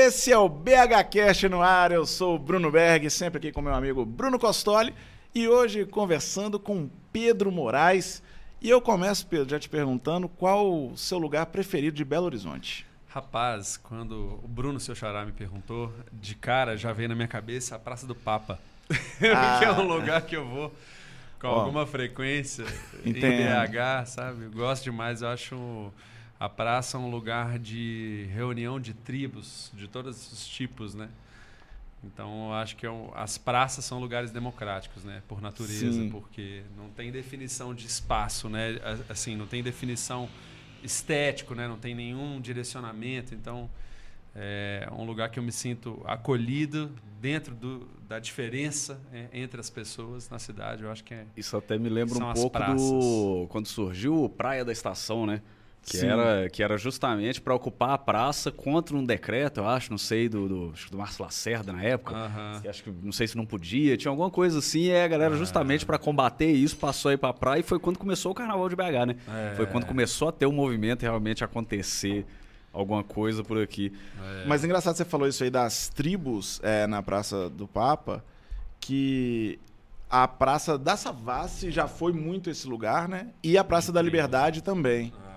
Esse é o BHCast no ar, eu sou o Bruno Berg, sempre aqui com meu amigo Bruno Costoli e hoje conversando com Pedro Moraes. E eu começo, Pedro, já te perguntando qual o seu lugar preferido de Belo Horizonte. Rapaz, quando o Bruno, seu xará, me perguntou, de cara já veio na minha cabeça a Praça do Papa. Ah. que é um lugar que eu vou com Ó, alguma frequência entendo. em BH, sabe? Eu gosto demais, eu acho a praça um lugar de reunião de tribos, de todos os tipos, né? Então, eu acho que é as praças são lugares democráticos, né? Por natureza, Sim. porque não tem definição de espaço, né? Assim, não tem definição estético, né? Não tem nenhum direcionamento. Então, é um lugar que eu me sinto acolhido dentro do, da diferença é, entre as pessoas na cidade. Eu acho que é, Isso até me lembra um pouco do quando surgiu o Praia da Estação, né? Que era, que era justamente para ocupar a praça contra um decreto, eu acho, não sei, do, do, do Márcio Lacerda na época. Uhum. Que acho que não sei se não podia, tinha alguma coisa assim, e a galera, justamente para combater isso, passou aí para a praia e foi quando começou o Carnaval de BH, né? É. Foi quando começou a ter o um movimento realmente acontecer alguma coisa por aqui. É. Mas engraçado você falou isso aí das tribos é, na Praça do Papa, que a Praça da Savassi já foi muito esse lugar, né? E a Praça da Liberdade também. Ah.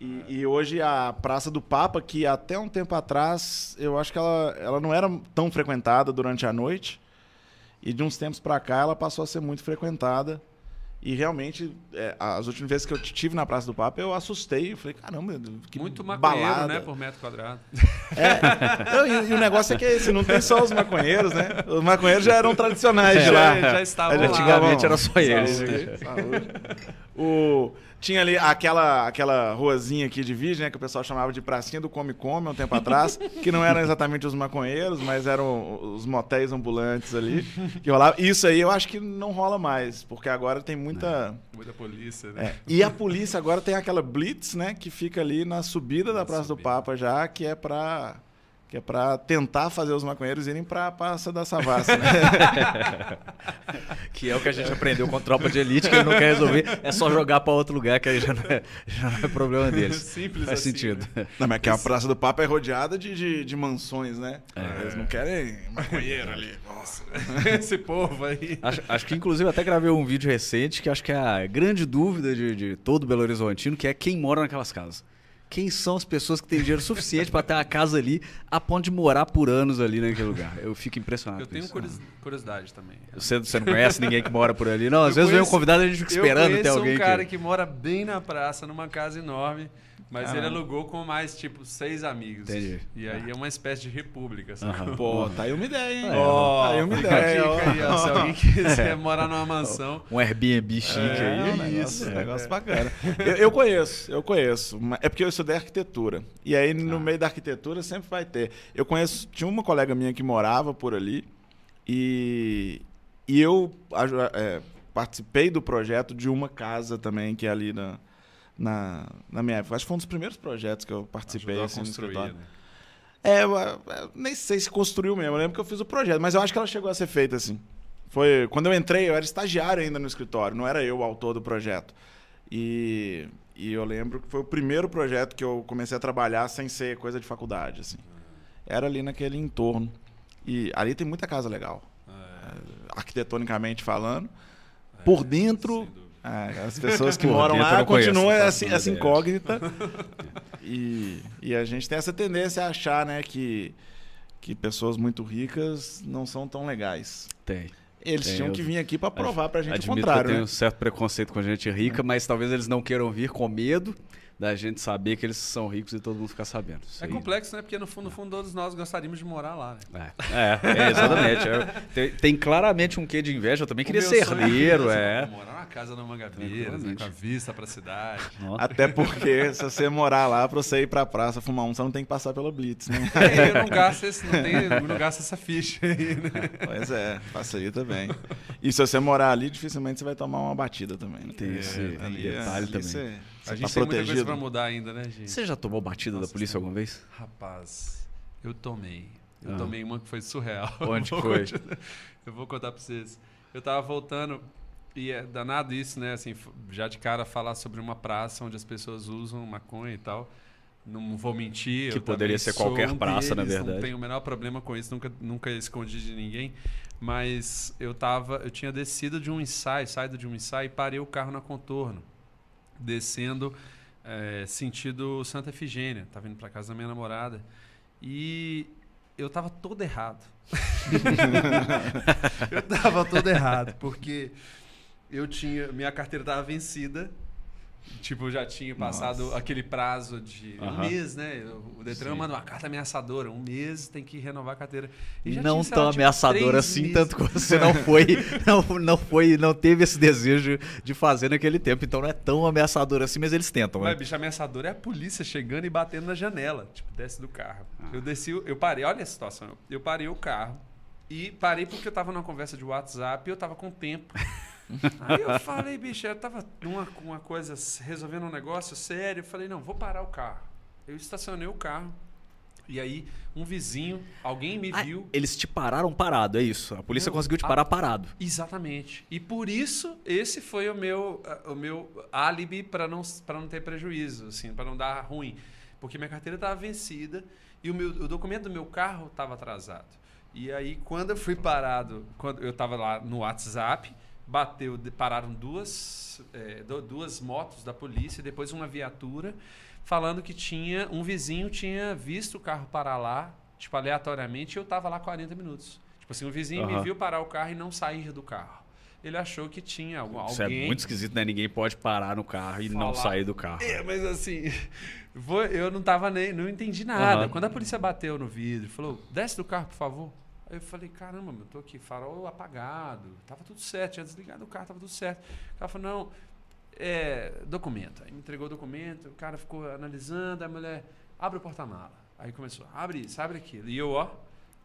E, e, hoje a Praça do Papa, que até um tempo atrás eu acho que ela, ela não era tão frequentada durante a noite, e de uns tempos para cá ela passou a ser muito frequentada. E realmente, é, as últimas vezes que eu tive na Praça do Papa, eu assustei. Eu falei, caramba, que Muito maconheiro, balada. né? Por metro quadrado. É, e, e, o negócio é que esse, não tem só os maconheiros, né? Os maconheiros já eram tradicionais de lá. Já, já estavam lá. Antigamente era só eles. Saúde, saúde. O, tinha ali aquela, aquela ruazinha aqui de Virgem, né, que o pessoal chamava de Pracinha do Come Come, um tempo atrás, que não eram exatamente os maconheiros, mas eram os motéis ambulantes ali que rolava. Isso aí eu acho que não rola mais, porque agora tem muita... Muita polícia, né? É. E a polícia agora tem aquela blitz, né, que fica ali na subida da Praça do Papa já, que é para que é para tentar fazer os maconheiros irem para a Praça da Savassi, né? que é o que a gente aprendeu com tropa de elite, que ele não quer resolver, é só jogar para outro lugar, que aí já não é, já não é problema deles. Simples Faz assim. sentido. Né? Não, mas que a Praça do Papa é rodeada de, de, de mansões, né? É. Eles não querem maconheiro ali. Nossa, esse povo aí. Acho, acho, que inclusive até gravei um vídeo recente que acho que é a grande dúvida de, de todo Belo Horizontino, que é quem mora naquelas casas quem são as pessoas que têm dinheiro suficiente para ter uma casa ali a ponto de morar por anos ali naquele lugar. Eu fico impressionado. Eu tenho isso. curiosidade também. Você, você não conhece ninguém que mora por ali? Não, às eu vezes conheço, vem um convidado e a gente fica esperando até alguém. Eu um cara que... que mora bem na praça, numa casa enorme. Mas ele alugou com mais, tipo, seis amigos. Entendi. E aí é uma espécie de república, sabe? Uhum. Pô, tá aí uma ideia, hein? É, oh, tá aí uma ideia. Aí, ó, se alguém quiser é. morar numa mansão. Um Airbnb chique é, aí. É um negócio, isso. Um negócio bacana. Eu, eu, conheço, eu conheço. É porque eu estudei arquitetura. E aí, no ah. meio da arquitetura, sempre vai ter. Eu conheço, tinha uma colega minha que morava por ali. E, e eu é, participei do projeto de uma casa também, que é ali na na, na minha época. Acho que foi um dos primeiros projetos que eu participei assim, no escritório. Né? É, eu, eu, nem sei se construiu mesmo. Eu lembro que eu fiz o projeto, mas eu acho que ela chegou a ser feita assim. Foi quando eu entrei, eu era estagiário ainda no escritório, não era eu o autor do projeto. E, e eu lembro que foi o primeiro projeto que eu comecei a trabalhar sem ser coisa de faculdade, assim. Era ali naquele entorno. E ali tem muita casa legal. É. Arquitetonicamente falando. É, Por dentro, é, as pessoas que moram lá continuam essa, essa incógnita. e, e a gente tem essa tendência a achar né, que, que pessoas muito ricas não são tão legais. Tem. Eles tem, tinham que vir aqui para provar para a gente o contrário. Que eu tenho né? um certo preconceito com gente rica, mas talvez eles não queiram vir com medo da gente saber que eles são ricos e todo mundo ficar sabendo. Isso é aí... complexo, né? Porque no fundo, no fundo, todos nós gostaríamos de morar lá, né? É, é, é exatamente. É, tem, tem, claramente um quê de inveja. Eu também queria ser herdeiro, é. Morar casa na Mangabeira, né? com a vista pra cidade. Nossa. Até porque, se você morar lá, pra você ir pra praça fumar um, você não tem que passar pela Blitz, né? eu não gasto, esse, não, tem, não gasto essa ficha aí, né? Pois é, facilita bem. E se você morar ali, dificilmente você vai tomar uma batida também. Né? Tem esse é, detalhe também. Você, a gente tá tem protegido. muita coisa pra mudar ainda, né, gente? Você já tomou batida Nossa, da polícia alguma vez? Rapaz, eu tomei. Eu ah. tomei uma que foi surreal. Onde foi? eu vou contar pra vocês. Eu tava voltando e é danado isso, né? Assim, já de cara falar sobre uma praça onde as pessoas usam maconha e tal. Não vou mentir. Que poderia ser qualquer um praça, deles, na verdade. Não tenho o menor problema com isso, nunca, nunca escondi de ninguém. Mas eu tava, eu tinha descido de um ensaio, saído de um ensaio e parei o carro na contorno, descendo é, sentido Santa Efigênia. Tava indo para casa da minha namorada e eu tava todo errado. eu tava todo errado porque eu tinha minha carteira estava vencida Tipo, já tinha passado Nossa. aquele prazo de um mês, né? O Detran Sim. manda uma carta ameaçadora. Um mês tem que renovar a carteira. não tinha, tão lá, ameaçadora assim, meses. tanto que você não foi, não, não foi, não teve esse desejo de fazer naquele tempo. Então não é tão ameaçador assim, mas eles tentam. Mas, né? bicho, ameaçador é a polícia chegando e batendo na janela. Tipo, desce do carro. Ah. Eu desci, eu parei, olha a situação. Eu parei o carro e parei porque eu tava numa conversa de WhatsApp e eu tava com tempo. Aí eu falei, bicho, eu tava numa uma coisa, resolvendo um negócio sério. Eu falei, não, vou parar o carro. Eu estacionei o carro. E aí, um vizinho, alguém me ah, viu. Eles te pararam parado, é isso. A polícia conseguiu te parar a... parado. Exatamente. E por isso, esse foi o meu, o meu álibi para não, não ter prejuízo, assim, para não dar ruim. Porque minha carteira estava vencida e o, meu, o documento do meu carro estava atrasado. E aí, quando eu fui parado, quando eu estava lá no WhatsApp, bateu, pararam duas, é, duas motos da polícia, depois uma viatura, falando que tinha um vizinho tinha visto o carro parar lá, tipo, aleatoriamente, e eu estava lá 40 minutos. Tipo assim, um vizinho uhum. me viu parar o carro e não sair do carro. Ele achou que tinha algum, Isso alguém... é muito esquisito, né? Ninguém pode parar no carro e falar... não sair do carro. É, mas assim, eu não tava nem, não entendi nada. Uhum. Quando a polícia bateu no vidro, falou: "Desce do carro, por favor". Aí eu falei, caramba, eu tô aqui, farol apagado, tava tudo certo, tinha desligado o carro, tava tudo certo. O cara falou, não, é, documento. Aí me entregou o documento, o cara ficou analisando, a mulher, abre o porta-mala. Aí começou, abre isso, abre aquilo. E eu, ó,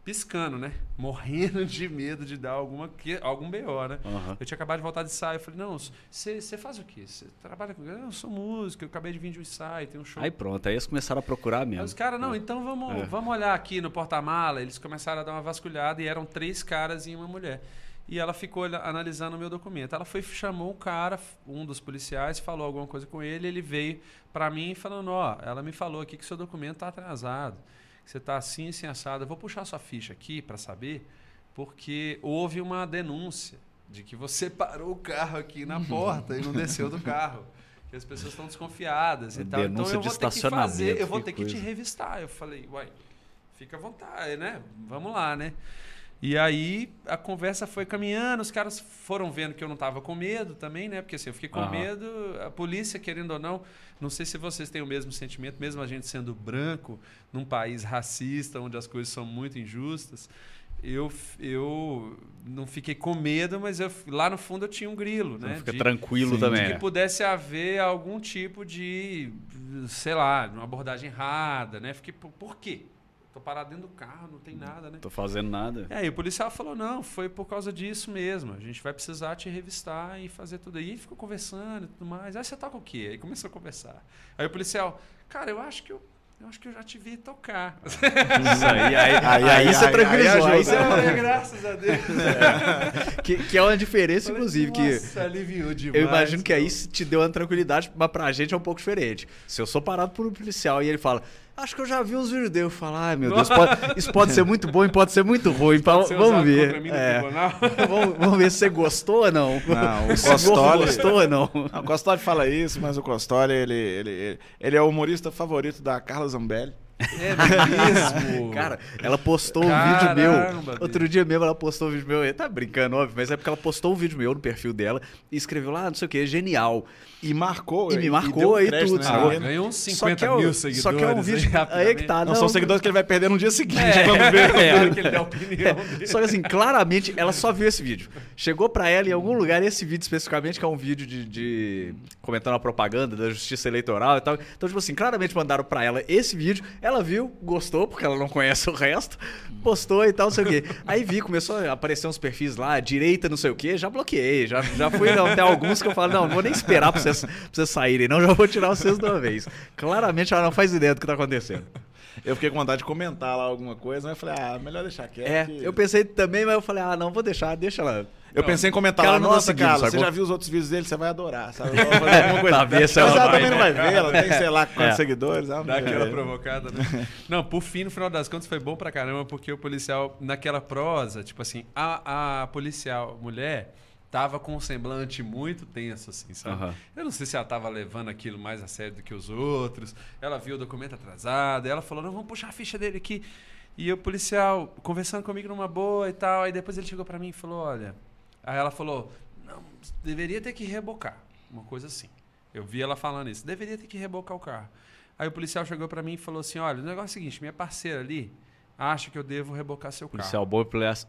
piscando, né? Morrendo de medo de dar alguma, algum BO, né? Uhum. Eu tinha acabado de voltar de ensaio. Eu falei, não, você faz o quê? Você trabalha com. Eu sou músico, eu acabei de vir de um ensaio, tem um show. Aí pronto, aí eles começaram a procurar mesmo. Aí os caras, não, é. então vamos, é. vamos olhar aqui no porta-mala. Eles começaram a dar uma vasculhada e eram três caras e uma mulher. E ela ficou analisando o meu documento. Ela foi chamou o cara, um dos policiais, falou alguma coisa com ele. Ele veio para mim falando: Ó, ela me falou aqui que seu documento está atrasado você está assim, assim, assado. Eu vou puxar sua ficha aqui para saber, porque houve uma denúncia de que você parou o carro aqui na porta e não desceu do carro. Que as pessoas estão desconfiadas e tal. Então eu vou ter que fazer, eu vou ter que, que te revistar. Eu falei, uai, fica à vontade, né? Vamos lá, né? E aí a conversa foi caminhando, os caras foram vendo que eu não estava com medo também, né? Porque assim, eu fiquei com uhum. medo, a polícia, querendo ou não, não sei se vocês têm o mesmo sentimento, mesmo a gente sendo branco, num país racista, onde as coisas são muito injustas. Eu, eu não fiquei com medo, mas eu, lá no fundo eu tinha um grilo, né? Fica de, tranquilo também. De que pudesse haver algum tipo de, sei lá, uma abordagem errada, né? Fiquei, por, por quê? Tô parado dentro do carro, não tem nada, né? Tô fazendo nada. É, e o policial falou: não, foi por causa disso mesmo. A gente vai precisar te revistar e fazer tudo aí. E ficou conversando e tudo mais. Aí você toca o quê? Aí começou a conversar. Aí o policial, cara, eu acho que eu. Eu acho que eu já te vi tocar. Isso aí, aí, aí, aí, você tranquilizou. Aí, você, é, graças a Deus. É. Que, que é uma diferença, Falei, inclusive. Nossa, que aliviou demais. Eu imagino que aí te deu uma tranquilidade, mas pra gente é um pouco diferente. Se eu sou parado por um policial e ele fala, Acho que eu já vi uns vídeos dele. Falo, ai meu Deus, pode, isso pode ser muito bom e pode ser muito ruim. Pode ser vamos ver. É. vamos, vamos, ver se você gostou ou não. Não, o Costoli. gostou ou não? não? O Costoli fala isso, mas o Costoli, ele, ele, ele, ele é o humorista favorito da Carla Zambelli. É mesmo? Cara, ela postou Caramba, um vídeo meu. Outro dia mesmo ela postou um vídeo meu. Tá brincando, óbvio, mas é porque ela postou um vídeo meu no perfil dela e escreveu lá, não sei o que, genial. E marcou. E me marcou aí tudo. Né? Ah, ganhou uns 50 é mil seguidores. Só que é um vídeo. Aí é que tá. Não, não, são seguidores que ele vai perder no dia seguinte. É, vamos ver. É, que ele dá opinião. É. Só que assim, claramente, ela só viu esse vídeo. Chegou pra ela em algum lugar esse vídeo especificamente, que é um vídeo de, de comentando a propaganda da justiça eleitoral e tal. Então, tipo assim, claramente mandaram pra ela esse vídeo. Ela viu, gostou, porque ela não conhece o resto, postou e tal, não sei o quê. Aí vi, começou a aparecer uns perfis lá, direita, não sei o quê, já bloqueei. Já, já fui, não, tem alguns que eu falo, não, não vou nem esperar pra vocês, pra vocês saírem, não, já vou tirar vocês de uma vez. Claramente ela não faz ideia do que tá acontecendo. Eu fiquei com vontade de comentar lá alguma coisa, mas eu falei, ah, melhor deixar quieto. É, que... eu pensei também, mas eu falei, ah, não, vou deixar, deixa lá. Eu não, pensei em comentar lá, nossa, cara, você já viu os outros vídeos dele, você vai adorar, sabe? Vou fazer alguma coisa. tá, mas ela também não vai ver, ela tem, sei lá, quantos é. seguidores. Ela Dá aquela provocada, né? não, por fim, no final das contas, foi bom pra caramba, porque o policial, naquela prosa, tipo assim, a, a policial mulher tava com um semblante muito tenso, assim, sabe? Uhum. Eu não sei se ela tava levando aquilo mais a sério do que os outros. Ela viu o documento atrasado, ela falou, não, vamos puxar a ficha dele aqui. E o policial conversando comigo numa boa e tal. Aí depois ele chegou para mim e falou, olha... Aí ela falou, não, deveria ter que rebocar. Uma coisa assim. Eu vi ela falando isso. Deveria ter que rebocar o carro. Aí o policial chegou para mim e falou assim, olha, o negócio é o seguinte, minha parceira ali acha que eu devo rebocar seu carro. Policial bom e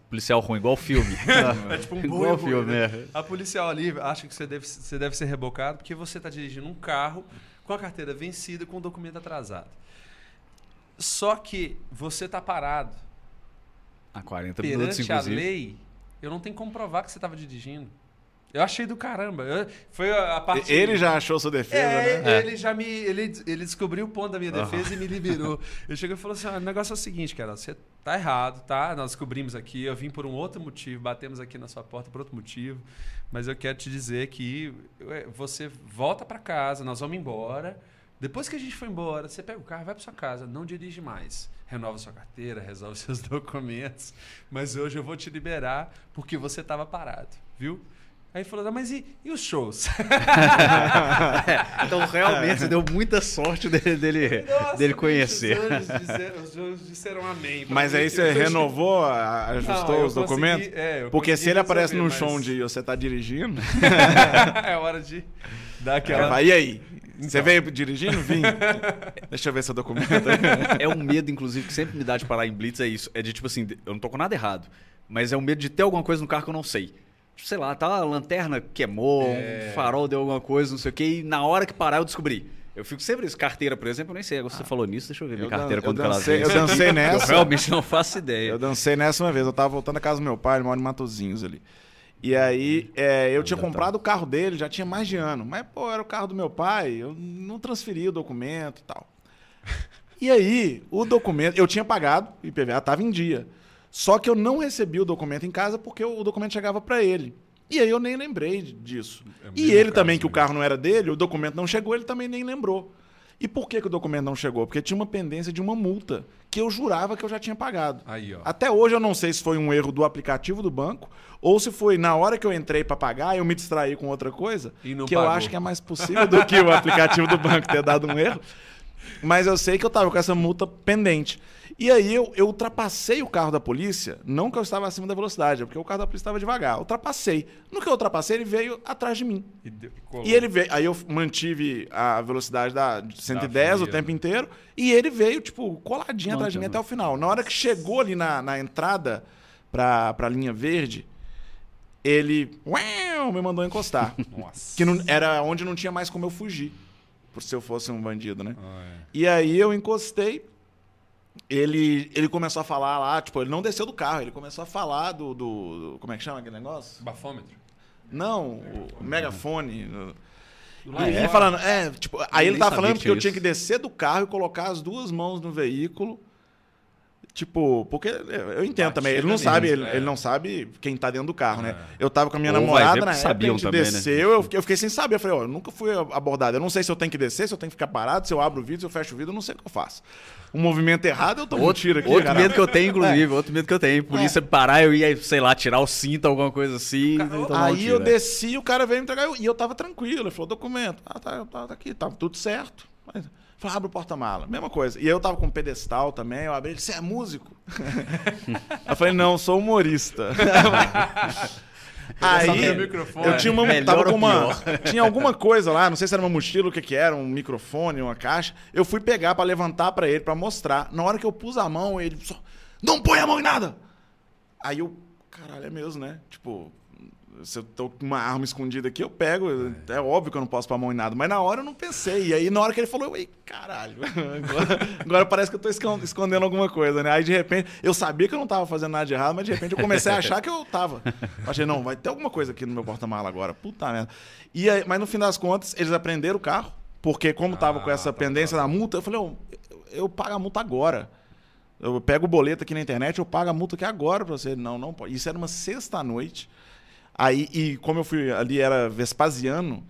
policial ruim, igual filme. é tipo um igual filme, né? é. A policial ali acha que você deve, você deve ser rebocado porque você está dirigindo um carro com a carteira vencida com o documento atrasado. Só que você está parado. A 40 minutos, inclusive. a lei, eu não tenho como provar que você estava dirigindo. Eu achei do caramba. Eu, foi a, a parte. Ele já achou sua defesa, é, né? Ele é. já me. Ele, ele descobriu o ponto da minha defesa uhum. e me liberou. Eu cheguei e falei assim: ah, o negócio é o seguinte, cara, você tá errado, tá? Nós descobrimos aqui, eu vim por um outro motivo, batemos aqui na sua porta por outro motivo. Mas eu quero te dizer que você volta para casa, nós vamos embora. Depois que a gente for embora, você pega o carro, vai para sua casa, não dirige mais. Renova sua carteira, resolve seus documentos. Mas hoje eu vou te liberar porque você estava parado, viu? Aí falou, mas e, e os shows? é, então realmente você deu muita sorte dele, dele, Nossa, dele conhecer. Os anjos, disseram, os anjos disseram amém. Mas aí você renovou, ajustou não, os documentos? É, Porque se ele aparece num mas... show onde você está dirigindo... é hora de dar aquela... É, e aí? Então. Você veio dirigindo? Vim. Deixa eu ver seu documento. é um medo, inclusive, que sempre me dá de parar em blitz, é isso. É de tipo assim, eu não tô com nada errado. Mas é o medo de ter alguma coisa no carro que eu não sei sei lá, tá, a lanterna queimou, é... farol deu alguma coisa, não sei o quê, e na hora que parar eu descobri. Eu fico sempre isso. Carteira, por exemplo, eu nem sei. Agora você ah, falou nisso, deixa eu ver minha carteira quando ela vem. Eu dancei nessa. Eu realmente não faço ideia. Eu dancei nessa uma vez. Eu tava voltando à casa do meu pai, ele mora em Matozinhos ali. E aí, é, eu tinha comprado o carro dele, já tinha mais de ano. Mas, pô, era o carro do meu pai, eu não transferi o documento e tal. E aí, o documento, eu tinha pagado, o IPVA estava em dia. Só que eu não recebi o documento em casa porque o documento chegava para ele. E aí eu nem lembrei disso. É e ele também, que o carro não era dele, o documento não chegou, ele também nem lembrou. E por que, que o documento não chegou? Porque tinha uma pendência de uma multa que eu jurava que eu já tinha pagado. Aí, Até hoje eu não sei se foi um erro do aplicativo do banco ou se foi na hora que eu entrei para pagar eu me distraí com outra coisa, que pagou. eu acho que é mais possível do que o aplicativo do banco ter dado um erro. Mas eu sei que eu estava com essa multa pendente. E aí eu, eu ultrapassei o carro da polícia, não que eu estava acima da velocidade, é porque o carro da polícia estava devagar. Ultrapassei. No que eu ultrapassei, ele veio atrás de mim. E, deu, e ele veio. Aí eu mantive a velocidade da 110 da o tempo inteiro. E ele veio, tipo, coladinho atrás de mim até o final. Na hora que chegou ali na, na entrada para a linha verde, ele uau, me mandou encostar. Nossa. Que não, era onde não tinha mais como eu fugir. Por se eu fosse um bandido, né? Oh, é. E aí eu encostei, ele, ele começou a falar lá, tipo, ele não desceu do carro, ele começou a falar do. do, do como é que chama aquele negócio? Bafômetro. Não, o megafone. E ele falando, é, tipo, aí ele tava falando que eu tinha que descer do carro e colocar as duas mãos no veículo Tipo, porque eu entendo também. Ele não sabe, ele, é. ele, não sabe quem tá dentro do carro, né? é. né? Eu tava com a minha Ou namorada na época, a gente também, né? desceu, né? eu, fiquei, eu fiquei sem saber. Eu falei, ó, eu nunca fui abordado. Eu não sei se eu tenho que descer, se eu tenho que ficar parado, se eu abro o vidro, se eu fecho o vidro, eu não sei o que eu faço. Um movimento errado, eu tô outro, tiro aqui. Outro medo que eu tenho, inclusive, é. outro medo que eu tenho. Polícia é. parar, eu ia, sei lá, tirar o cinto, alguma coisa assim. Cara, aí eu desci, o cara veio me entregar e eu tava tranquilo. Ele falou, documento. Ah, tá, tá, tá aqui, tá tudo certo. Mas, Falei, abre o porta-mala. Mesma coisa. E eu tava com um pedestal também, eu abri ele, você é músico? eu falei, não, sou humorista. Aí, eu tinha uma, tava com uma, tinha alguma coisa lá, não sei se era uma mochila, o que que era, um microfone, uma caixa. Eu fui pegar para levantar para ele, para mostrar. Na hora que eu pus a mão, ele só, não põe a mão em nada. Aí eu, caralho, é mesmo, né? Tipo, se eu tô com uma arma escondida aqui, eu pego. É. é, óbvio que eu não posso pôr a mão em nada. Mas na hora eu não pensei. E aí, na hora que ele falou, eu, ei, caralho. Agora, agora, parece que eu tô escondendo alguma coisa, né? Aí, de repente, eu sabia que eu não tava fazendo nada de errado, mas de repente eu comecei a achar que eu tava. Eu achei, não, vai ter alguma coisa aqui no meu porta-mala agora. Puta merda. E aí, mas no fim das contas, eles aprenderam o carro. Porque como tava ah, com essa tá, pendência tá. da multa, eu falei, oh, eu pago a multa agora. Eu pego o boleto aqui na internet, eu pago a multa aqui agora para você. Não, não pode. Isso era uma sexta-noite. Aí, e como eu fui ali, era Vespasiano,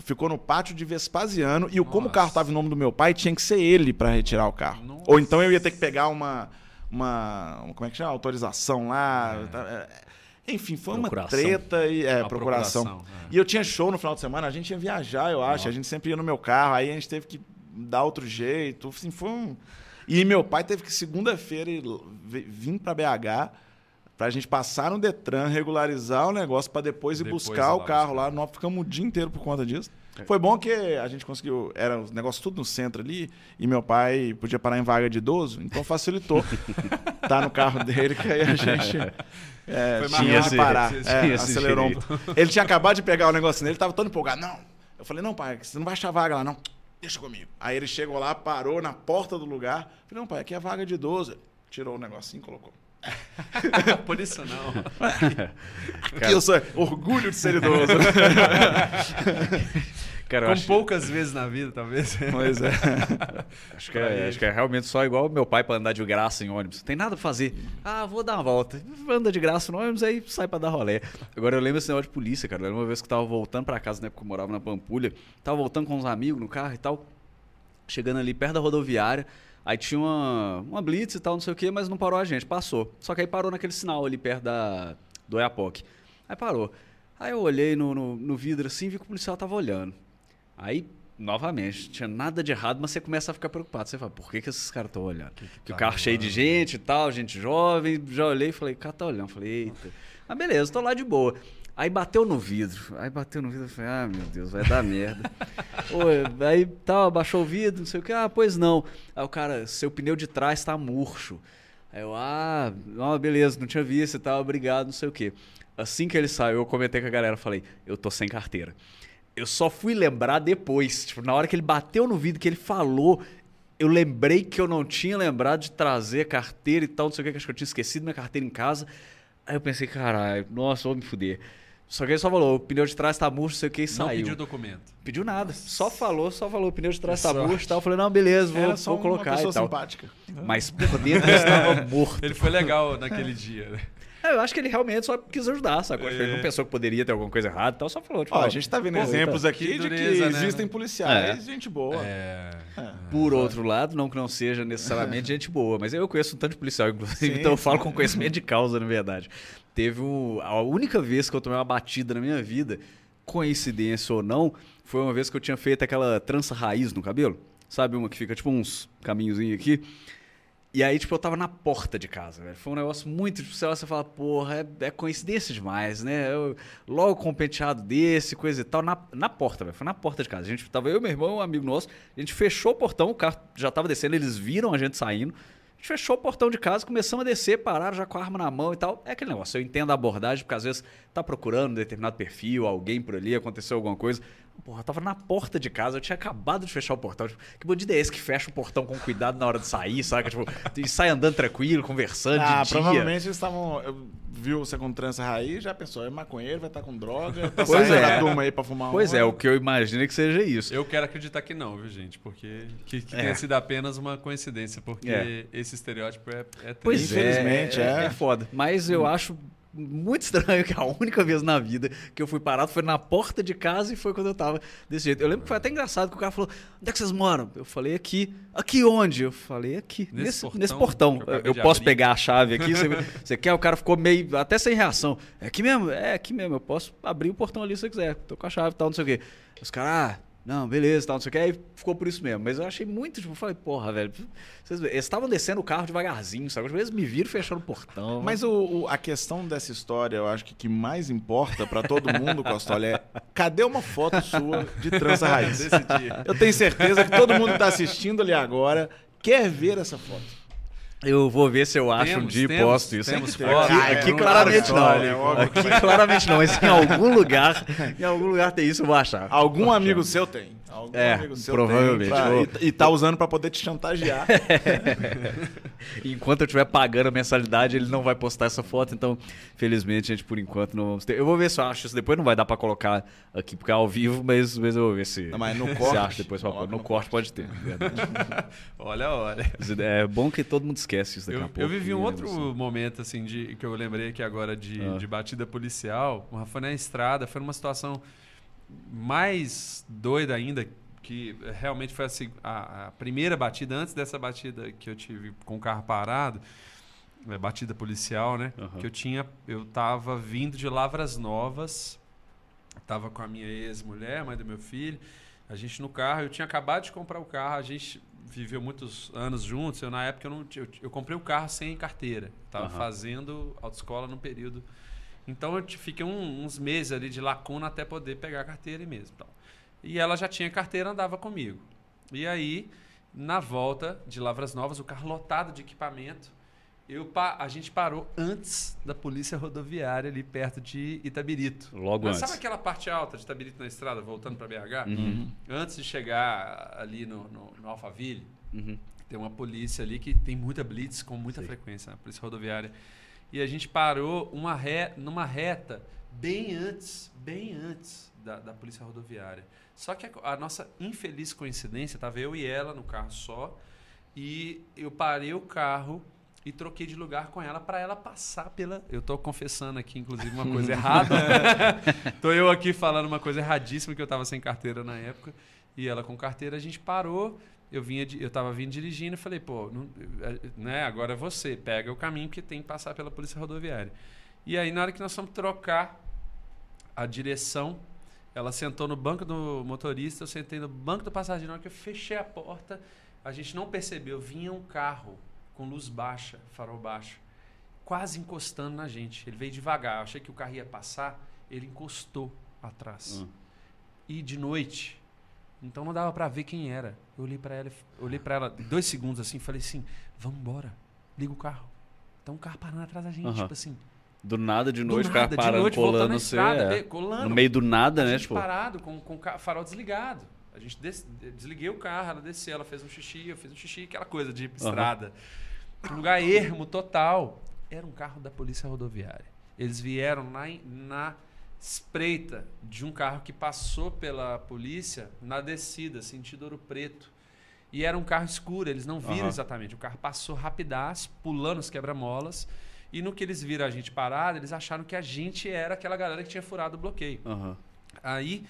ficou no pátio de Vespasiano. E Nossa. como o carro estava em nome do meu pai, tinha que ser ele para retirar o carro. Nossa. Ou então eu ia ter que pegar uma, uma. Como é que chama? Autorização lá. É. Tá, é, enfim, foi procuração. uma treta e é, procuração. procuração é. E eu tinha show no final de semana, a gente ia viajar, eu acho. Nossa. A gente sempre ia no meu carro, aí a gente teve que dar outro jeito. Assim, foi um. E meu pai teve que segunda-feira vir para BH para a gente passar no Detran, regularizar o negócio para depois, depois ir buscar o carro lá. Nós ficamos o dia inteiro por conta disso. É. Foi bom que a gente conseguiu. Era os negócios tudo no centro ali. E meu pai podia parar em vaga de idoso, então facilitou. tá no carro dele, que aí a gente. É, tinha de parar. É, acelerou. Ele tinha acabado de pegar o negócio nele, tava todo empolgado. Não. Eu falei, não, pai, você não vai achar vaga lá, não deixa comigo. Aí ele chegou lá, parou na porta do lugar. Falei, não, pai, aqui é vaga de idoso. Tirou o negocinho e colocou. Por isso não. Aqui eu sou orgulho de ser idoso. Cara, Com acho... poucas vezes na vida, talvez. Pois é. acho, que é acho que é realmente só igual meu pai para andar de graça em ônibus. Não tem nada pra fazer. Ah, vou dar uma volta. Anda de graça no ônibus, aí sai pra dar rolé. Agora eu lembro esse negócio de polícia, cara. Eu lembro uma vez que eu tava voltando pra casa, na época que eu morava na Pampulha. Tava voltando com uns amigos no carro e tal. Chegando ali perto da rodoviária. Aí tinha uma, uma blitz e tal, não sei o quê, mas não parou a gente. Passou. Só que aí parou naquele sinal ali perto da, do Oiapoque. Aí parou. Aí eu olhei no, no, no vidro assim e vi que o policial tava olhando. Aí, novamente, tinha nada de errado, mas você começa a ficar preocupado. Você fala, por que, que esses caras estão olhando? Que, que, que tá o carro cheio de gente e tal, gente jovem. Já olhei e falei, o cara tá olhando. Falei, eita. Mas beleza, tô lá de boa. Aí bateu no vidro. Aí bateu no vidro, eu falei, ah, meu Deus, vai dar merda. Ô, aí tal, abaixou o vidro, não sei o que. Ah, pois não. Aí o cara, seu pneu de trás tá murcho. Aí eu, ah, beleza, não tinha visto e tal, obrigado, não sei o que. Assim que ele saiu, eu comentei com a galera, falei, eu tô sem carteira eu só fui lembrar depois. Tipo, na hora que ele bateu no vidro, que ele falou, eu lembrei que eu não tinha lembrado de trazer carteira e tal, não sei o que, acho que eu tinha esquecido minha carteira em casa. Aí eu pensei, caralho, nossa, vou me fuder. Só que ele só falou, o pneu de trás tá murcho, não sei o que, e saiu. Não pediu documento. Pediu nada. Só falou, só falou, o pneu de trás tá murcho e tal. Eu falei, não, beleza, vou, vou colocar uma e tal. simpática. Mas por dentro estava morto. Ele foi legal naquele dia, né? É, eu acho que ele realmente só quis ajudar, sabe? É. Ele não pensou que poderia ter alguma coisa errada, então só falou. Tipo, Ó, a gente tá vendo exemplos aqui que dureza, de que né? existem policiais, é. gente boa. É. é. Por outro lado, não que não seja necessariamente gente boa, mas eu conheço um tanto de policial, inclusive, Sim. então eu falo com conhecimento de causa, na verdade. Teve um, a única vez que eu tomei uma batida na minha vida, coincidência ou não, foi uma vez que eu tinha feito aquela trança raiz no cabelo. Sabe uma que fica tipo uns caminhozinhos aqui? E aí, tipo, eu tava na porta de casa, velho. Foi um negócio muito, tipo, você fala, porra, é, é coincidência demais, né? Eu, logo com um penteado desse, coisa e tal, na, na porta, velho. Foi na porta de casa. A gente tava, eu, meu irmão, um amigo nosso, a gente fechou o portão, o carro já tava descendo, eles viram a gente saindo. Gente fechou o portão de casa, começamos a descer, pararam já com a arma na mão e tal. É aquele negócio, eu entendo a abordagem, porque às vezes tá procurando um determinado perfil, alguém por ali, aconteceu alguma coisa. Porra, eu tava na porta de casa, eu tinha acabado de fechar o portão. Tipo, que bandido é esse que fecha o portão com cuidado na hora de sair, saca? Tipo, e sai andando tranquilo, conversando ah, de provavelmente eles estavam... Viu você com trança raiz, já pensou, é maconheiro, vai estar tá com droga, tá pois é. da turma aí pra fumar Pois é, o que eu imagino é que seja isso. Eu quero acreditar que não, viu, gente? Porque que, que é. tenha sido apenas uma coincidência, porque é. esse estereótipo é, é triste. Pois é, Infelizmente, é, é. É foda. Mas eu hum. acho muito estranho que a única vez na vida que eu fui parado foi na porta de casa e foi quando eu tava desse jeito. Eu lembro que foi até engraçado que o cara falou: onde é que vocês moram? Eu falei aqui. Aqui onde? Eu falei aqui. Nesse, nesse portão. Nesse portão. Eu, eu posso abrir. pegar a chave aqui? Você, você, quer? O cara ficou meio. até sem reação. É aqui mesmo? É aqui mesmo. Eu posso abrir o portão ali se você quiser. Tô com a chave e tal, não sei o quê. Os caras, ah, não, beleza, tal, não sei o que. Aí ficou por isso mesmo. Mas eu achei muito, tipo, falei, porra, velho. Vocês estavam descendo o carro devagarzinho, sabe? Às vezes me viram fechando o portão. Mas o, o, a questão dessa história, eu acho que que mais importa para todo mundo, Costola, é cadê uma foto sua de trança raiz? Desse dia. Eu tenho certeza que todo mundo que tá assistindo ali agora quer ver essa foto. Eu vou ver se eu acho temos, um dia e posto isso. Temos aqui, aqui, aqui claramente não. É aqui claramente não, mas em algum lugar, em algum lugar tem isso, eu vou achar. Algum amigo seu tem. Algum é, provavelmente. Pra, e, e tá usando para poder te chantagear. enquanto eu estiver pagando a mensalidade, ele não vai postar essa foto. Então, felizmente, a gente por enquanto não vamos ter. Eu vou ver se eu acho isso. Depois não vai dar para colocar aqui porque é ao vivo, mas, mas eu vou ver se. Não, mas no corte. acha depois pra, no, no corte pode ter. olha a hora. É bom que todo mundo esquece isso daqui eu, a pouco. Eu vivi um outro assim. momento assim de que eu lembrei aqui agora de, ah. de batida policial. Foi na estrada, foi numa situação mais doida ainda, que realmente foi a, a, primeira batida, antes dessa batida que eu tive com o carro parado, é, batida policial, né? Uhum. Que eu tinha, eu tava vindo de Lavras Novas, tava com a minha ex-mulher, mãe do meu filho, a gente no carro, eu tinha acabado de comprar o carro, a gente viveu muitos anos juntos, eu na época eu não eu, eu comprei o carro sem carteira, tava uhum. fazendo autoescola no período então eu fiquei um, uns meses ali de lacuna até poder pegar a carteira mesmo. Então. E ela já tinha carteira, andava comigo. E aí, na volta de Lavras Novas, o carro lotado de equipamento, eu, a gente parou antes da polícia rodoviária ali perto de Itabirito. Logo Mas antes. Sabe aquela parte alta de Itabirito na estrada, voltando para BH? Uhum. Antes de chegar ali no, no, no Alphaville, uhum. tem uma polícia ali que tem muita blitz com muita Sim. frequência, a polícia rodoviária e a gente parou uma ré, numa reta bem antes, bem antes da, da polícia rodoviária. Só que a, a nossa infeliz coincidência, estava eu e ela no carro só, e eu parei o carro e troquei de lugar com ela para ela passar pela. Eu estou confessando aqui, inclusive, uma coisa errada. Tô eu aqui falando uma coisa erradíssima que eu estava sem carteira na época. E ela com carteira, a gente parou eu vinha eu estava vindo dirigindo e falei, pô, não, é, né, agora é você, pega o caminho que tem que passar pela polícia rodoviária. E aí na hora que nós fomos trocar a direção, ela sentou no banco do motorista, eu sentei no banco do passageiro, na hora que eu fechei a porta, a gente não percebeu, vinha um carro com luz baixa, farol baixo, quase encostando na gente. Ele veio devagar, eu achei que o carro ia passar, ele encostou atrás. Hum. E de noite, então não dava para ver quem era. Eu olhei para ela, olhei para ela dois segundos assim, falei assim: "Vamos embora. Liga o carro". Então o carro parando atrás da gente, uhum. tipo assim. Do nada de noite, o carro parando, noite, colando você. É. colando, no meio do nada, né? Tipo... parado, com, com o farol desligado. A gente des, desliguei o carro, ela desceu, ela fez um xixi, eu fiz um xixi, aquela coisa de estrada. Um lugar ermo total. Era um carro da polícia rodoviária. Eles vieram na, na espreita de um carro que passou pela polícia na descida, sentido Ouro Preto. E era um carro escuro, eles não viram uhum. exatamente. O carro passou rapidaço, pulando os quebra-molas. E no que eles viram a gente parado, eles acharam que a gente era aquela galera que tinha furado o bloqueio. Uhum. Aí,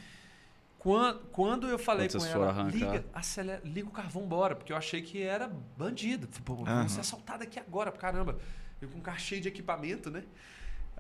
quando, quando eu falei quando com ela, liga, acelera, liga o carro, vambora, porque eu achei que era bandido. Pô, uhum. vamos ser assaltado aqui agora, caramba. Eu com um carro cheio de equipamento, né?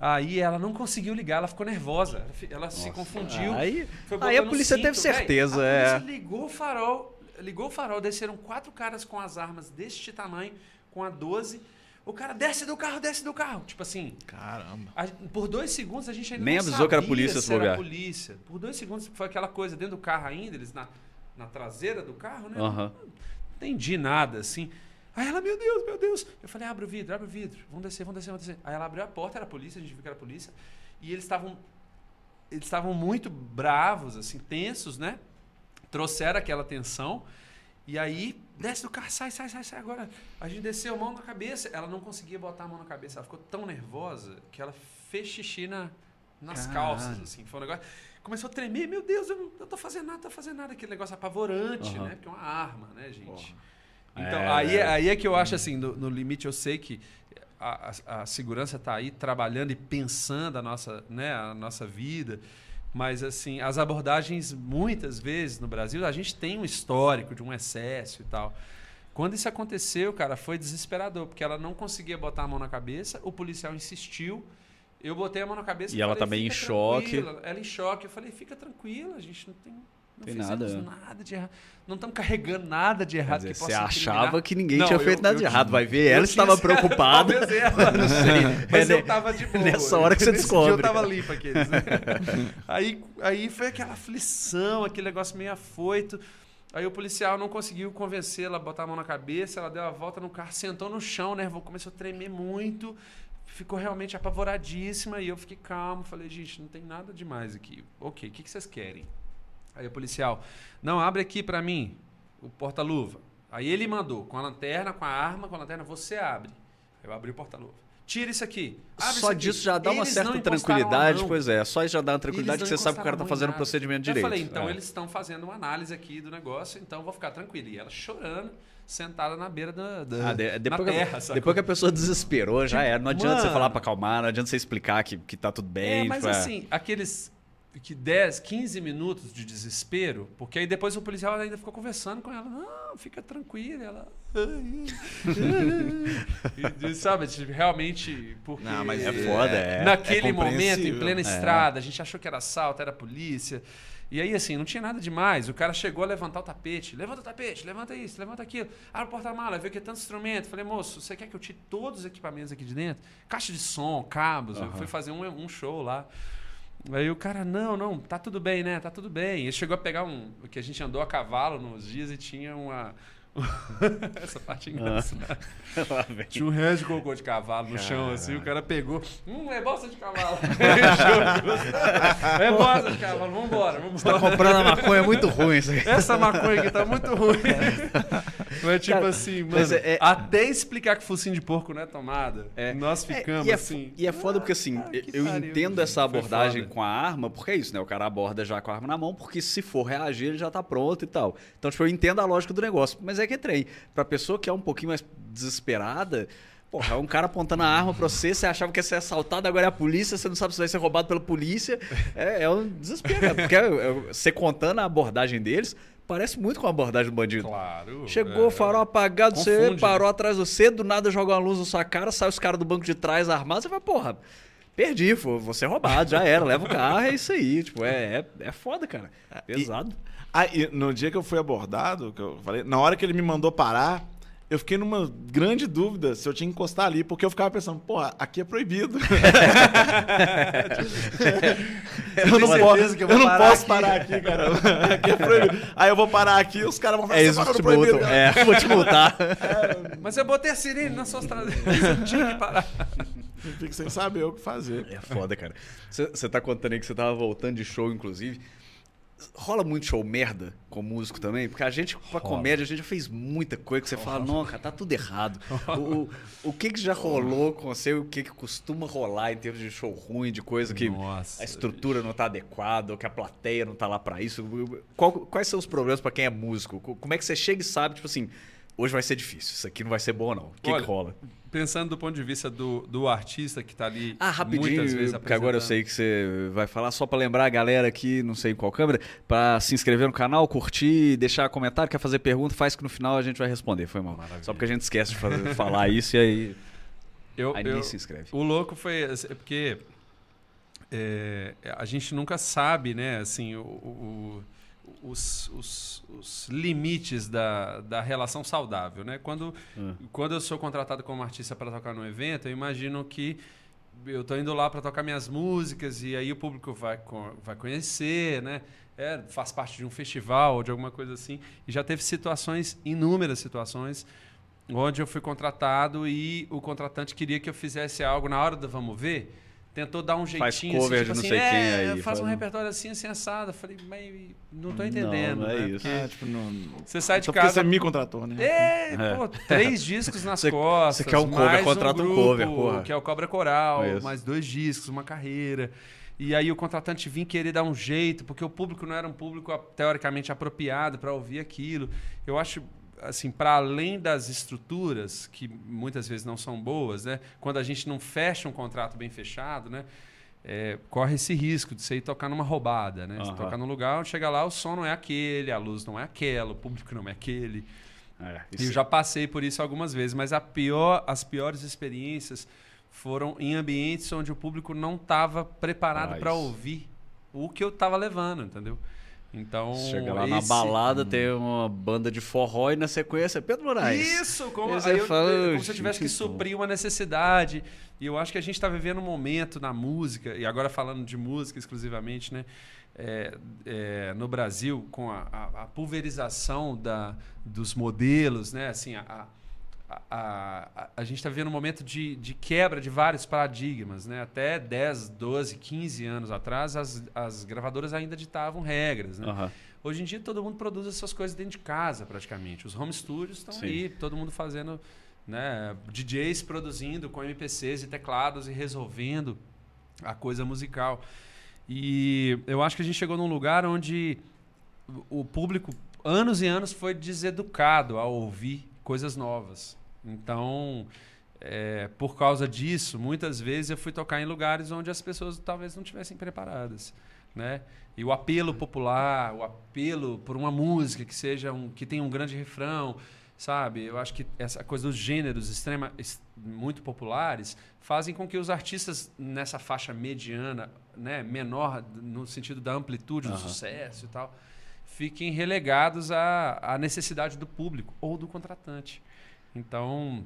Aí ela não conseguiu ligar, ela ficou nervosa. Ela Nossa. se confundiu. Aí, aí a polícia cinto, teve certeza. Véio, a polícia é. ligou o farol, ligou o farol, desceram quatro caras com as armas deste tamanho, com a 12. O cara desce do carro, desce do carro. Tipo assim. Caramba. A, por dois segundos a gente ainda Nem não avisou que era polícia, se era polícia. Por dois segundos foi aquela coisa dentro do carro ainda, eles na, na traseira do carro, né? Uhum. Não entendi nada, assim. Aí ela, meu Deus, meu Deus. Eu falei, abre o vidro, abre o vidro. Vamos descer, vamos descer, vamos descer. Aí ela abriu a porta, era a polícia, a gente viu que era a polícia. E eles estavam eles estavam muito bravos, assim, tensos, né? Trouxeram aquela tensão. E aí, desce do carro, sai, sai, sai, sai agora. A gente desceu a mão na cabeça. Ela não conseguia botar a mão na cabeça. Ela ficou tão nervosa que ela fez xixi na, nas Caralho. calças, assim. Foi um negócio... Começou a tremer. Meu Deus, eu não, eu tô fazendo nada, tô fazendo nada. Aquele negócio apavorante, uhum. né? Porque é uma arma, né, gente? Porra. Então, é, aí, é. aí é que eu acho assim, no, no limite eu sei que a, a, a segurança está aí trabalhando e pensando a nossa, né, a nossa vida. Mas, assim, as abordagens, muitas vezes no Brasil, a gente tem um histórico de um excesso e tal. Quando isso aconteceu, cara, foi desesperador, porque ela não conseguia botar a mão na cabeça, o policial insistiu, eu botei a mão na cabeça e, ela falei, também em choque. Ela em choque, eu falei, fica tranquila, a gente não tem não tem nada. nada de errado. Não estamos carregando nada de errado. Dizer, você achava que ninguém não, tinha feito eu, nada eu, de errado. Vai ver, ela estava preocupada. ela, não sei. Mas é, eu estava de boa. Nessa hora que você descobre. eu estava limpo aqueles. Né? aí, aí foi aquela aflição, aquele negócio meio afoito. Aí o policial não conseguiu convencê-la a botar a mão na cabeça, ela deu a volta no carro, sentou no chão, né? Começou a tremer muito, ficou realmente apavoradíssima e eu fiquei calmo. Falei, gente, não tem nada demais aqui. Ok, o que, que vocês querem? Aí o policial, não, abre aqui para mim o porta-luva. Aí ele mandou, com a lanterna, com a arma, com a lanterna, você abre. Eu abri o porta-luva. Tira isso aqui. Abre só isso disso já dá uma eles certa tranquilidade, pois é. Só isso já dá uma tranquilidade que você sabe que o cara tá fazendo o procedimento direito. Eu falei, então é. eles estão fazendo uma análise aqui do negócio, então vou ficar tranquilo. E ela chorando, sentada na beira da, da ah, de, depois na terra. Que, depois que a pessoa desesperou, já era. Não adianta Mano, você falar para acalmar, não adianta você explicar que, que tá tudo bem. É, mas tipo, é. assim, aqueles que 10, 15 minutos de desespero, porque aí depois o policial ainda ficou conversando com ela. Não, fica tranquila. Ela. e, sabe, realmente. Porque Não, mas é foda, é. Naquele é momento, em plena é. estrada, a gente achou que era assalto, era polícia. E aí, assim, não tinha nada demais. O cara chegou a levantar o tapete. Levanta o tapete, levanta isso, levanta aquilo. Abre o porta-mala, viu que é tanto instrumento. Falei, moço, você quer que eu tire todos os equipamentos aqui de dentro? Caixa de som, cabos. Uhum. Eu fui fazer um, um show lá. Aí o cara, não, não, tá tudo bem, né? Tá tudo bem. Ele chegou a pegar um. que a gente andou a cavalo nos dias e tinha uma. Essa parte é engraçada. Ah, tinha um resto de cocô de cavalo no chão, assim, o cara pegou. Hum, é bosta de cavalo. é bosta de cavalo, vambora, vambora. Você tá comprando a maconha muito ruim isso aqui. Essa maconha aqui tá muito ruim. Mas tipo cara, assim, mano, é, é... até explicar que focinho de porco não é tomada, é, nós é, ficamos e é, assim. E é foda porque assim, ah, eu pariu, entendo essa abordagem com a arma, porque é isso, né? O cara aborda já com a arma na mão, porque se for reagir, ele já tá pronto e tal. Então, tipo, eu entendo a lógica do negócio. Mas é que é trem. Pra pessoa que é um pouquinho mais desesperada, Porra, um cara apontando a arma pra você, você achava que ia ser assaltado, agora é a polícia, você não sabe se vai ser roubado pela polícia. É, é um desespero, Porque é, é, você contando a abordagem deles, parece muito com a abordagem do bandido. Claro. Chegou, é, farol apagado, confunde, você parou né? atrás de você, do nada joga uma luz na sua cara, sai os caras do banco de trás armados, você vai, porra, perdi, vou ser roubado, já era, leva o carro, é isso aí. Tipo, é, é, é foda, cara. Pesado. E ah, no dia que eu fui abordado, que eu falei, na hora que ele me mandou parar, eu fiquei numa grande dúvida se eu tinha que encostar ali, porque eu ficava pensando, porra, aqui é proibido. eu não, posso, eu, eu não parar posso aqui. parar aqui, cara. Aqui é proibido. Aí eu vou parar aqui os caras vão falar, é, eles vão te multam. É, vou te multar. É, mas eu botei a sirene na sua estrada. Você tinha que parar. Fico sem saber o que fazer. É foda, cara. Você tá contando aí que você tava voltando de show, inclusive rola muito show merda com músico também? Porque a gente, pra rola. comédia, a gente já fez muita coisa que você fala, não, cara, tá tudo errado. o, o que que já rolou com você o que que costuma rolar em termos de show ruim, de coisa que Nossa, a estrutura não tá adequada, ou que a plateia não tá lá para isso? Qual, quais são os problemas para quem é músico? Como é que você chega e sabe, tipo assim, hoje vai ser difícil, isso aqui não vai ser bom não. O que, Olha, que rola? pensando do ponto de vista do, do artista que está ali ah, rapidinho, muitas vezes porque agora eu sei que você vai falar só para lembrar a galera aqui, não sei em qual câmera, para se inscrever no canal, curtir, deixar comentário, quer fazer pergunta, faz que no final a gente vai responder. Foi mal. Maravilha. Só porque a gente esquece de fazer, falar isso e aí eu, aí eu, se inscreve. O louco foi é porque é, a gente nunca sabe, né, assim, o, o os, os, os, limites da, da relação saudável. Né? Quando, hum. quando eu sou contratado como artista para tocar no evento, eu imagino que eu estou indo lá para tocar minhas músicas e aí o público vai, vai conhecer, né? É, faz parte de um festival ou de alguma coisa assim. E já teve situações, inúmeras situações, onde eu fui contratado e o contratante queria que eu fizesse algo na hora do vamos ver tentou dar um jeitinho. Faz assim, cover assim, tipo de não assim, sei é, quem aí. Faz um repertório assim, assim, assado. falei, mas não tô entendendo. Não, não é né? isso. É, tipo, não... Você sai de casa... você me contratou, né? É, é. pô, três discos nas você, costas. Você quer um cover, contrata um, grupo, um cover, porra. Que é o Cobra Coral, é mais dois discos, uma carreira. E aí o contratante vinha querer dar um jeito, porque o público não era um público teoricamente apropriado para ouvir aquilo. Eu acho assim, para além das estruturas, que muitas vezes não são boas, né? quando a gente não fecha um contrato bem fechado, né? É, corre esse risco de você ir tocar numa roubada. Né? Uhum. Você tocar num lugar, chega lá, o som não é aquele, a luz não é aquela, o público não é aquele. É, e eu já passei por isso algumas vezes, mas a pior, as piores experiências foram em ambientes onde o público não estava preparado ah, para ouvir o que eu estava levando, entendeu? Então. Chega lá esse... na balada, tem uma banda de forró e na sequência Pedro Moraes. Isso, como, aí eu, falo, como se eu tivesse que suprir uma necessidade. E eu acho que a gente está vivendo um momento na música, e agora falando de música exclusivamente, né? É, é, no Brasil, com a, a, a, pulverização da, dos modelos, né? Assim, a, a, a, a gente está vivendo um momento de, de quebra de vários paradigmas. Né? Até 10, 12, 15 anos atrás, as, as gravadoras ainda ditavam regras. Né? Uhum. Hoje em dia, todo mundo produz as suas coisas dentro de casa, praticamente. Os home studios estão aí, todo mundo fazendo. Né? DJs produzindo com MPCs e teclados e resolvendo a coisa musical. E eu acho que a gente chegou num lugar onde o público, anos e anos, foi deseducado a ouvir coisas novas. Então, é, por causa disso, muitas vezes eu fui tocar em lugares onde as pessoas talvez não tivessem preparadas, né? E o apelo popular, o apelo por uma música que seja um, que tenha um grande refrão, sabe? Eu acho que essa coisa dos gêneros extrema, muito populares fazem com que os artistas nessa faixa mediana, né, menor no sentido da amplitude do sucesso e tal, fiquem relegados à, à necessidade do público ou do contratante. Então,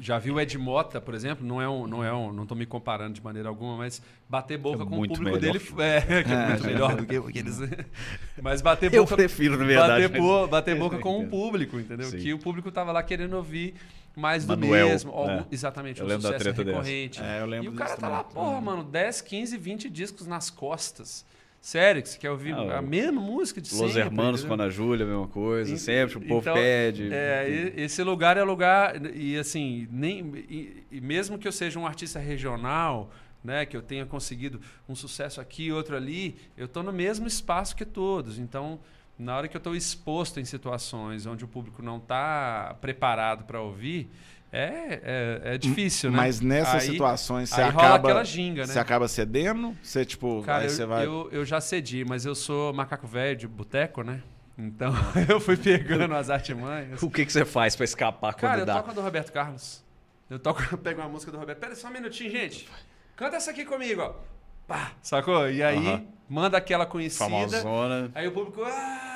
já viu o Ed Mota, por exemplo, não é um, não é um, não estou me comparando de maneira alguma, mas bater boca é com o público melhor. dele é, que é muito melhor do que aqueles. mas bater boca. Eu prefiro, na verdade. Bater, bo, bater boca com o público, entendeu? Sim. Que o público estava lá querendo ouvir mais do Manuel, mesmo. Algum, exatamente, eu um lembro sucesso da treta recorrente. É, eu lembro e o cara tá lá, porra, mano, 10, 15, 20 discos nas costas. Sério, que você quer ouvir ah, a mesma música de Los sempre. Los Hermanos com a Júlia, a mesma coisa, e, sempre, o povo então, pede. É, esse lugar é lugar, e assim, nem, e, e, mesmo que eu seja um artista regional, né, que eu tenha conseguido um sucesso aqui, outro ali, eu estou no mesmo espaço que todos. Então, na hora que eu estou exposto em situações onde o público não está preparado para ouvir, é, é, é difícil, né? Mas nessas aí, situações você acaba. Ginga, né? Você acaba cedendo? Você, tipo, Cara, aí eu, você vai. Eu, eu já cedi, mas eu sou macaco velho de boteco, né? Então eu fui pegando as artimanhas. O que, que você faz para escapar quando Cara, dá? eu toco a do Roberto Carlos. Eu toco, eu pego uma música do Roberto. Pera só um minutinho, gente. Canta essa aqui comigo, ó. Pá, sacou? E aí, uh -huh. manda aquela conhecida. Famosona. Aí o público. Ah!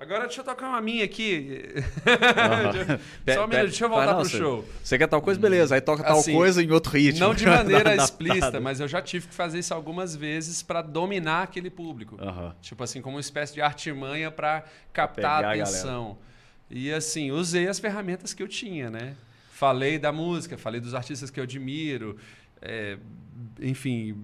Agora deixa eu tocar uma minha aqui. Uhum. Só um minuto, deixa eu voltar pro show. Você quer tal coisa, beleza. Aí toca assim, tal coisa em outro ritmo. Não de maneira explícita, mas eu já tive que fazer isso algumas vezes para dominar aquele público. Uhum. Tipo assim, como uma espécie de artimanha para captar a atenção. A e assim, usei as ferramentas que eu tinha, né? Falei da música, falei dos artistas que eu admiro. É, enfim,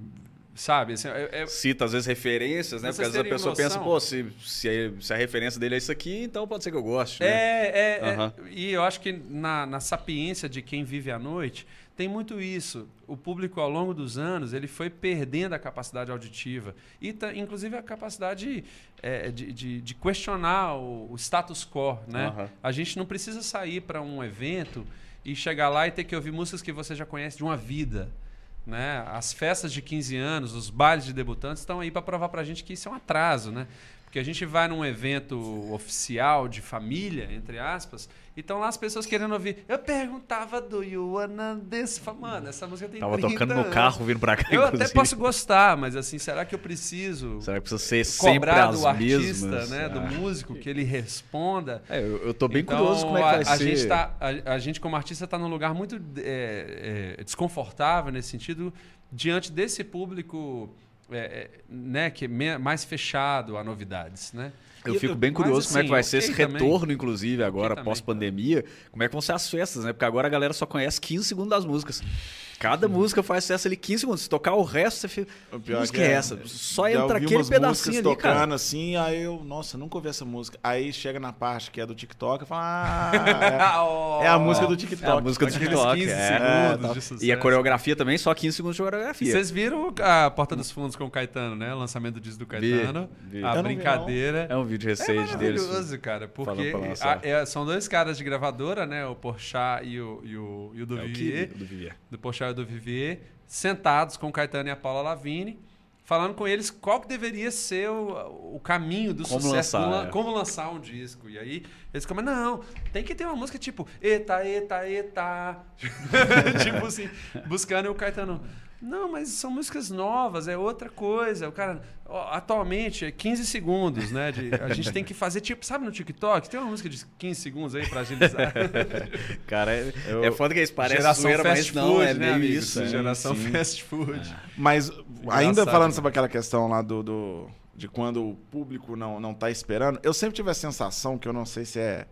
Sabe? Assim, é, é... Cita às vezes referências, né? Porque às vezes a pessoa noção. pensa, pô, se, se, a, se, a, referência dele é isso aqui, então pode ser que eu goste. Né? É, é, uhum. é, E eu acho que na, na sapiência de quem vive à noite, tem muito isso. O público, ao longo dos anos, ele foi perdendo a capacidade auditiva. E, tá, inclusive, a capacidade é, de, de, de, questionar o, o, status quo. Né? Uhum. A gente não precisa sair para um evento e chegar lá e ter que ouvir músicas que você já conhece de uma vida. Né? As festas de 15 anos, os bailes de debutantes estão aí para provar para a gente que isso é um atraso. Né? Porque a gente vai num evento oficial de família, entre aspas, e estão lá as pessoas querendo ouvir. Eu perguntava do Wanna Dance. Mano, essa música tem Tava 30 tocando anos. no carro vindo pra cá. Eu inclusive. até posso gostar, mas assim, será que eu preciso. Será que precisa ser sempre as do artista, mesmas? né? Ah. Do músico, que ele responda. É, eu, eu tô bem então, curioso como é que vai a, ser. Gente tá, a, a, gente, como artista, está num lugar muito é, é, desconfortável nesse sentido, diante desse público. É, é né, que é mais fechado a novidades, né? Eu fico bem curioso assim, como é que vai assim, ser esse retorno, também. inclusive, agora, pós-pandemia. Como é que vão ser as festas, né? Porque agora a galera só conhece 15 segundos das músicas. Cada música faz sucesso ali 15 segundos. Se tocar o resto, você fica. O pior que música é, é essa? Só entra aquele pedacinho ali, tocando cara. assim, aí eu, nossa, nunca ouvi essa música. Aí chega na parte que é do TikTok e fala, ah, é, é, a música do TikTok. É a música do TikTok. 15 é, segundos é, e a coreografia também, só 15 segundos de coreografia. Vocês viram a Porta dos Fundos com o Caetano, né? O lançamento do disco do Caetano. Vi, vi. A brincadeira. É um vídeo recente é deles. É maravilhoso, cara. Porque a, é, são dois caras de gravadora, né? O Porchat e o, e o, e o do Vivier. Do Vivier. Do Porchat e do Vivier sentados com o Caetano e a Paula Lavigne, falando com eles qual que deveria ser o, o caminho do como sucesso, lançar, como, é. como, lançar um disco. E aí eles começam, não, tem que ter uma música tipo, eta, eta, eta. tipo assim, buscando o Caetano. Não, mas são músicas novas, é outra coisa. O cara, atualmente, é 15 segundos, né? De, a gente tem que fazer, tipo, sabe no TikTok? Tem uma música de 15 segundos aí pra agilizar. cara, é, Eu, é foda que isso parece geração zoeira, fast mas food, não, é né, meio isso. É, geração sim. fast food. É. Mas, ainda falando né? sobre aquela questão lá do, do, de quando o público não, não tá esperando, eu sempre tive a sensação, que eu não sei se é,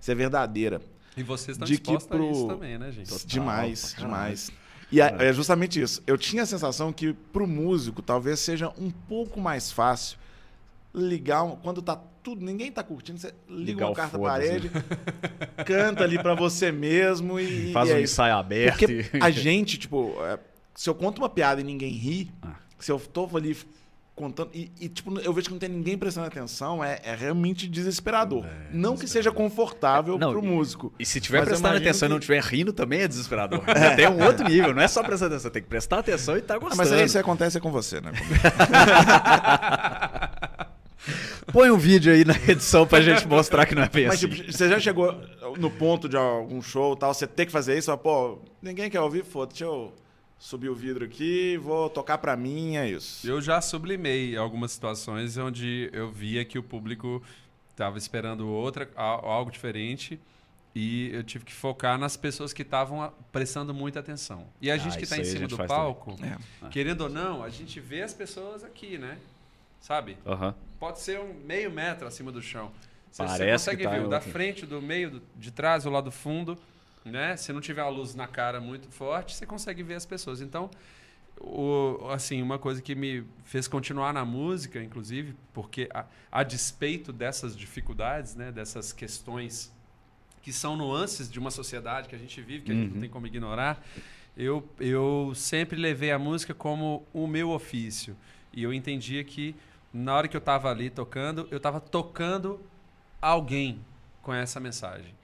se é verdadeira, E vocês estão de que pro... a isso também, né, gente? Total, demais, demais. E é, é justamente isso. Eu tinha a sensação que pro músico talvez seja um pouco mais fácil ligar um, quando tá tudo, ninguém tá curtindo, você liga uma carta parede, canta ali para você mesmo e faz e um é ensaio aberto. Porque a gente, tipo, é, se eu conto uma piada e ninguém ri, ah. se eu tô ali contando. E, e, tipo, eu vejo que não tem ninguém prestando atenção, é, é realmente desesperador. É, não que seja confortável é, não, pro músico. E, se tiver prestando atenção que... e não estiver rindo, também é desesperador. É. Tem um outro nível, não é só prestar atenção, tem que prestar atenção e tá gostando. Ah, mas aí isso acontece com você, né? Põe um vídeo aí na edição pra gente mostrar que não é bem Mas, assim. Tipo, você já chegou no ponto de algum show tal, você tem que fazer isso, pô, ninguém quer ouvir, foda, deixa eu subir o vidro aqui, vou tocar para mim, é isso. Eu já sublimei algumas situações onde eu via que o público estava esperando outra, algo diferente e eu tive que focar nas pessoas que estavam prestando muita atenção. E a ah, gente que está em cima do palco, é. querendo ou não, a gente vê as pessoas aqui, né? Sabe? Uhum. Pode ser um meio metro acima do chão. Você, Parece você consegue tá ver o da frente, do meio, do, de trás, o lado do fundo né? Se não tiver a luz na cara muito forte, você consegue ver as pessoas. Então, o, assim, uma coisa que me fez continuar na música, inclusive, porque a, a despeito dessas dificuldades, né, dessas questões que são nuances de uma sociedade que a gente vive, que a gente não uhum. tem como ignorar, eu, eu sempre levei a música como o meu ofício. E eu entendia que na hora que eu estava ali tocando, eu estava tocando alguém com essa mensagem.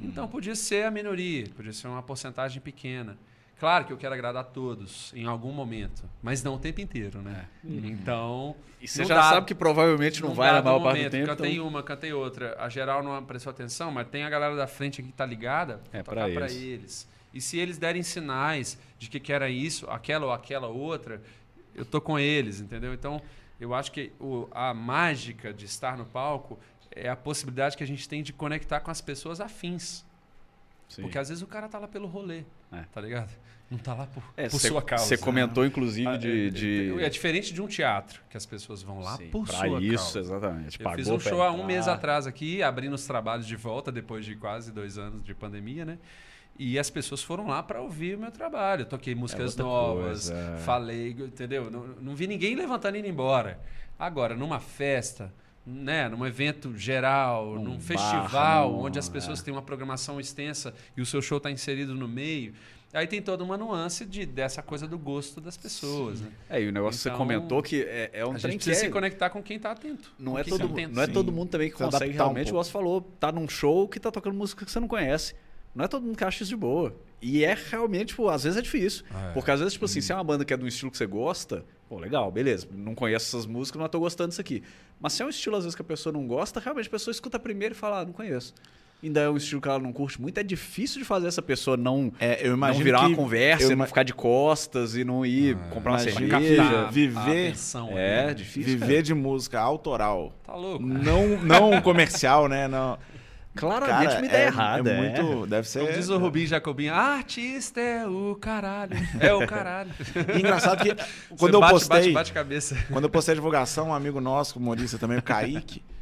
Então podia ser a minoria, podia ser uma porcentagem pequena. Claro que eu quero agradar a todos em algum momento, mas não o tempo inteiro, né? É. Uhum. Então. E você já dá, sabe que provavelmente não, não vai na maior parte do tempo. Cantei então... uma, cantei outra. A geral não prestou atenção, mas tem a galera da frente aqui que tá ligada. É para eles. eles. E se eles derem sinais de que querem isso, aquela ou aquela outra, eu tô com eles, entendeu? Então, eu acho que o, a mágica de estar no palco é a possibilidade que a gente tem de conectar com as pessoas afins. Sim. Porque às vezes o cara tá lá pelo rolê, é. tá ligado? Não tá lá por, é, por cê, sua causa. Você comentou, inclusive, ah, de, é, de, É diferente de um teatro, que as pessoas vão lá Sim, por sua isso, causa. exatamente. Eu Pagou fiz um show há um mês atrás aqui, abrindo os trabalhos de volta, depois de quase dois anos de pandemia, né? E as pessoas foram lá para ouvir o meu trabalho. Eu toquei músicas é novas, coisa. falei, entendeu? Não, não vi ninguém levantando e indo embora. Agora, numa festa né, num evento geral, um num barra, festival, onde as pessoas é. têm uma programação extensa e o seu show está inserido no meio. Aí tem toda uma nuance de, dessa coisa do gosto das pessoas. Né? É, e o negócio então, que você então, comentou que é, é um a gente precisa é... se conectar com quem está atento. Não é, todo, atento, não é todo mundo também que você consegue realmente, um o você falou, tá num show que tá tocando música que você não conhece. Não é todo mundo que acha isso de boa. E é realmente, tipo, às vezes é difícil. Ah, é. Porque às vezes, tipo assim, se é uma banda que é de um estilo que você gosta, pô, legal, beleza. Não conheço essas músicas, não estou gostando disso aqui. Mas se é um estilo, às vezes, que a pessoa não gosta, realmente a pessoa escuta primeiro e fala, ah, não conheço. Ainda é um estilo que ela não curte muito, é difícil de fazer essa pessoa não, é, eu não virar uma conversa, eu, não ficar de costas e não ir ah, comprar uma cerveja. Viver. Atenção, é, né? difícil. Viver cara. de música autoral. Tá louco. Não, não comercial, né? Não. Claramente Cara, uma ideia é, errada. É muito. É. Deve ser. Como diz o Rubinho Jacobinho, artista é o caralho. É o caralho. E engraçado que quando eu postei. Bate, bate cabeça. Quando eu postei a divulgação, um amigo nosso, humorista também, o Kaique.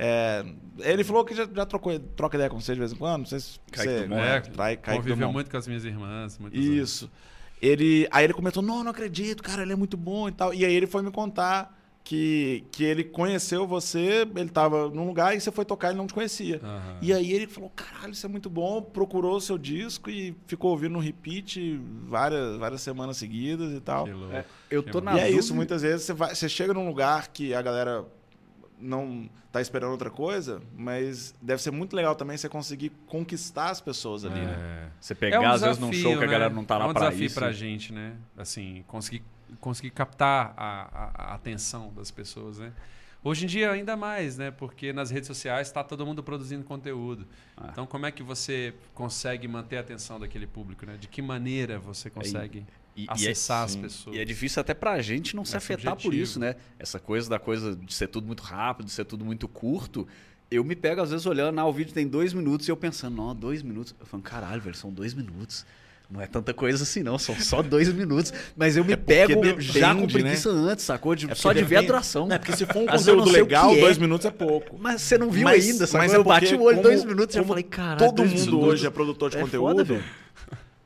É, ele falou que já, já trocou, troca ideia com você de vez em quando. Não sei se Kaique você é, trai, Kaique conviveu muito com as minhas irmãs. Isso. Anos. Ele, aí ele comentou: Não, não acredito, cara, ele é muito bom e tal. E aí ele foi me contar que, que ele conheceu você, ele estava num lugar e você foi tocar e ele não te conhecia. Uhum. E aí ele falou: caralho, isso é muito bom, procurou o seu disco e ficou ouvindo no repeat várias, várias semanas seguidas e tal. É, eu tô na e é isso, muitas vezes você, vai, você chega num lugar que a galera não tá esperando outra coisa, mas deve ser muito legal também você conseguir conquistar as pessoas ali, né? é. né? Você pegar, é um às vezes, num show né? que a galera não tá lá pra isso. É um desafio pra gente, né? Assim, conseguir conseguir captar a, a, a, atenção das pessoas, né? Hoje em dia ainda mais, né? Porque nas redes sociais está todo mundo produzindo conteúdo. Ah. Então como é que você consegue manter a atenção daquele público, né? De que maneira você consegue e, acessar e é, as pessoas? E é difícil até para a gente não é se afetar subjetivo. por isso, né? Essa coisa da coisa de ser tudo muito rápido, de ser tudo muito curto. Eu me pego às vezes olhando, ah, o vídeo tem dois minutos e eu pensando, não, dois minutos. Eu falo, caralho, velho, são dois minutos não é tanta coisa assim, não. São só dois minutos. Mas eu me é pego depende, já com né? preguiça né? antes, sacou? De, é só de ver a duração. É porque se for um conteúdo legal, é. dois minutos é pouco. Mas você não viu mas, ainda, sacou? Mas é eu bati o olho dois minutos e falei, cara. Todo mundo minutos. hoje é produtor de é conteúdo. Foda,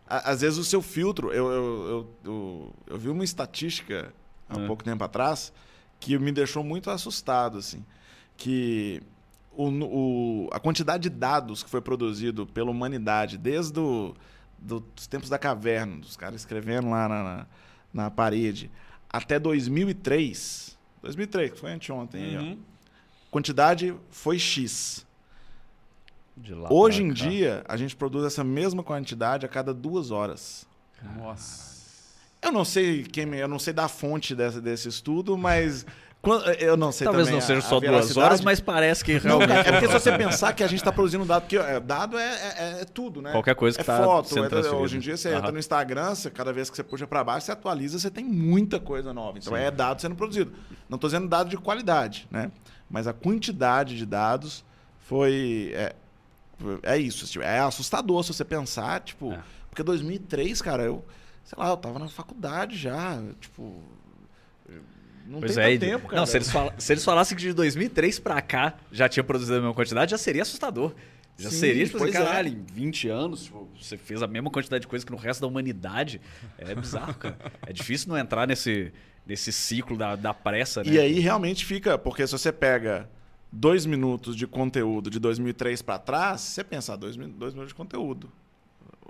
às vezes o seu filtro. Eu, eu, eu, eu, eu vi uma estatística há é. pouco tempo atrás que me deixou muito assustado, assim. Que o, o, a quantidade de dados que foi produzido pela humanidade desde o dos tempos da caverna, dos caras escrevendo lá na, na, na parede, até 2003, 2003, que foi anteontem, uhum. aí, quantidade foi X. Hoje em dia, a gente produz essa mesma quantidade a cada duas horas. Nossa. Eu não sei quem, eu não sei da fonte desse, desse estudo, mas eu não sei Talvez não seja só duas horas, mas parece que realmente. Não, é porque se você pensar que a gente está produzindo dado, porque é, dado é, é, é, tudo, né? Qualquer coisa que é tá foto. Entra, hoje em dia você uhum. entra no Instagram, você, cada vez que você puxa para baixo, você atualiza, você tem muita coisa nova. Então Sim. é dado sendo produzido. Não estou dizendo dado de qualidade, né? Mas a quantidade de dados foi. É, é isso. Tipo, é assustador se você pensar, tipo. É. Porque 2003, cara, eu. Sei lá, eu tava na faculdade já, tipo não pois tem é, tempo, cara. Não, se eles, se eles falassem que de 2003 para cá já tinha produzido a mesma quantidade, já seria assustador. Já Sim, seria, tipo assim, caralho, é. em 20 anos, tipo, você fez a mesma quantidade de coisa que no resto da humanidade. É bizarro, cara. É difícil não entrar nesse, nesse ciclo da, da pressa, né? E aí realmente fica, porque se você pega dois minutos de conteúdo de 2003 para trás, você pensa, dois, dois minutos de conteúdo.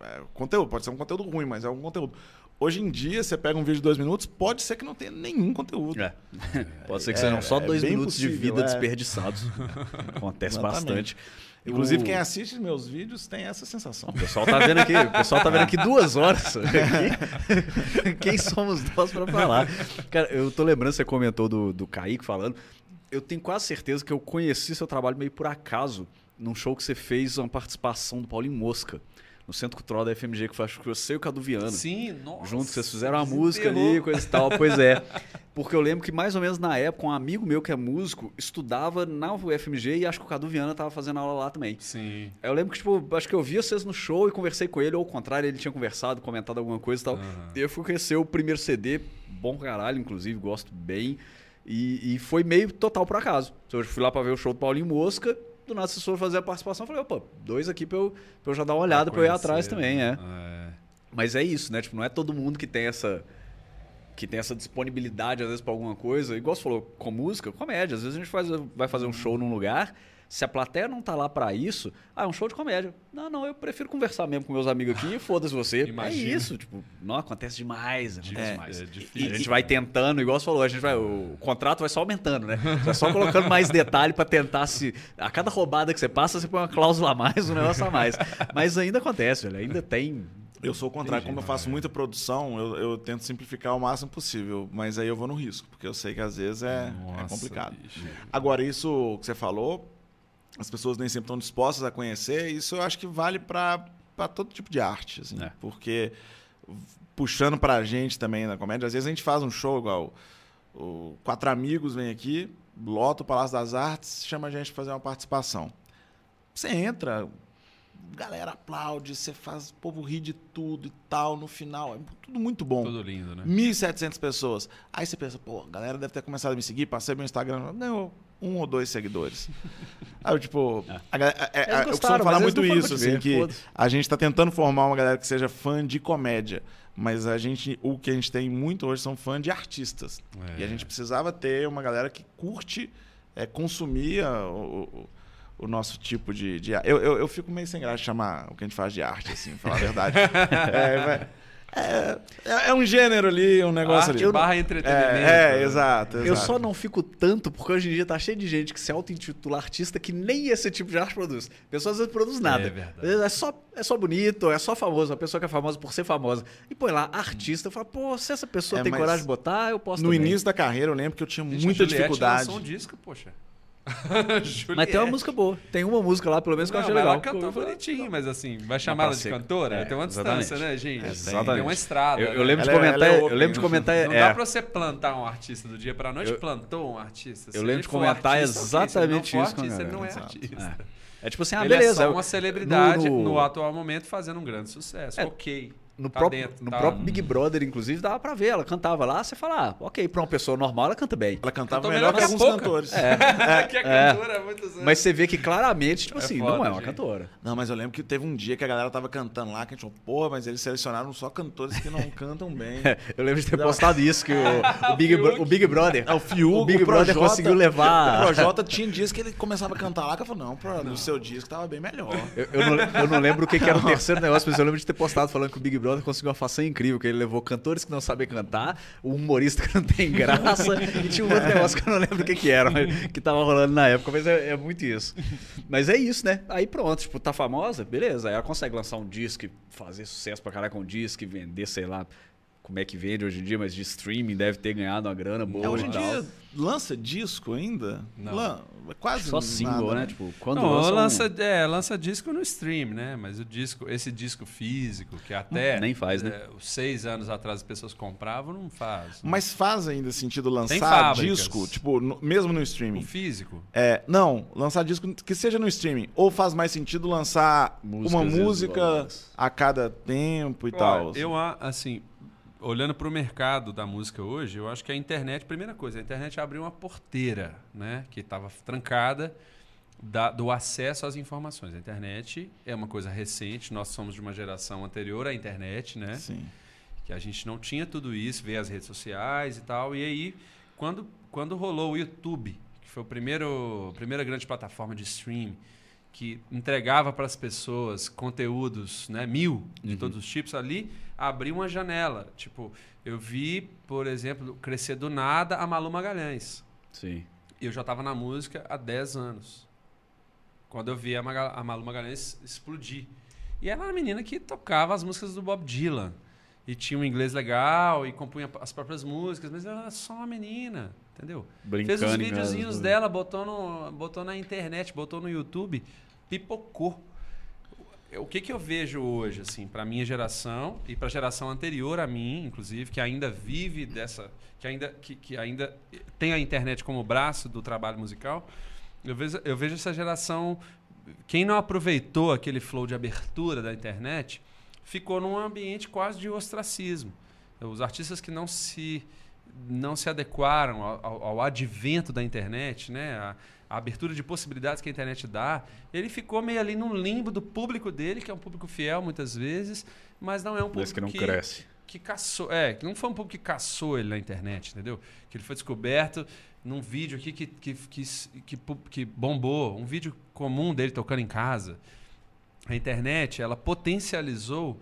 É, conteúdo, pode ser um conteúdo ruim, mas é um conteúdo. Hoje em dia, você pega um vídeo de dois minutos, pode ser que não tenha nenhum conteúdo. É. Pode ser que é, sejam só é dois minutos possível, de vida é. desperdiçados. Acontece Exatamente. bastante. Inclusive, o... quem assiste meus vídeos tem essa sensação. O pessoal tá vendo aqui, o pessoal tá vendo aqui duas horas. quem somos nós para falar? Cara, eu tô lembrando, você comentou do, do Kaique falando. Eu tenho quase certeza que eu conheci seu trabalho meio por acaso, num show que você fez uma participação do Paulinho Mosca no Centro Cultural da FMG, que foi acho que você e o Cadu Viana. Sim, nossa. Juntos, vocês fizeram uma música ali, coisa e tal. Pois é. Porque eu lembro que mais ou menos na época, um amigo meu que é músico estudava na UFMG e acho que o Cadu Viana estava fazendo aula lá também. Sim. Aí eu lembro que, tipo, acho que eu vi vocês no show e conversei com ele, ou ao contrário, ele tinha conversado, comentado alguma coisa e tal. Uhum. E eu fui conhecer o primeiro CD, bom caralho, inclusive, gosto bem. E, e foi meio total por acaso. Eu fui lá para ver o show do Paulinho Mosca do nada, se for fazer a participação, eu falei, opa, dois aqui pra eu, pra eu já dar uma olhada, pra, pra eu ir atrás também, é. é. Mas é isso, né? Tipo, não é todo mundo que tem essa que tem essa disponibilidade, às vezes, para alguma coisa. Igual você falou, com música, comédia. Às vezes a gente faz, vai fazer um show num lugar se a plateia não tá lá para isso, ah, é um show de comédia. Não, não, eu prefiro conversar mesmo com meus amigos aqui e foda-se você. Imagina. É isso, tipo, não acontece demais, acontece é, demais. É difícil. A gente vai tentando, igual você falou, a gente vai, o contrato vai só aumentando, né? Você vai só colocando mais detalhe para tentar se a cada roubada que você passa, você põe uma cláusula a mais, um negócio a mais. Mas ainda acontece, velho, ainda tem eu sou o contrário. Como eu faço muita produção, eu, eu, tento simplificar o máximo possível. Mas aí eu vou no risco, porque eu sei que às vezes é, é Nossa, é complicado. Bicho. Agora, isso que você falou, as pessoas nem sempre estão dispostas a conhecer. Isso eu acho que vale para todo tipo de arte, assim, é. porque puxando para a gente também na comédia, às vezes a gente faz um show igual o quatro amigos vêm aqui, lota o Palácio das Artes, chama a gente para fazer uma participação. Você entra, galera aplaude, você faz o povo rir de tudo e tal, no final, é tudo muito bom. Tudo lindo, né? 1.700 pessoas. Aí você pensa, pô, a galera deve ter começado a me seguir, passei meu Instagram, ganhou um ou dois seguidores. Aí, tipo, é. a, a, a, eu costumo falar muito isso, assim, que a gente está tentando formar uma galera que seja fã de comédia. Mas a gente, o que a gente tem muito hoje são fãs de artistas. É. E a gente precisava ter uma galera que curte é, consumir o, o, o, nosso tipo de. de eu, eu, eu, fico meio sem graça de chamar o que a gente faz de arte, assim, falar a verdade. é, é, é, é, um gênero ali, um negócio Arte ali. barra entretenimento. É, é exato, exato, Eu só não fico tanto porque hoje em dia tá cheio de gente que se auto-intitula artista que nem esse tipo de arte produz. Pessoas às vezes produz nada. É verdade. É só, é só bonito, é só famoso. A pessoa que é famosa por ser famosa. E põe lá, artista, fala, pô, se essa pessoa é, tem coragem de botar, eu posso No também. início da carreira eu lembro que eu tinha Gente, muita dificuldade. um disco, poxa. mas tem uma música boa. Tem uma música lá, pelo menos, que não, eu achei legal. Ela cantou bonitinho, mas assim, vai chamar ela de cantora? É, tem uma distância, né, gente? Exatamente. Tem uma estrada. Eu, eu lembro né? de comentar. É, é eu lembro de comentar. Não é. dá pra você plantar um artista do dia pra noite, eu, plantou um artista. Se eu lembro de comentar artista, exatamente isso. Ele não é artista. É. é tipo assim, ah, ele beleza. É só uma celebridade no... no atual momento fazendo um grande sucesso. É. Ok. No, tá próprio, dentro, no tá... próprio Big Brother, inclusive, dava pra ver. Ela cantava lá, você fala, ah, ok, pra uma pessoa normal, ela canta bem. Ela cantava melhor, melhor que alguns cantores. É. é. que a cantora é. muitos anos. Mas você vê que claramente, tipo é assim, foda, não é uma gente. cantora. Não, mas eu lembro que teve um dia que a galera tava cantando lá, que a gente falou, porra, mas eles selecionaram só cantores que não cantam bem. É, eu lembro de ter postado isso, que o, o, Big, o Big Brother. É, o Fiuk, o Big o Brother conseguiu levar. O Projota tinha dias que ele começava a cantar lá, que eu falei, não, pro, no seu disco tava bem melhor. Eu, eu, não, eu não lembro o que, que era o terceiro negócio, mas eu lembro de ter postado falando que o Big Brother conseguiu uma façanha incrível, que ele levou cantores que não sabem cantar, o humorista que não tem graça, e tinha um outro negócio que eu não lembro o que, que era, que tava rolando na época, mas é, é, muito isso. Mas é isso, né? Aí pronto, tipo, tá famosa, beleza. Aí ela consegue lançar um disco, fazer sucesso pra caralho com um disco, vender, sei lá, como é que vende hoje em dia, mas de streaming deve ter ganhado uma grana boa. É, hoje em dia lança disco ainda? Não. Lan, quase Só single, nada, né? né? Tipo, quando não, lança, lança, um... é, lança disco no stream, né? Mas o disco, esse disco físico, que até. Nem faz, né? É, seis anos atrás as pessoas compravam, não faz. Né? Mas faz ainda sentido lançar disco, tipo, no, mesmo no streaming? O físico? É, não, lançar disco que seja no streaming. Ou faz mais sentido lançar Músicas uma música a cada tempo e Olha, tal? Eu, assim, olhando para o mercado da música hoje, eu acho que a internet, primeira coisa, a internet abriu uma porteira, né, que estava trancada da, do acesso às informações. A internet é uma coisa recente, nós somos de uma geração anterior à internet, né? Sim. Que a gente não tinha tudo isso, ver as redes sociais e tal. E aí, quando, quando rolou o YouTube, que foi a primeira grande plataforma de stream, que entregava para as pessoas conteúdos, né, mil de uhum. todos os tipos ali, abriu uma janela. Tipo, eu vi, por exemplo, crescer do nada a Malu Magalhães. Sim. Eu já estava na música há 10 anos. Quando eu vi a, Magal a Malu Magalhães explodir. E ela era uma menina que tocava as músicas do Bob Dylan. E tinha um inglês legal e compunha as próprias músicas, mas ela era só uma menina, entendeu? Brincando Fez os videozinhos dela, botou, no, botou na internet, botou no YouTube, pipocou. O que, que eu vejo hoje, assim, para minha geração e para a geração anterior a mim, inclusive, que ainda vive dessa, que ainda, que, que ainda tem a internet como braço do trabalho musical, eu vejo, eu vejo essa geração, quem não aproveitou aquele flow de abertura da internet, ficou num ambiente quase de ostracismo. Os artistas que não se não se adequaram ao, ao, ao advento da internet, né? A, a, abertura de possibilidades que a internet dá, ele ficou meio ali no limbo do público dele, que é um público fiel muitas vezes, mas não é um público que não que, cresce. Que caçou, é, não foi um público que caçou ele na internet, entendeu? Que ele foi descoberto num vídeo aqui que, que, que, que, que bombou, um vídeo comum dele tocando em casa a internet ela potencializou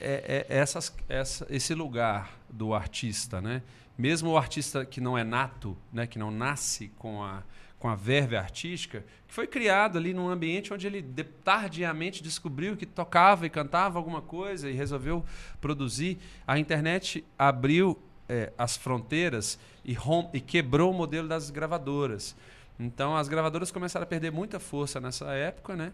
é, é, essas, essa, esse lugar do artista, né? Mesmo o artista que não é nato, né? Que não nasce com a com a verve artística, que foi criado ali num ambiente onde ele tardiamente descobriu que tocava e cantava alguma coisa e resolveu produzir. A internet abriu é, as fronteiras e, e quebrou o modelo das gravadoras. Então as gravadoras começaram a perder muita força nessa época, né?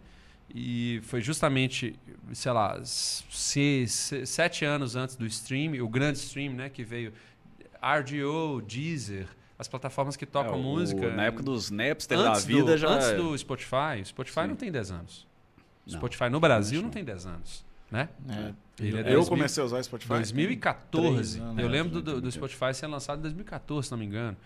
E foi justamente, sei lá, sete anos antes do stream, o grande stream, né? Que veio RDO, Deezer, as plataformas que tocam é, o, música. Na época dos Napster da vida do, já. Antes do Spotify. O Spotify Sim. não tem 10 anos. O Spotify no Brasil não tem 10 anos. Né? É. É eu comecei a usar o Spotify. 2014. Anos, eu lembro do, do Spotify sendo lançado em 2014, se não me engano.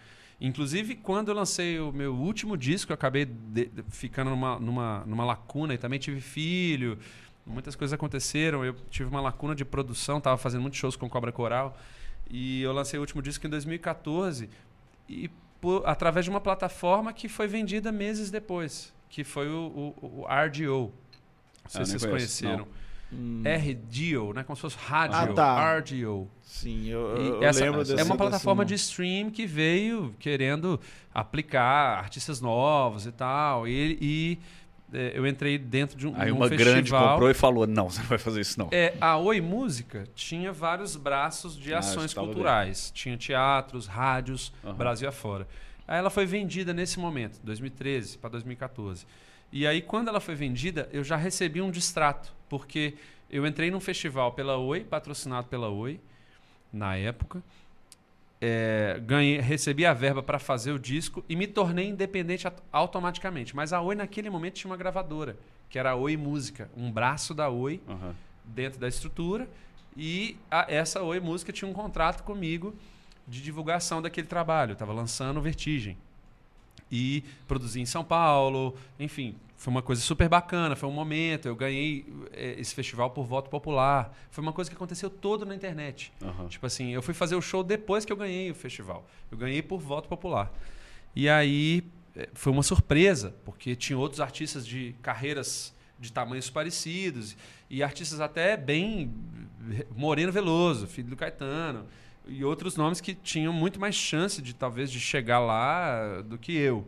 Inclusive, quando eu lancei o meu último disco, eu acabei de, de, ficando numa, numa, numa lacuna e também tive filho. Muitas coisas aconteceram. Eu tive uma lacuna de produção, estava fazendo muitos shows com Cobra Coral. E eu lancei o último disco em 2014 e por, através de uma plataforma que foi vendida meses depois, que foi o, o, o RDO. Não sei ah, se vocês conheceram. Não. Hum. RDO, né? Como se fosse rádio. Ah, tá. RDO. Sim, eu, eu essa, lembro desse, É uma plataforma de stream que veio querendo aplicar artistas novos e tal. E, e eu entrei dentro de um, Aí um uma festival. grande comprou e falou: não, você não vai fazer isso não. É, a Oi Música tinha vários braços de ah, ações culturais. Tinha teatros, rádios, uhum. Brasil afora. Aí ela foi vendida nesse momento, 2013 para 2014. E aí, quando ela foi vendida, eu já recebi um distrato, porque eu entrei num festival pela Oi, patrocinado pela Oi, na época. É, ganhei, recebi a verba para fazer o disco e me tornei independente automaticamente. Mas a Oi, naquele momento, tinha uma gravadora, que era a Oi Música, um braço da Oi uhum. dentro da estrutura. E a, essa Oi Música tinha um contrato comigo de divulgação daquele trabalho. Estava lançando Vertigem. E produzi em São Paulo, enfim, foi uma coisa super bacana, foi um momento. Eu ganhei eh, esse festival por voto popular. Foi uma coisa que aconteceu todo na internet. Uhum. Tipo assim, eu fui fazer o show depois que eu ganhei o festival. Eu ganhei por voto popular. E aí eh, foi uma surpresa, porque tinha outros artistas de carreiras de tamanhos parecidos e artistas até bem eh, Moreno Veloso, filho do Caetano, e outros nomes que tinham muito mais chance de talvez de chegar lá do que eu.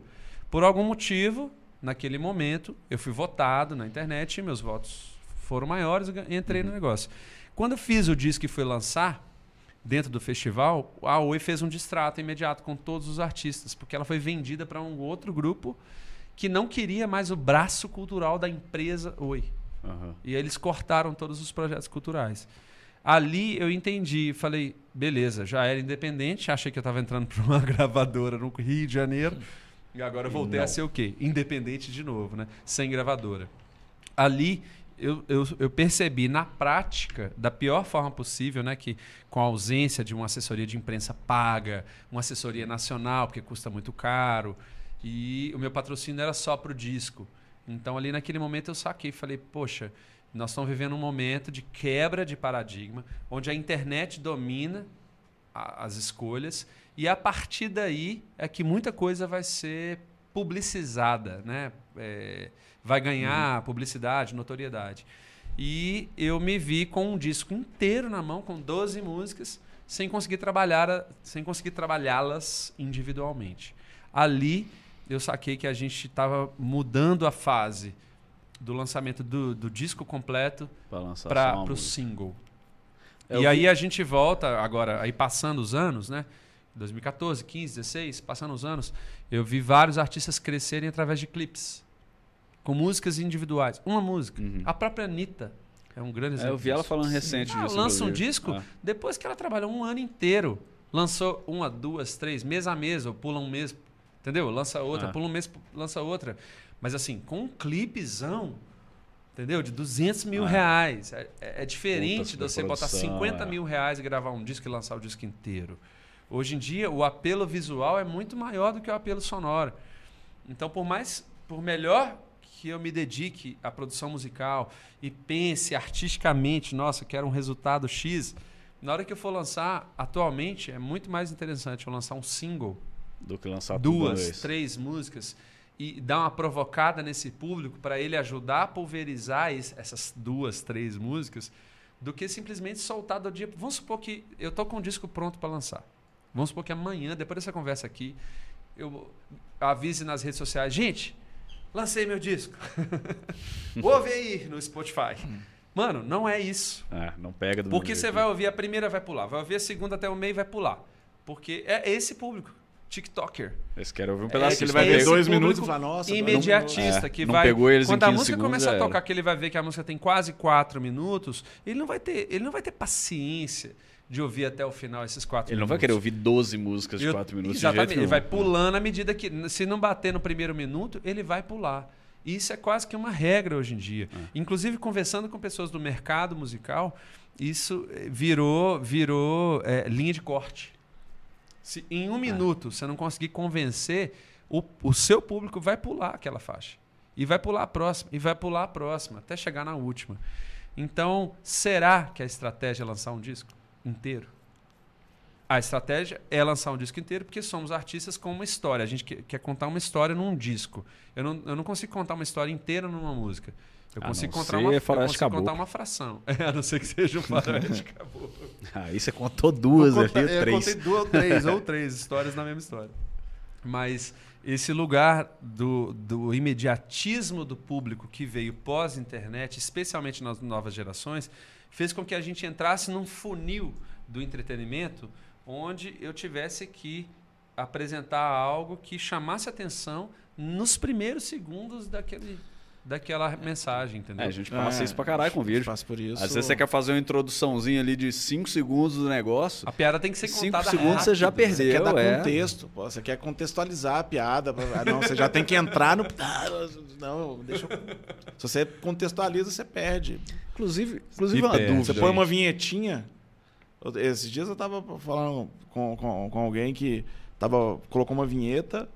Por algum motivo, naquele momento, eu fui votado na internet meus votos foram maiores e entrei uhum. no negócio. Quando eu fiz o disco e fui lançar, dentro do festival, a Oi fez um distrato imediato com todos os artistas, porque ela foi vendida para um outro grupo que não queria mais o braço cultural da empresa Oi. Uhum. E aí eles cortaram todos os projetos culturais. Ali eu entendi, falei, beleza, já era independente, achei que eu estava entrando para uma gravadora no Rio de Janeiro. E agora voltei Não. a ser o quê? Independente de novo, né? Sem gravadora. Ali eu, eu, eu, percebi na prática, da pior forma possível, né, que com a ausência de uma assessoria de imprensa paga, uma assessoria nacional, porque custa muito caro, e o meu patrocínio era só para o disco. Então, ali naquele momento, eu saquei e falei: poxa, nós estamos vivendo um momento de quebra de paradigma, onde a internet domina a, as escolhas e a partir daí é que muita coisa vai ser publicizada, né? É, vai ganhar uhum. publicidade, notoriedade. E eu me vi com um disco inteiro na mão, com 12 músicas, sem conseguir trabalhar, sem conseguir trabalhá-las individualmente. Ali eu saquei que a gente estava mudando a fase do lançamento do, do disco completo para o single. Eu e vi... aí a gente volta agora, aí passando os anos, né? 2014, 15, 16, passando os anos, eu vi vários artistas crescerem através de clipes. Com músicas individuais. Uma música. Uhum. A própria Anitta é um grande exemplo. É, eu vi ela falando recente ah, disso. Lança um disco ah. depois que ela trabalhou um ano inteiro. Lançou uma, duas, três, mês a mês, ou pula um mês, entendeu? Lança outra, ah. pula um mês, lança outra. Mas assim, com um clipezão, entendeu? De 200 mil ah. reais. É, é, é diferente de você botar 50 é. mil reais e gravar um disco e lançar o disco inteiro. Hoje em dia, o apelo visual é muito maior do que o apelo sonoro. Então, por mais, por melhor que eu me dedique à produção musical e pense artisticamente, nossa, quero um resultado X, na hora que eu for lançar, atualmente é muito mais interessante eu lançar um single do que lançar duas, três músicas e dar uma provocada nesse público para ele ajudar a pulverizar essas duas, três músicas, do que simplesmente soltar do dia. Vamos supor que eu tô com um disco pronto para lançar. Vamos supor que amanhã, depois dessa conversa aqui, eu avise nas redes sociais, gente, lancei meu disco. Ouve aí no Spotify. Mano, não é isso. É, não pega do Porque você vai ouvir a primeira, vai pular. Vai ouvir a segunda até o meio, vai pular. Porque é esse público. TikToker. Esse quer ouvir um pedaço. É, ele vai ver dois minutos e falar, nossa... Imediatista, não, que vai... Pegou eles quando a música começa a tocar, que ele vai ver que a música tem quase quatro minutos, ele não vai ter, ele não vai ter paciência de ouvir até o final esses quatro ele minutos. Ele não vai querer ouvir 12 músicas de 4 minutos. Exatamente. ele vai pulando à medida que. Se não bater no primeiro minuto, ele vai pular. Isso é quase que uma regra hoje em dia. É. Inclusive, conversando com pessoas do mercado musical, isso eh, virou, virou é, linha de corte. Se em um é. minuto você não conseguir convencer, o, o seu público vai pular aquela faixa. E vai pular a próxima, e vai pular a próxima, até chegar na última. Então, será que a estratégia é lançar um disco? Inteiro. A estratégia é lançar um disco inteiro porque somos artistas com uma história. A gente quer contar uma história num disco. Eu não, eu não consigo contar uma história inteira numa música. Eu consigo, contar uma, eu consigo contar uma fração. É, a não ser que seja um faroeste caboclo. Aí você contou duas contar, ali, três. Eu contei duas ou três, ou três histórias na mesma história. Mas esse lugar do, do imediatismo do público que veio pós-internet, especialmente nas novas gerações, fez com que a gente entrasse num funil do entretenimento onde eu tivesse que apresentar algo que chamasse atenção nos primeiros segundos daquele daquela mensagem, entendeu? É, a gente passa é, isso pra caralho com vídeo. Passa por isso. Às vezes você quer fazer uma introduçãozinha ali de 5 segundos do negócio. A piada tem que ser contada 5 segundos rápido. você já perdeu, Você quer dar é. contexto, pô, você quer contextualizar a piada. Ah, não, você já tem que entrar no... não. Deixa eu... Se você contextualiza, você perde. Inclusive, inclusive uma dúvida. Você põe uma vinhetinha. Esses dias eu tava falando com, com, com alguém que tava, colocou uma vinheta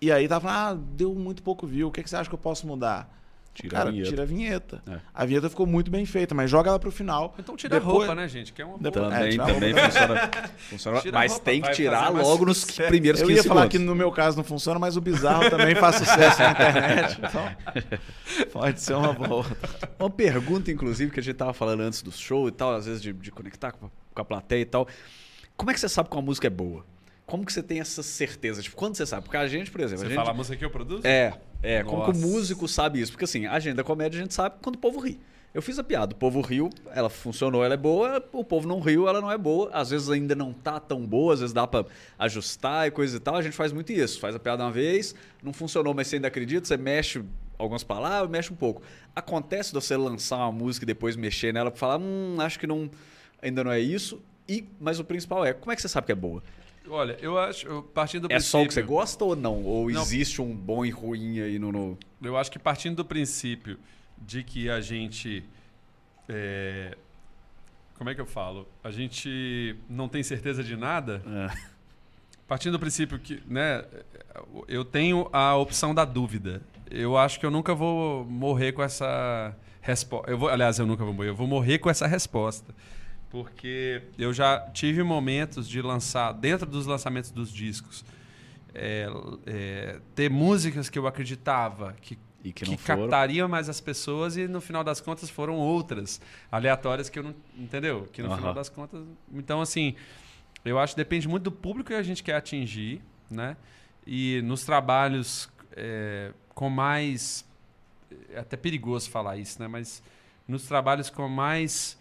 e aí tava falando, ah, deu muito pouco view, o que, que você acha que eu posso mudar? Tira cara, a vinheta. tira a vinheta. É. A vinheta ficou muito bem feita, mas joga ela pro final. Então tira Depois... a roupa, né, gente? Que é uma boa. Também, é, também funciona. funciona mas roupa, tem que tirar logo nos sucesso. primeiros 15 Eu ia falar que no meu caso não funciona, mas o bizarro também faz sucesso na internet. Então, pode ser uma boa. Uma pergunta, inclusive, que a gente tava falando antes do show e tal, às vezes de, de conectar com a plateia e tal. Como é que você sabe que uma música é boa? Como que você tem essa certeza? Tipo, quando você sabe? Porque a gente, por exemplo. Você a gente... fala a música que eu produzo? É, é. Nossa. Como que o músico sabe isso? Porque assim, a agenda da comédia a gente sabe quando o povo ri. Eu fiz a piada, o povo riu, ela funcionou, ela é boa, o povo não riu, ela não é boa. Às vezes ainda não tá tão boa, às vezes dá para ajustar e coisa e tal. A gente faz muito isso. Faz a piada uma vez, não funcionou, mas você ainda acredita, você mexe algumas palavras, mexe um pouco. Acontece de você lançar uma música e depois mexer nela para falar, hum, acho que não, ainda não é isso. E, mas o principal é, como é que você sabe que é boa? Olha, eu acho, partindo do é princípio... É só o que você gosta ou não? Ou não. existe um bom e ruim aí no, no... Eu acho que partindo do princípio de que a gente... É... Como é que eu falo? A gente não tem certeza de nada... É. Partindo do princípio que, né, eu tenho a opção da dúvida. Eu acho que eu nunca vou morrer com essa resposta. Eu vou, aliás, eu nunca vou morrer. Eu vou morrer com essa resposta porque eu já tive momentos de lançar, dentro dos lançamentos dos discos, é, é, ter músicas que eu acreditava que, que, que captariam mais as pessoas e no final das contas foram outras aleatórias que eu não. Entendeu? Que no uhum. final das contas. Então, assim, eu acho que depende muito do público que a gente quer atingir, né? E nos trabalhos é, com mais. É até perigoso falar isso, né? Mas nos trabalhos com mais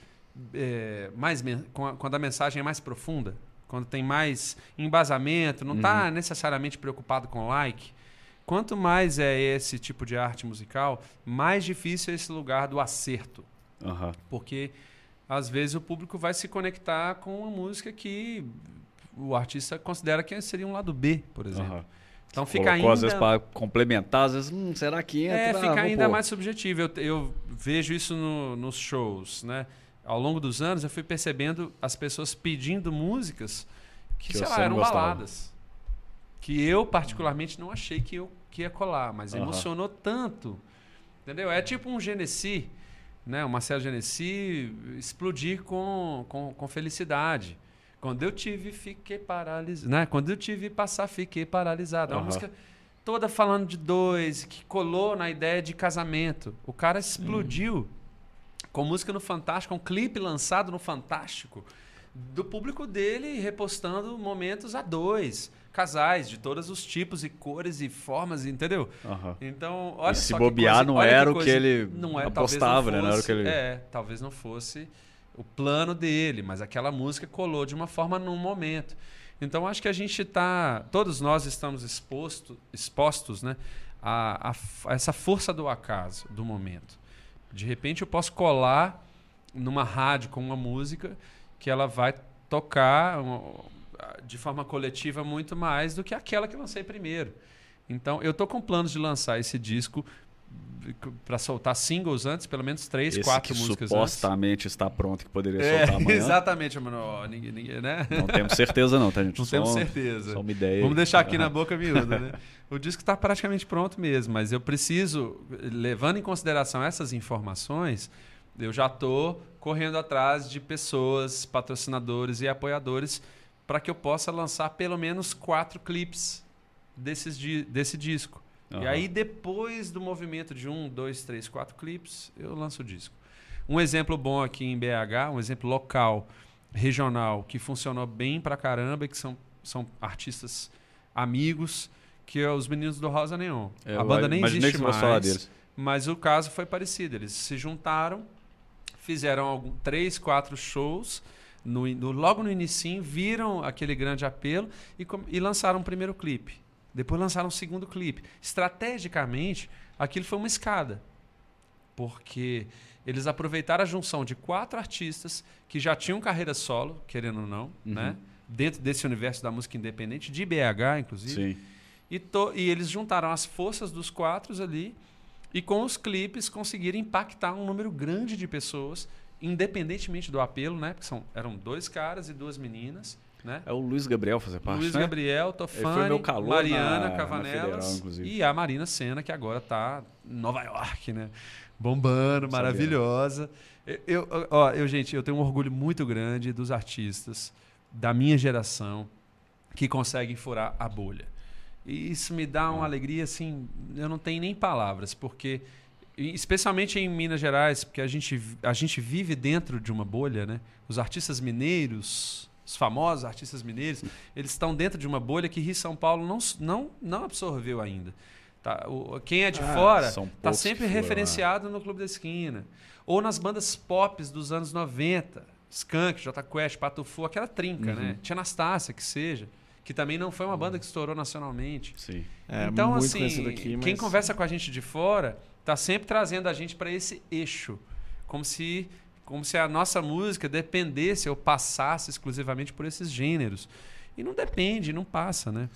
é, mais quando a mensagem é mais profunda, quando tem mais embasamento, não está uhum. necessariamente preocupado com like. Quanto mais é esse tipo de arte musical, mais difícil é esse lugar do acerto. Uhum. Porque às vezes o público vai se conectar com uma música que o artista considera que seria um lado B, por exemplo. Uhum. Então fica Colocou, ainda. às vezes para complementar, às vezes, hum, será que entra? É, fica ainda mais subjetivo. Eu, eu vejo isso no, nos shows, né? Ao longo dos anos, eu fui percebendo as pessoas pedindo músicas que, que sei lá, eram gostava. baladas. Que eu, particularmente, não achei que, eu, que ia colar, mas uhum. emocionou tanto. Entendeu? É tipo um Genesi, né? O Marcelo Genesi explodir com, com, com felicidade. Quando eu tive, fiquei paralisado. Né? Quando eu tive passar, fiquei paralisado. É uma uhum. música toda falando de dois, que colou na ideia de casamento. O cara explodiu. Uhum com música no Fantástico, um clipe lançado no Fantástico, do público dele repostando momentos a dois. Casais de todos os tipos e cores e formas, entendeu? Uhum. Então, olha e se bobear coisa, não era o que ele não é, apostava, não fosse, né? Não era o que ele... É, talvez não fosse o plano dele, mas aquela música colou de uma forma num momento. Então, acho que a gente está... Todos nós estamos exposto, expostos né, a, a, a essa força do acaso, do momento. De repente eu posso colar numa rádio com uma música que ela vai tocar de forma coletiva muito mais do que aquela que eu lancei primeiro. Então eu tô com planos de lançar esse disco para soltar singles antes, pelo menos três, Esse quatro que músicas supostamente antes. está pronto que poderia é, soltar amanhã. Exatamente, mano. Ninguém, ninguém, né? Não temos certeza não, tá gente? Não só, temos certeza. Só uma ideia. Vamos deixar aqui na boca miúda, né? O disco está praticamente pronto mesmo, mas eu preciso, levando em consideração essas informações, eu já estou correndo atrás de pessoas, patrocinadores e apoiadores para que eu possa lançar pelo menos quatro clipes desses, desse disco. Uhum. E aí, depois do movimento de um, dois, três, quatro clipes, eu lanço o disco. Um exemplo bom aqui em BH, um exemplo local, regional, que funcionou bem pra caramba, que são, são artistas amigos, que é os meninos do Rosa Neon. É, a banda nem existe mais. Mas o caso foi parecido. Eles se juntaram, fizeram algum, três, quatro shows. No, no, logo no início, viram aquele grande apelo e, e lançaram o primeiro clipe. Depois lançaram um segundo clipe. Estrategicamente, aquilo foi uma escada. Porque eles aproveitaram a junção de quatro artistas que já tinham carreira solo, querendo ou não, uhum. né? dentro desse universo da música independente, de BH, inclusive. Sim. E, to, e eles juntaram as forças dos quatro ali e com os clipes conseguiram impactar um número grande de pessoas, independentemente do apelo, né? Porque são, eram dois caras e duas meninas. Né? É o Luiz Gabriel fazer parte. Luiz né? Gabriel, Tofani, Mariana na, Cavanelas na e a Marina Senna, que agora está em Nova York, né? Bombando, maravilhosa. Eu, eu, ó, eu, gente, eu tenho um orgulho muito grande dos artistas da minha geração que conseguem furar a bolha. E isso me dá uma alegria, assim, eu não tenho nem palavras, porque, especialmente em Minas Gerais, porque a gente, a gente vive dentro de uma bolha, né? Os artistas mineiros, os famosos artistas mineiros, eles estão dentro de uma bolha que Rio São Paulo não, não, não absorveu ainda. Tá? O, quem é de ah, fora está sempre referenciado no Clube da Esquina. Ou nas bandas pop dos anos 90. Skank, J Quest, Patufu, aquela trinca, uhum. né? Tia Anastácia, que seja que também não foi uma banda que estourou nacionalmente. Sim. É, então, assim, aqui, mas... quem conversa com a gente de fora está sempre trazendo a gente para esse eixo, como se como se a nossa música dependesse ou passasse exclusivamente por esses gêneros. E não depende, não passa, né?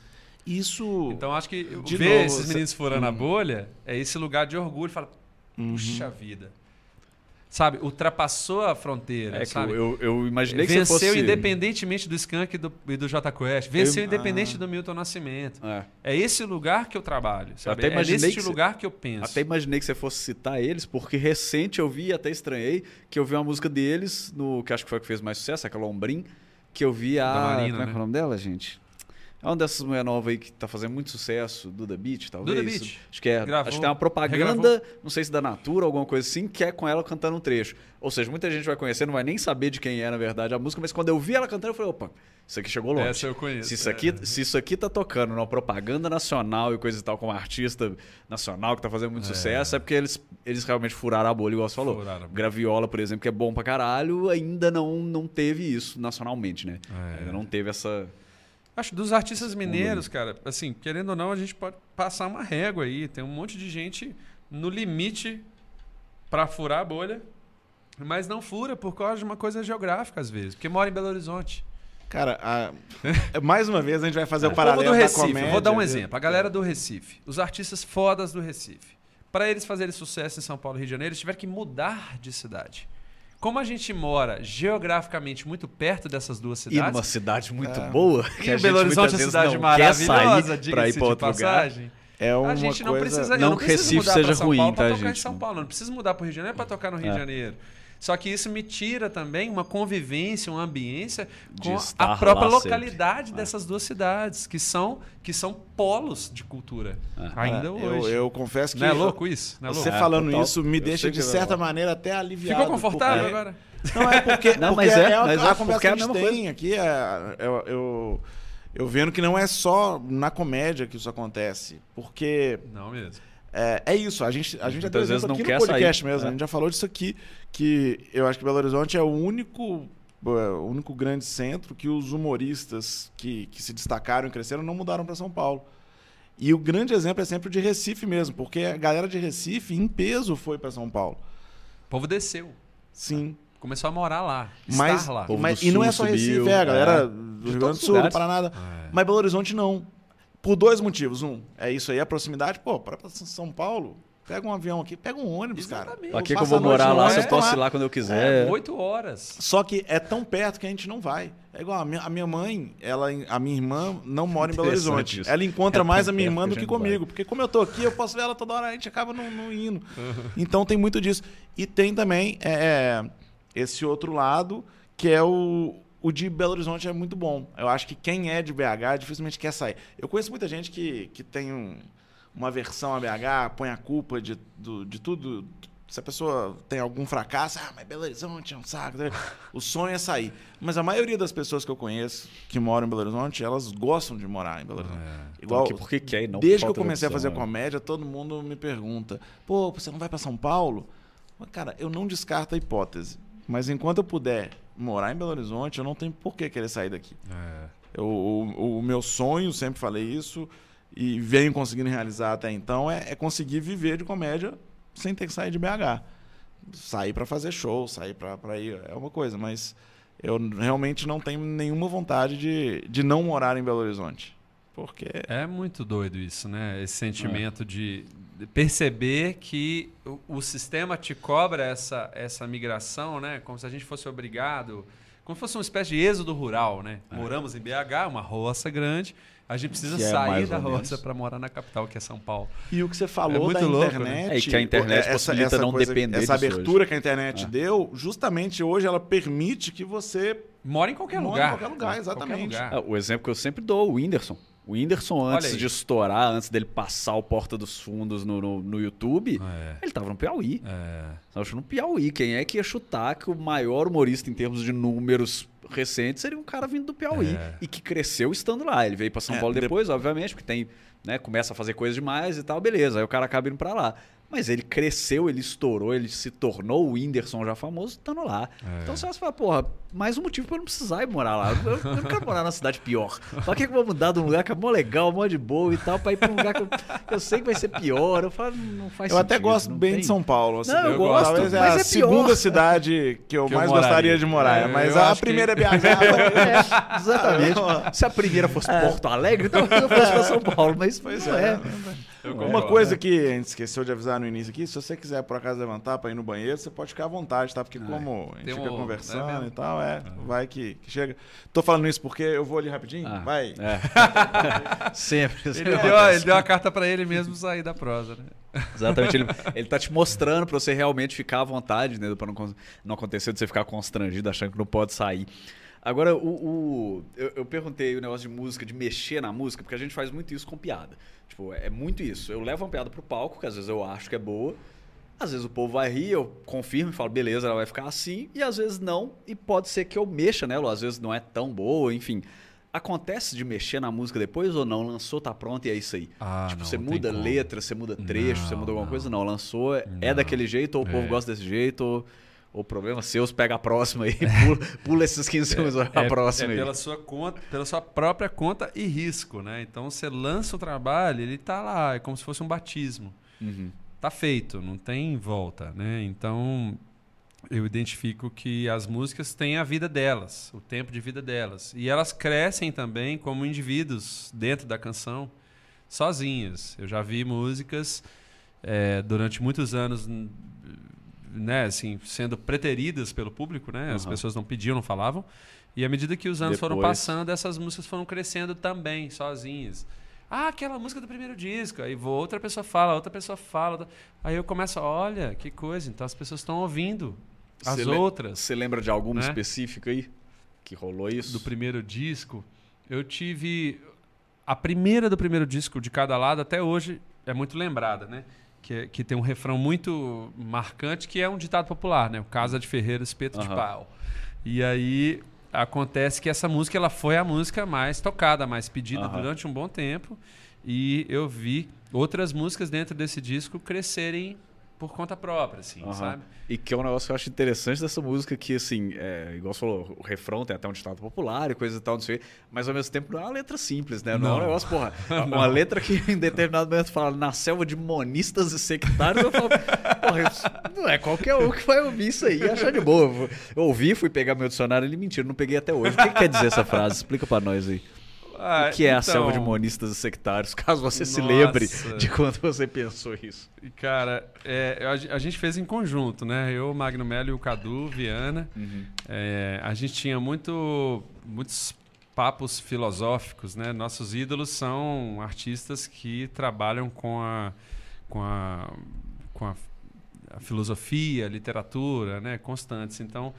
Isso. Então acho que ver novo, esses meninos furando hum. a bolha é esse lugar de orgulho. Fala, uhum. puxa uhum. vida sabe, ultrapassou a fronteira. É sabe? Eu, eu imaginei que Venceu fosse... independentemente do Skank e do, e do J Quest. Venceu eu... independente ah. do Milton Nascimento. É. é. esse lugar que eu trabalho. Sabe? Eu até é nesse que lugar que eu penso. Até imaginei que você fosse citar eles, porque recente eu vi, até estranhei, que eu vi uma música deles, no que acho que foi a que fez mais sucesso, aquela Ombrim, que eu vi a. Marina, como é, né? é o nome dela, gente? É uma dessas mulher nova aí que tá fazendo muito sucesso, Duda Beat, talvez. Duda Beat. Acho que é. Gravou, acho que tem uma propaganda, não sei se da Natura, alguma coisa assim, que é com ela cantando um trecho. Ou seja, muita gente vai conhecer, não vai nem saber de quem é, na verdade, a música, mas quando eu vi ela cantando, eu falei, opa, isso aqui chegou longe. Essa eu conheço. Se isso aqui, é. se isso aqui tá tocando numa propaganda nacional e coisa e tal, com um artista nacional que tá fazendo muito é. sucesso, é porque eles, eles realmente furaram a bolha, igual você falou. Furaram. Graviola, por exemplo, que é bom pra caralho, ainda não, não teve isso nacionalmente, né? É. Ainda não teve essa. Acho dos artistas mineiros, cara, assim, querendo ou não, a gente pode passar uma régua aí. Tem um monte de gente no limite para furar a bolha, mas não fura por causa de uma coisa geográfica, às vezes, porque mora em Belo Horizonte. Cara, a... mais uma vez a gente vai fazer o, o paralelo do Recife. Comédia, vou dar um exemplo. A galera do Recife, os artistas fodas do Recife. Para eles fazerem sucesso em São Paulo e Rio de Janeiro, eles tiveram que mudar de cidade. Como a gente mora geograficamente muito perto dessas duas cidades. E numa cidade muito é. boa. Que e Belo Horizonte é uma cidade maravilhosa, diga-se de passagem. Lugar. É uma a gente não coisa... precisa, não, não que Recife seja ruim, Paulo tá, tocar gente? em São Paulo, não precisa mudar para o Rio de Janeiro para tocar no Rio é. de Janeiro. Só que isso me tira também uma convivência, uma ambiência com a própria localidade sempre. dessas duas cidades, que são, que são polos de cultura. É. Ainda hoje. Eu, eu, confesso que. Não é louco isso? Não é você louco? falando é, isso me deixa, de certa é maneira, até aliviado. Ficou confortável porque... agora? Não, é porque. Não, porque mas é, é mas a, a conversa que a gente tem coisa. aqui. É, eu, eu, eu vendo que não é só na comédia que isso acontece. Porque. Não mesmo. É, é isso, a gente, a gente já vezes não aqui quer no podcast sair. mesmo, é. a gente já falou disso aqui, que eu acho que Belo Horizonte é o único, é, o único grande centro que os humoristas que, que se destacaram e cresceram não mudaram para São Paulo. E o grande exemplo é sempre o de Recife mesmo, porque a galera de Recife, em peso, foi para São Paulo. O povo desceu. Sim. Começou a morar lá, mas, estar lá. Mas, e não é só Recife, subiu, é, a galera é. do Rio Grande do Sul, do Paraná. É. Mas Belo Horizonte não. Por dois motivos. Um, é isso aí, a proximidade. Pô, para São Paulo, pega um avião aqui, pega um ônibus, Exatamente. cara. Aqui que eu vou morar lá, se eu posso ir lá quando eu quiser. É, oito horas. Só que é tão perto que a gente não vai. É igual, a minha, a minha mãe, ela, a minha irmã não mora em Belo Horizonte. Isso. Ela encontra é mais a minha irmã do que comigo. Vai. Porque como eu tô aqui, eu posso ver ela toda hora, a gente acaba não, não indo. Uhum. Então tem muito disso. E tem também é, esse outro lado, que é o, o de Belo Horizonte é muito bom. Eu acho que quem é de BH dificilmente quer sair. Eu conheço muita gente que, que tem um, uma versão a BH, põe a culpa de, do, de tudo. Se a pessoa tem algum fracasso, ah, mas Belo Horizonte é um saco. O sonho é sair. Mas a maioria das pessoas que eu conheço que moram em Belo Horizonte, elas gostam de morar em Belo Horizonte. É. Igual, então, porque quer e não Desde que eu comecei a fazer né? comédia, todo mundo me pergunta: pô, você não vai para São Paulo? Mas, cara, eu não descarto a hipótese. Mas enquanto eu puder morar em Belo Horizonte, eu não tenho por que querer sair daqui. É. Eu, o, o, meu sonho, sempre falei isso, e venho conseguindo realizar até então, é, é conseguir viver de comédia sem ter que sair de BH. Sair para fazer show, sair para ir, é uma coisa, mas eu realmente não tenho nenhuma vontade de, de não morar em Belo Horizonte. Porque... É muito doido isso, né? Esse sentimento é. de perceber que o, o, sistema te cobra essa, essa migração, né? Como se a gente fosse obrigado, como se fosse uma espécie de êxodo rural, né? É. Moramos em BH, uma roça grande, a gente precisa que é sair é da roça para morar na capital, que é São Paulo. E o que você falou é da louco, internet. Né? É que a internet essa, possibilita essa não coisa, depender Essa abertura hoje. que a internet é. deu, justamente hoje ela permite que você. Mora em qualquer mora lugar. Em qualquer lugar, exatamente. Qualquer lugar. É, o exemplo que eu sempre dou, o Whindersson. O Whindersson, antes de estourar, antes dele passar o Porta dos Fundos no, no, no YouTube, é. ele tava no Piauí. É. Tava no Piauí. Quem é que ia chutar que o maior humorista em termos de números recentes seria um cara vindo do Piauí é. e que cresceu estando lá. Ele veio para São é, Paulo depois, de... obviamente, porque tem, né, começa a fazer coisas demais e tal, beleza. Aí o cara acaba indo para lá. Mas ele cresceu, ele estourou, ele se tornou o Whindersson já famoso estando lá. É. Então você vai falar, porra, mais um motivo para eu não precisar ir morar lá. Eu, eu não quero morar numa cidade pior. Pra que eu vou mudar de um lugar que é mó legal, mó de boa e tal, pra ir pra um lugar que eu, eu sei que vai ser pior? Eu falo, não faz Eu sentido, até gosto bem tem. de São Paulo. Assim, não, eu, eu gosto, talvez é a é segunda cidade que eu que mais gostaria de morar. É, mas a primeira que... é BH. é, exatamente. Se a primeira fosse é. Porto Alegre, então eu fosse pra São Paulo. Mas pois não é. é. Uma coisa é. que a gente esqueceu de avisar no início aqui, se você quiser por acaso levantar para ir no banheiro, você pode ficar à vontade, tá? Porque como a gente fica um, conversando é e tal, é, vai que, que, chega. Tô falando isso porque eu vou ali rapidinho, ah, vai. É. Sempre. Ele deu, ele deu a carta para ele mesmo sair da prosa, né? Exatamente. Ele, ele tá te mostrando para você realmente ficar à vontade, né? Para não, não acontecer de você ficar constrangido achando que não pode sair. Agora, o, o eu, eu, perguntei o negócio de música, de mexer na música, porque a gente faz muito isso com piada. Tipo, é muito isso. Eu levo uma piada pro palco, que às vezes eu acho que é boa. Às vezes o povo vai rir, eu confirmo e falo, beleza, ela vai ficar assim. E às vezes não, e pode ser que eu mexa nela, às vezes não é tão boa, enfim. Acontece de mexer na música depois ou não? Lançou, tá pronto e é isso aí. Ah, tipo, não, você muda letra, você muda trecho, não, você muda alguma não. coisa? Não, lançou, é, é daquele jeito, ou o povo é. gosta desse jeito, ou o problema seus, pega a próxima aí, pula, pula esses 15 segundos é, a próxima é, é pela sua conta, pela sua própria conta e risco, né? Então você lança o trabalho, ele tá lá, é como se fosse um batismo. Uhum. Tá feito, não tem volta, né? Então eu identifico que as músicas têm a vida delas, o tempo de vida delas. E elas crescem também como indivíduos dentro da canção, sozinhas. Eu já vi músicas é, durante muitos anos né, assim, sendo preteridas pelo público, né? Uhum. As pessoas não pediam, não falavam. E à medida que os anos Depois... foram passando, essas músicas foram crescendo também, sozinhas. Ah, aquela música do primeiro disco. Aí vou, outra pessoa fala, outra pessoa fala. Aí eu começo, olha, que coisa. Então as pessoas estão ouvindo as cê outras. Você lembra de alguma né? específica aí que rolou isso? Do primeiro disco, eu tive a primeira do primeiro disco de cada lado até hoje é muito lembrada, né? que, que tem um refrão muito marcante, que é um ditado popular, né? O Casa de Ferreira, espeto uhum. de pau. E aí acontece que essa música ela foi a música mais tocada, mais pedida uhum. durante um bom tempo. E eu vi outras músicas dentro desse disco crescerem por conta própria, assim, uhum. sabe? E que é um negócio que eu acho interessante dessa música, que, assim, é, igual você falou, o refrão tem até um ditado popular e coisa e tal, não sei, mas ao mesmo tempo não é uma letra simples, né? Não, não é um negócio, porra, uma letra que em determinado momento fala na selva de monistas e sectários, eu falo, porra, não é qualquer um que vai ouvir isso aí e achar de boa. Eu ouvi, fui pegar meu dicionário e ele mentira, não peguei até hoje. O que, que quer dizer essa frase? Explica para nós aí. Ah, o que é então... a selva de monistas e sectários, caso você Nossa. se lembre de quando você pensou isso. Cara, é, a, gente fez em conjunto, né? Eu, Magno Melo e o Cadu, Viana. Uhum. É, a gente tinha muito, muitos papos filosóficos, né? Nossos ídolos são artistas que trabalham com a, com a, com a, a filosofia, a literatura, né? Constantes. Então,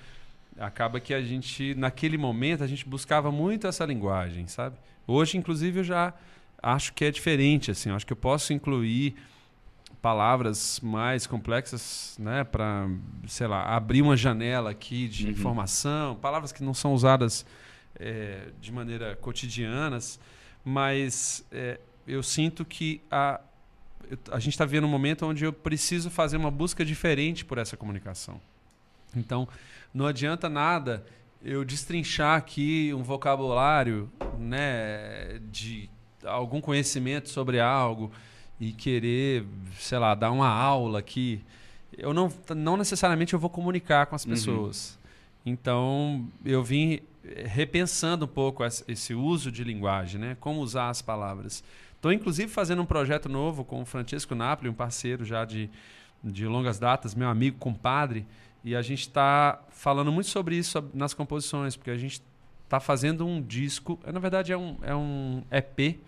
acaba que a gente, naquele momento, a gente buscava muito essa linguagem, sabe? Hoje, inclusive, eu já acho que é diferente, assim. Acho que eu posso incluir palavras mais complexas, né, para, sei lá, abrir uma janela aqui de uhum. informação, palavras que não são usadas é, de maneira cotidianas, mas é, eu sinto que a, a gente está vendo um momento onde eu preciso fazer uma busca diferente por essa comunicação. Então, não adianta nada eu destrinchar aqui um vocabulário, né, de algum conhecimento sobre algo e querer, sei lá, dar uma aula aqui. Eu não, não necessariamente eu vou comunicar com as uhum. pessoas. Uhum. Então, eu vim repensando um pouco esse uso de linguagem, né? Como usar as palavras. Estou, inclusive, fazendo um projeto novo com o Francisco Napoli, um parceiro já de, de longas datas, meu amigo, compadre, e a gente está falando muito sobre isso nas composições, porque a gente está fazendo um disco, na verdade é um, é um EP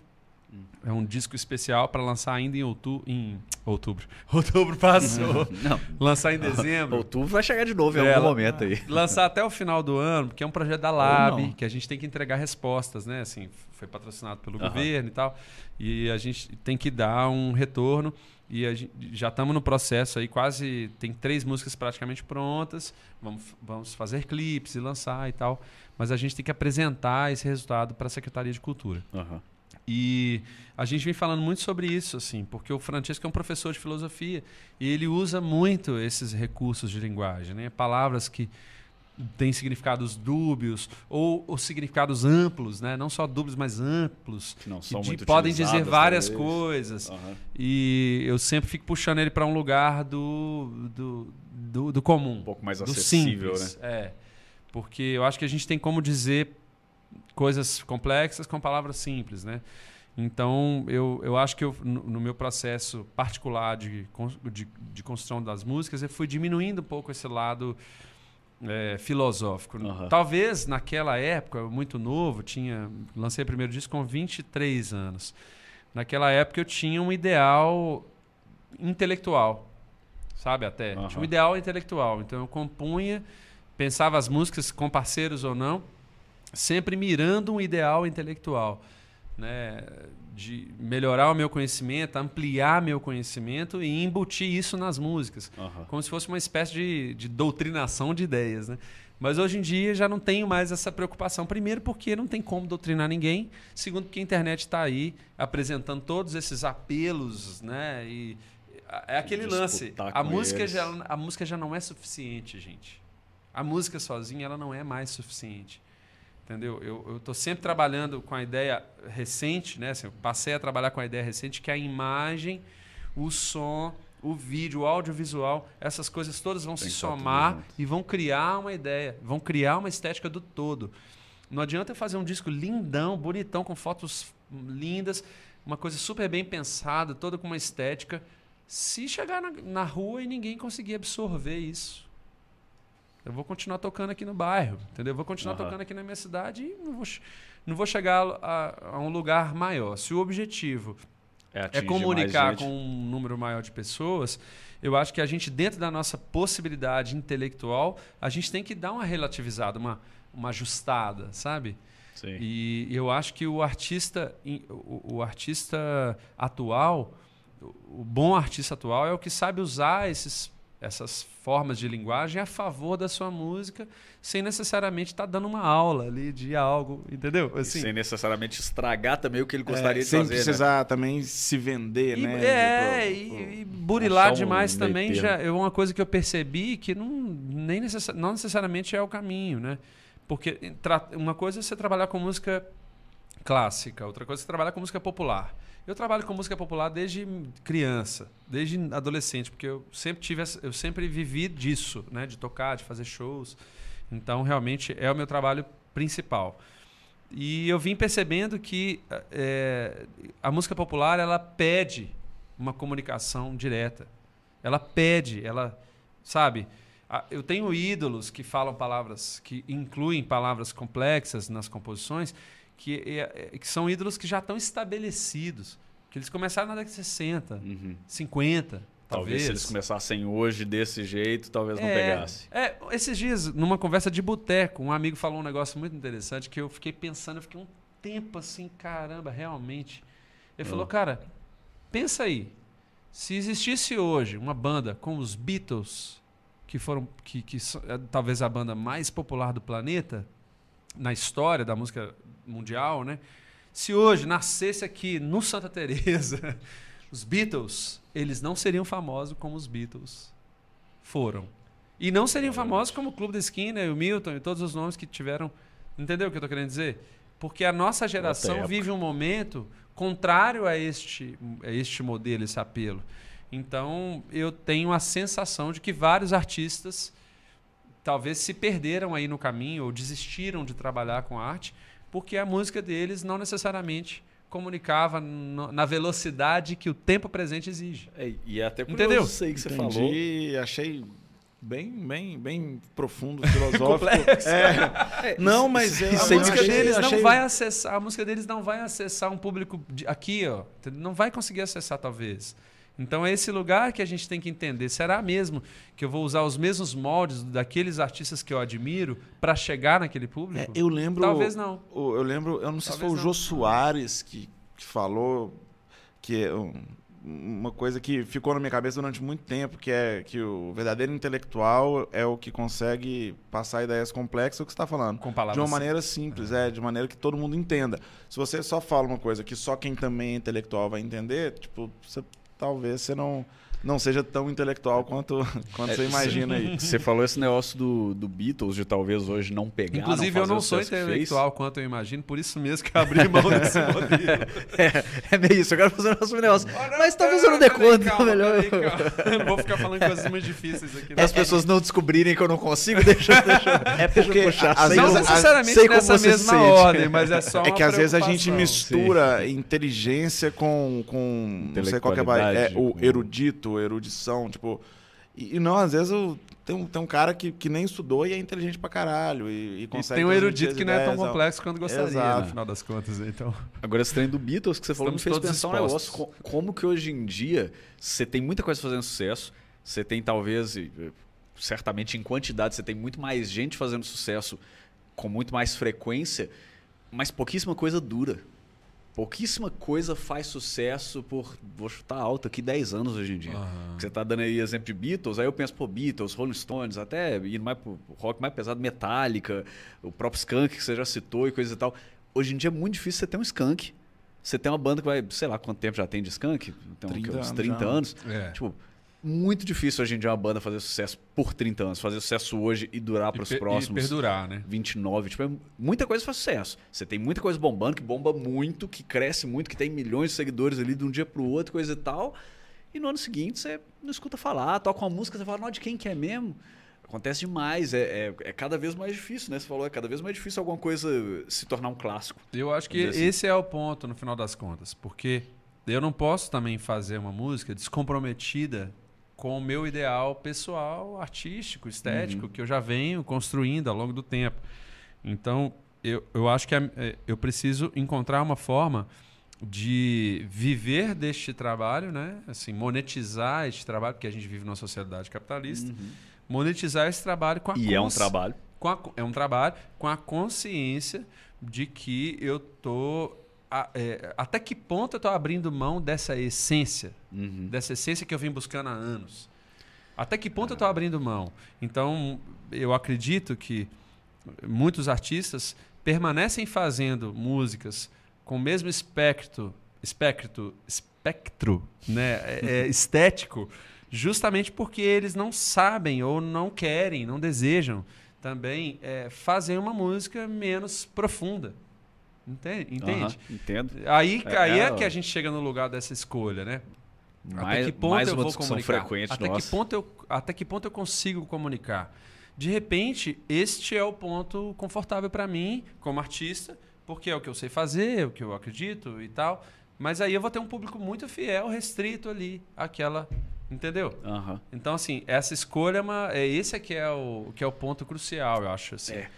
é um disco especial para lançar ainda em outubro. Em outubro. Outubro passou. Não. Lançar em dezembro. outubro vai chegar de novo em é, algum momento aí. Lançar até o final do ano, porque é um projeto da Lab, que a gente tem que entregar respostas, né? Assim, foi patrocinado pelo uhum. governo e tal. E a gente tem que dar um retorno. E gente, já estamos no processo aí, quase. Tem três músicas praticamente prontas. Vamos, vamos fazer clipes e lançar e tal. Mas a gente tem que apresentar esse resultado para a Secretaria de Cultura. Uhum. E a gente vem falando muito sobre isso, assim, porque o Francesco é um professor de filosofia e ele usa muito esses recursos de linguagem, né? Palavras que têm significados dúbios ou, ou significados amplos, né? Não só dúbios, mas amplos. Que não são que muito podem dizer várias coisas. Uhum. E eu sempre fico puxando ele para um lugar do, do, do, do, comum. Um pouco mais acessível, simples, né? É. Porque eu acho que a gente tem como dizer coisas complexas com palavras simples, né? Então, eu, eu acho que eu, no, no meu processo particular de, de, de, construção das músicas, eu fui diminuindo um pouco esse lado é, filosófico. Uhum. Talvez naquela época, muito novo, tinha lancei o primeiro disco com 23 anos. Naquela época eu tinha um ideal intelectual, sabe até? Uhum. Tinha um ideal intelectual. Então eu compunha, pensava as músicas com parceiros ou não, sempre mirando um ideal intelectual, né? de melhorar o meu conhecimento, ampliar meu conhecimento e embutir isso nas músicas, uhum. como se fosse uma espécie de, de doutrinação de ideias. Né? Mas hoje em dia já não tenho mais essa preocupação. Primeiro, porque não tem como doutrinar ninguém. Segundo, porque a internet está aí apresentando todos esses apelos, né? E é aquele lance. A música, já, a música já não é suficiente, gente. A música sozinha ela não é mais suficiente entendeu? Eu estou sempre trabalhando com a ideia recente, né? Assim, eu passei a trabalhar com a ideia recente que a imagem, o som, o vídeo, o audiovisual, essas coisas todas vão Tem se somar e vão criar uma ideia, vão criar uma estética do todo. Não adianta fazer um disco lindão, bonitão, com fotos lindas, uma coisa super bem pensada, toda com uma estética, se chegar na, na rua e ninguém conseguir absorver isso. Eu vou continuar tocando aqui no bairro, entendeu? Eu vou continuar uhum. tocando aqui na minha cidade e não vou, não vou chegar a, a um lugar maior. Se o objetivo é, é comunicar com um número maior de pessoas, eu acho que a gente, dentro da nossa possibilidade intelectual, a gente tem que dar uma relativizada, uma, uma ajustada, sabe? Sim. E eu acho que o artista, o, o artista atual, o bom artista atual é o que sabe usar esses essas formas de linguagem a favor da sua música, sem necessariamente estar tá dando uma aula ali de algo, entendeu? Assim, sem necessariamente estragar também o que ele gostaria é, de sem fazer. Sem precisar né? também se vender, e, né? É, pro, pro, e, e burilar demais um também já é uma coisa que eu percebi que não, nem necess, não necessariamente é o caminho, né? Porque uma coisa é você trabalhar com música clássica, outra coisa é você trabalhar com música popular. Eu trabalho com música popular desde criança, desde adolescente, porque eu sempre tive, eu sempre vivi disso, né, de tocar, de fazer shows. Então, realmente é o meu trabalho principal. E eu vim percebendo que é, a música popular ela pede uma comunicação direta. Ela pede, ela, sabe? Eu tenho ídolos que falam palavras, que incluem palavras complexas nas composições, que, é, é, que são ídolos que já estão estabelecidos. Que eles começaram na década de 60, uhum. 50. Talvez. talvez se eles começassem hoje desse jeito, talvez é, não pegasse. É, esses dias, numa conversa de boteco, um amigo falou um negócio muito interessante que eu fiquei pensando, eu fiquei um tempo assim, caramba, realmente. Ele falou, ah. cara, pensa aí, se existisse hoje uma banda com os Beatles, que foram que, que é, talvez a banda mais popular do planeta na história da música mundial, né? Se hoje nascesse aqui no Santa Teresa os Beatles, eles não seriam famosos como os Beatles foram. E não seriam famosos como o Clube da Esquina, o Milton e todos os nomes que tiveram. Entendeu o que eu estou querendo dizer? Porque a nossa geração vive um momento contrário a este, a este modelo, esse apelo. Então, eu tenho a sensação de que vários artistas talvez se perderam aí no caminho ou desistiram de trabalhar com arte porque a música deles não necessariamente comunicava no, na velocidade que o tempo presente exige. É, e é até Entendeu? isso aí que você Entendi, falou. achei bem, bem, bem profundo, filosófico. é. é. Não, mas é, a música deles achei... não vai acessar, a música deles não vai acessar um público de, aqui, ó, não vai conseguir acessar talvez. Então é esse lugar que a gente tem que entender. Será mesmo que eu vou usar os mesmos moldes daqueles artistas que eu admiro para chegar naquele público? É, eu lembro. Talvez não. Eu lembro, eu não sei Talvez se foi o Jô Soares que, que falou que é uma coisa que ficou na minha cabeça durante muito tempo, que é que o verdadeiro intelectual é o que consegue passar ideias complexas, o que você está falando. Com palavras de uma maneira simples, é. é, de maneira que todo mundo entenda. Se você só fala uma coisa que só quem também é intelectual vai entender, tipo, você talvez você não não seja tão intelectual quanto, quanto é, você imagina aí. Você falou esse negócio do, do Beatles, de talvez hoje não pegar. Inclusive, não eu não sou intelectual quanto eu imagino, por isso mesmo que eu abri mão desse modelo. É, é meio isso, eu quero fazer um negócio. Oh, Mas talvez eu não dê conta. Calma, melhor. Eu não vou ficar falando coisas muito difíceis aqui. As pessoas não descobrirem que eu não consigo, deixa, deixa, é porque, puxar. Às não necessariamente sei nessa mesma ordem, mas é só É que às vezes a gente mistura Sim. inteligência com, com não sei qual é, é o erudito, erudição, tipo. E, e, não, às vezes eu, tem, um, tem um cara que, que nem estudou e é inteligente pra caralho. E, e consegue. E tem um erudito que não é tão complexo quanto gostaria, Exato. no final das contas. Então. Agora, esse trem do Beatles que você falou me fez pensar um negócio. Como que hoje em dia você tem muita coisa fazendo sucesso, você tem talvez, certamente em quantidade, você tem muito mais gente fazendo sucesso com muito mais frequência, mas pouquíssima coisa dura. Pouquíssima coisa faz sucesso por, vou chutar alto aqui, 10 anos hoje em dia. Uhum. Você está dando aí exemplo de Beatles, aí eu penso, pô, Beatles, Rolling Stones, até indo mais pro rock mais pesado, Metallica, o próprio Skunk que você já citou e coisa e tal. Hoje em dia é muito difícil você ter um Skunk. Você tem uma banda que vai, sei lá quanto tempo já tem de Skunk? Então, 30 uns 30 anos. anos. É. Tipo, muito difícil hoje em dia uma banda fazer sucesso por 30 anos, fazer sucesso hoje e durar para os próximos. E perdurar, né? 29. Tipo, é, muita coisa faz sucesso. Você tem muita coisa bombando, que bomba muito, que cresce muito, que tem milhões de seguidores ali de um dia para o outro, coisa e tal. E no ano seguinte você não escuta falar, toca uma música, você fala, não, de quem que é mesmo? Acontece demais, é, é, é, cada vez mais difícil, né? Você falou, é cada vez mais difícil alguma coisa se tornar um clássico. Eu acho que assim. esse é o ponto, no final das contas, porque eu não posso também fazer uma música descomprometida com o meu ideal pessoal, artístico, estético, uhum. que eu já venho construindo ao longo do tempo. Então, eu, eu acho que é, é, eu preciso encontrar uma forma de viver deste trabalho, né? Assim, monetizar este trabalho, porque a gente vive numa sociedade capitalista. Uhum. Monetizar esse trabalho com a E é um trabalho. A, é um trabalho com a consciência de que eu tô a, é, até que ponto eu estou abrindo mão dessa essência, uhum. dessa essência que eu vim buscando há anos? Até que ponto eu estou abrindo mão? Então, eu acredito que muitos artistas permanecem fazendo músicas com o mesmo espectro, espectro, espectro né, é, é estético, justamente porque eles não sabem ou não querem, não desejam também é, fazer uma música menos profunda. Entende? Entende? Uhum, entendo. Aí, é, aí é, é, que a gente chega no lugar dessa escolha, né? Mais, até que ponto eu vou comunicar? Até que, ponto eu, até que ponto eu consigo comunicar? De repente, este é o ponto confortável para mim, como artista, porque é o que eu sei fazer, é o que eu acredito e tal. Mas aí eu vou ter um público muito fiel, restrito ali, aquela Entendeu? Uhum. Então, assim, essa escolha é, uma, é esse é que é o, que é o ponto crucial, eu acho. Assim. É.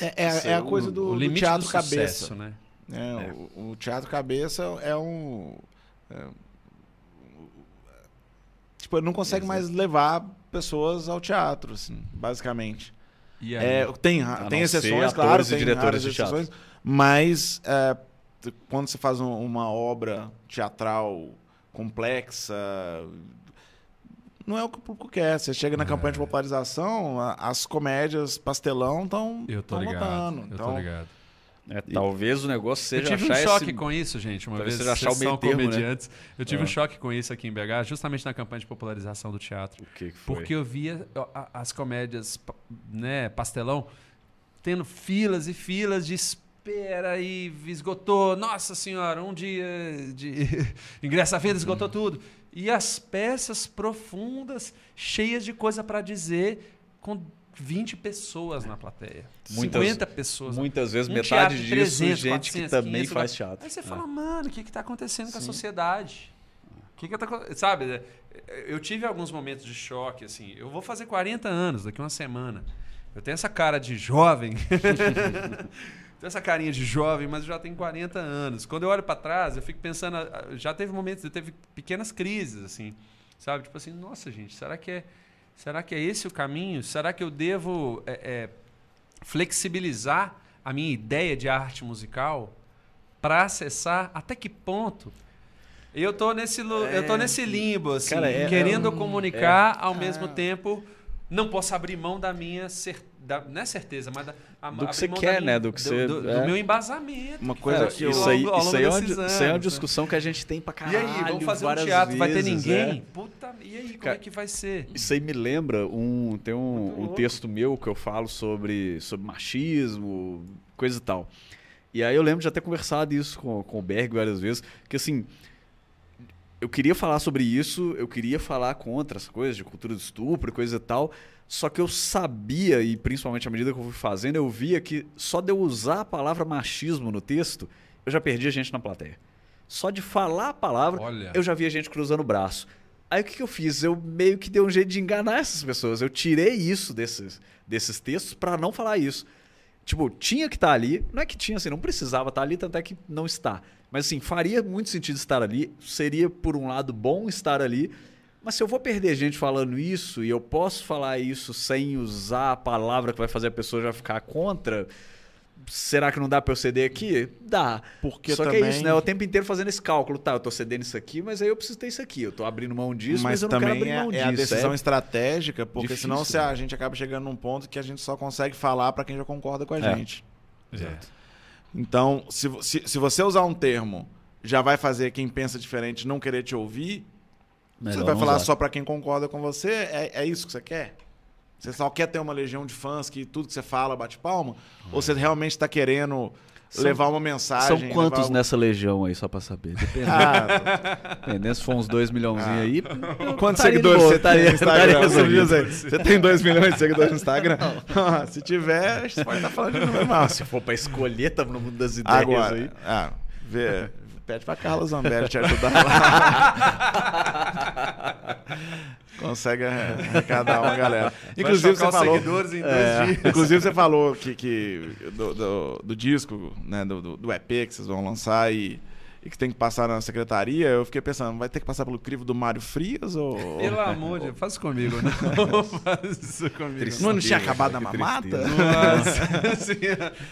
É, é, é a coisa do, do teatro do cabeça. né? É, é. O, o, teatro cabeça é um. É, tipo, não consegue mais levar pessoas ao teatro, assim, basicamente. É, tem tem exceções, claro, tem diretores de exceções, mas é, quando você faz um, uma obra teatral complexa, não é o que o público quer. Você chega na é. campanha de popularização, as comédias pastelão estão lotando. Eu então, tô ligado. É, talvez o negócio seja. Eu tive um choque esse... com isso, gente. Uma talvez vez achar o meio termo, né? comediantes. Né? Eu tive é. um choque com isso aqui em BH, justamente na campanha de popularização do teatro. O que, que foi? Porque eu via as comédias, né, pastelão, tendo filas e filas de espera e esgotou. Nossa senhora, um dia de ingresso à venda esgotou tudo e as peças profundas, cheias de coisa para dizer, com 20 pessoas na plateia. Muitas, 50 pessoas. Muitas vezes um metade disso 300, gente 400, que também 500, faz teatro. Aí você é. fala, mano, o que está acontecendo Sim. com a sociedade? O que que tá, sabe, eu tive alguns momentos de choque, assim. Eu vou fazer 40 anos daqui uma semana. Eu tenho essa cara de jovem. tenho essa carinha de jovem, mas eu já tenho 40 anos. Quando eu olho para trás, eu fico pensando, já teve momentos, eu teve pequenas crises, assim, sabe? Tipo assim, nossa, gente, será que é, será que é esse o caminho? Será que eu devo é, é, flexibilizar a minha ideia de arte musical para acessar até que ponto? Eu tô nesse, é, eu tô nesse limbo, assim, cara, é, querendo é comunicar ao mesmo ah. tempo não posso abrir mão da minha certeza. Não é certeza, mas da, a, do que você quer, minha, né? Do que você. Do, do, é. do, meu embasamento. Uma coisa que eu, isso aí, isso aí, é uma, anos, isso aí é uma discussão que a gente tem pra caralho. E aí, vamos fazer um teatro, vezes, vai ter ninguém? É. Puta, e aí, como Cara, é que vai ser? Isso aí me lembra um. Tem um, um texto meu que eu falo sobre, sobre machismo, coisa e tal. E aí eu lembro de até conversado isso com, com o Berg várias vezes, que assim eu queria falar sobre isso, eu queria falar contra as coisas de cultura do estupro coisa e tal, só que eu sabia, e principalmente à medida que eu fui fazendo, eu via que só de eu usar a palavra machismo no texto, eu já perdi a gente na plateia. Só de falar a palavra, Olha. eu já via gente cruzando o braço. Aí o que, que eu fiz? Eu meio que dei um jeito de enganar essas pessoas. Eu tirei isso desses, desses textos para não falar isso. Tipo, tinha que estar tá ali. Não é que tinha, assim, não precisava estar tá ali, tanto é que não está. Mas assim, faria muito sentido estar ali. Seria, por um lado, bom estar ali. Mas se eu vou perder gente falando isso e eu posso falar isso sem usar a palavra que vai fazer a pessoa já ficar contra, será que não dá para eu ceder aqui? Dá. Porque Só também... que é isso, né? O tempo inteiro fazendo esse cálculo. Tá, eu tô cedendo isso aqui, mas aí eu preciso ter isso aqui. Eu tô abrindo mão disso, mas, mas eu não quero abrir mão é, disso. É a decisão é estratégica, porque difícil, senão se a gente acaba chegando num ponto que a gente só consegue falar para quem já concorda com a é. gente. Exato. Então, se, se, se você usar um termo, já vai fazer quem pensa diferente não querer te ouvir. Melhor você vai falar usar. só para quem concorda com você. É, é isso que você quer? Você só quer ter uma legião de fãs que tudo que você fala bate palma? Uhum. Ou você realmente está querendo são, levar uma mensagem. São quantos levar... nessa legião aí, só pra saber? Dependendo. Ah, Dependendo se for uns 2 milhões ah. aí. Quantos seguidores você tem no Instagram? Você tem 2 milhões de seguidores no Instagram? se tiver, a gente pode estar falando de número mal. Se for pra escolher, estamos no mundo das ideias Agora, aí. Ah, vê, pede pra Carla Zambelli te ajudar lá. Consegue arrecadar uma galera. Inclusive você falou, é, inclusive você falou que, que do, do, do disco, né, do, do EP que vocês vão lançar e e que tem que passar na secretaria, eu fiquei pensando, vai ter que passar pelo crivo do Mário Frias ou. Pelo amor de Deus, faz isso comigo, não. faz isso comigo. Não, não tinha acabado a mamata? Nossa, sim,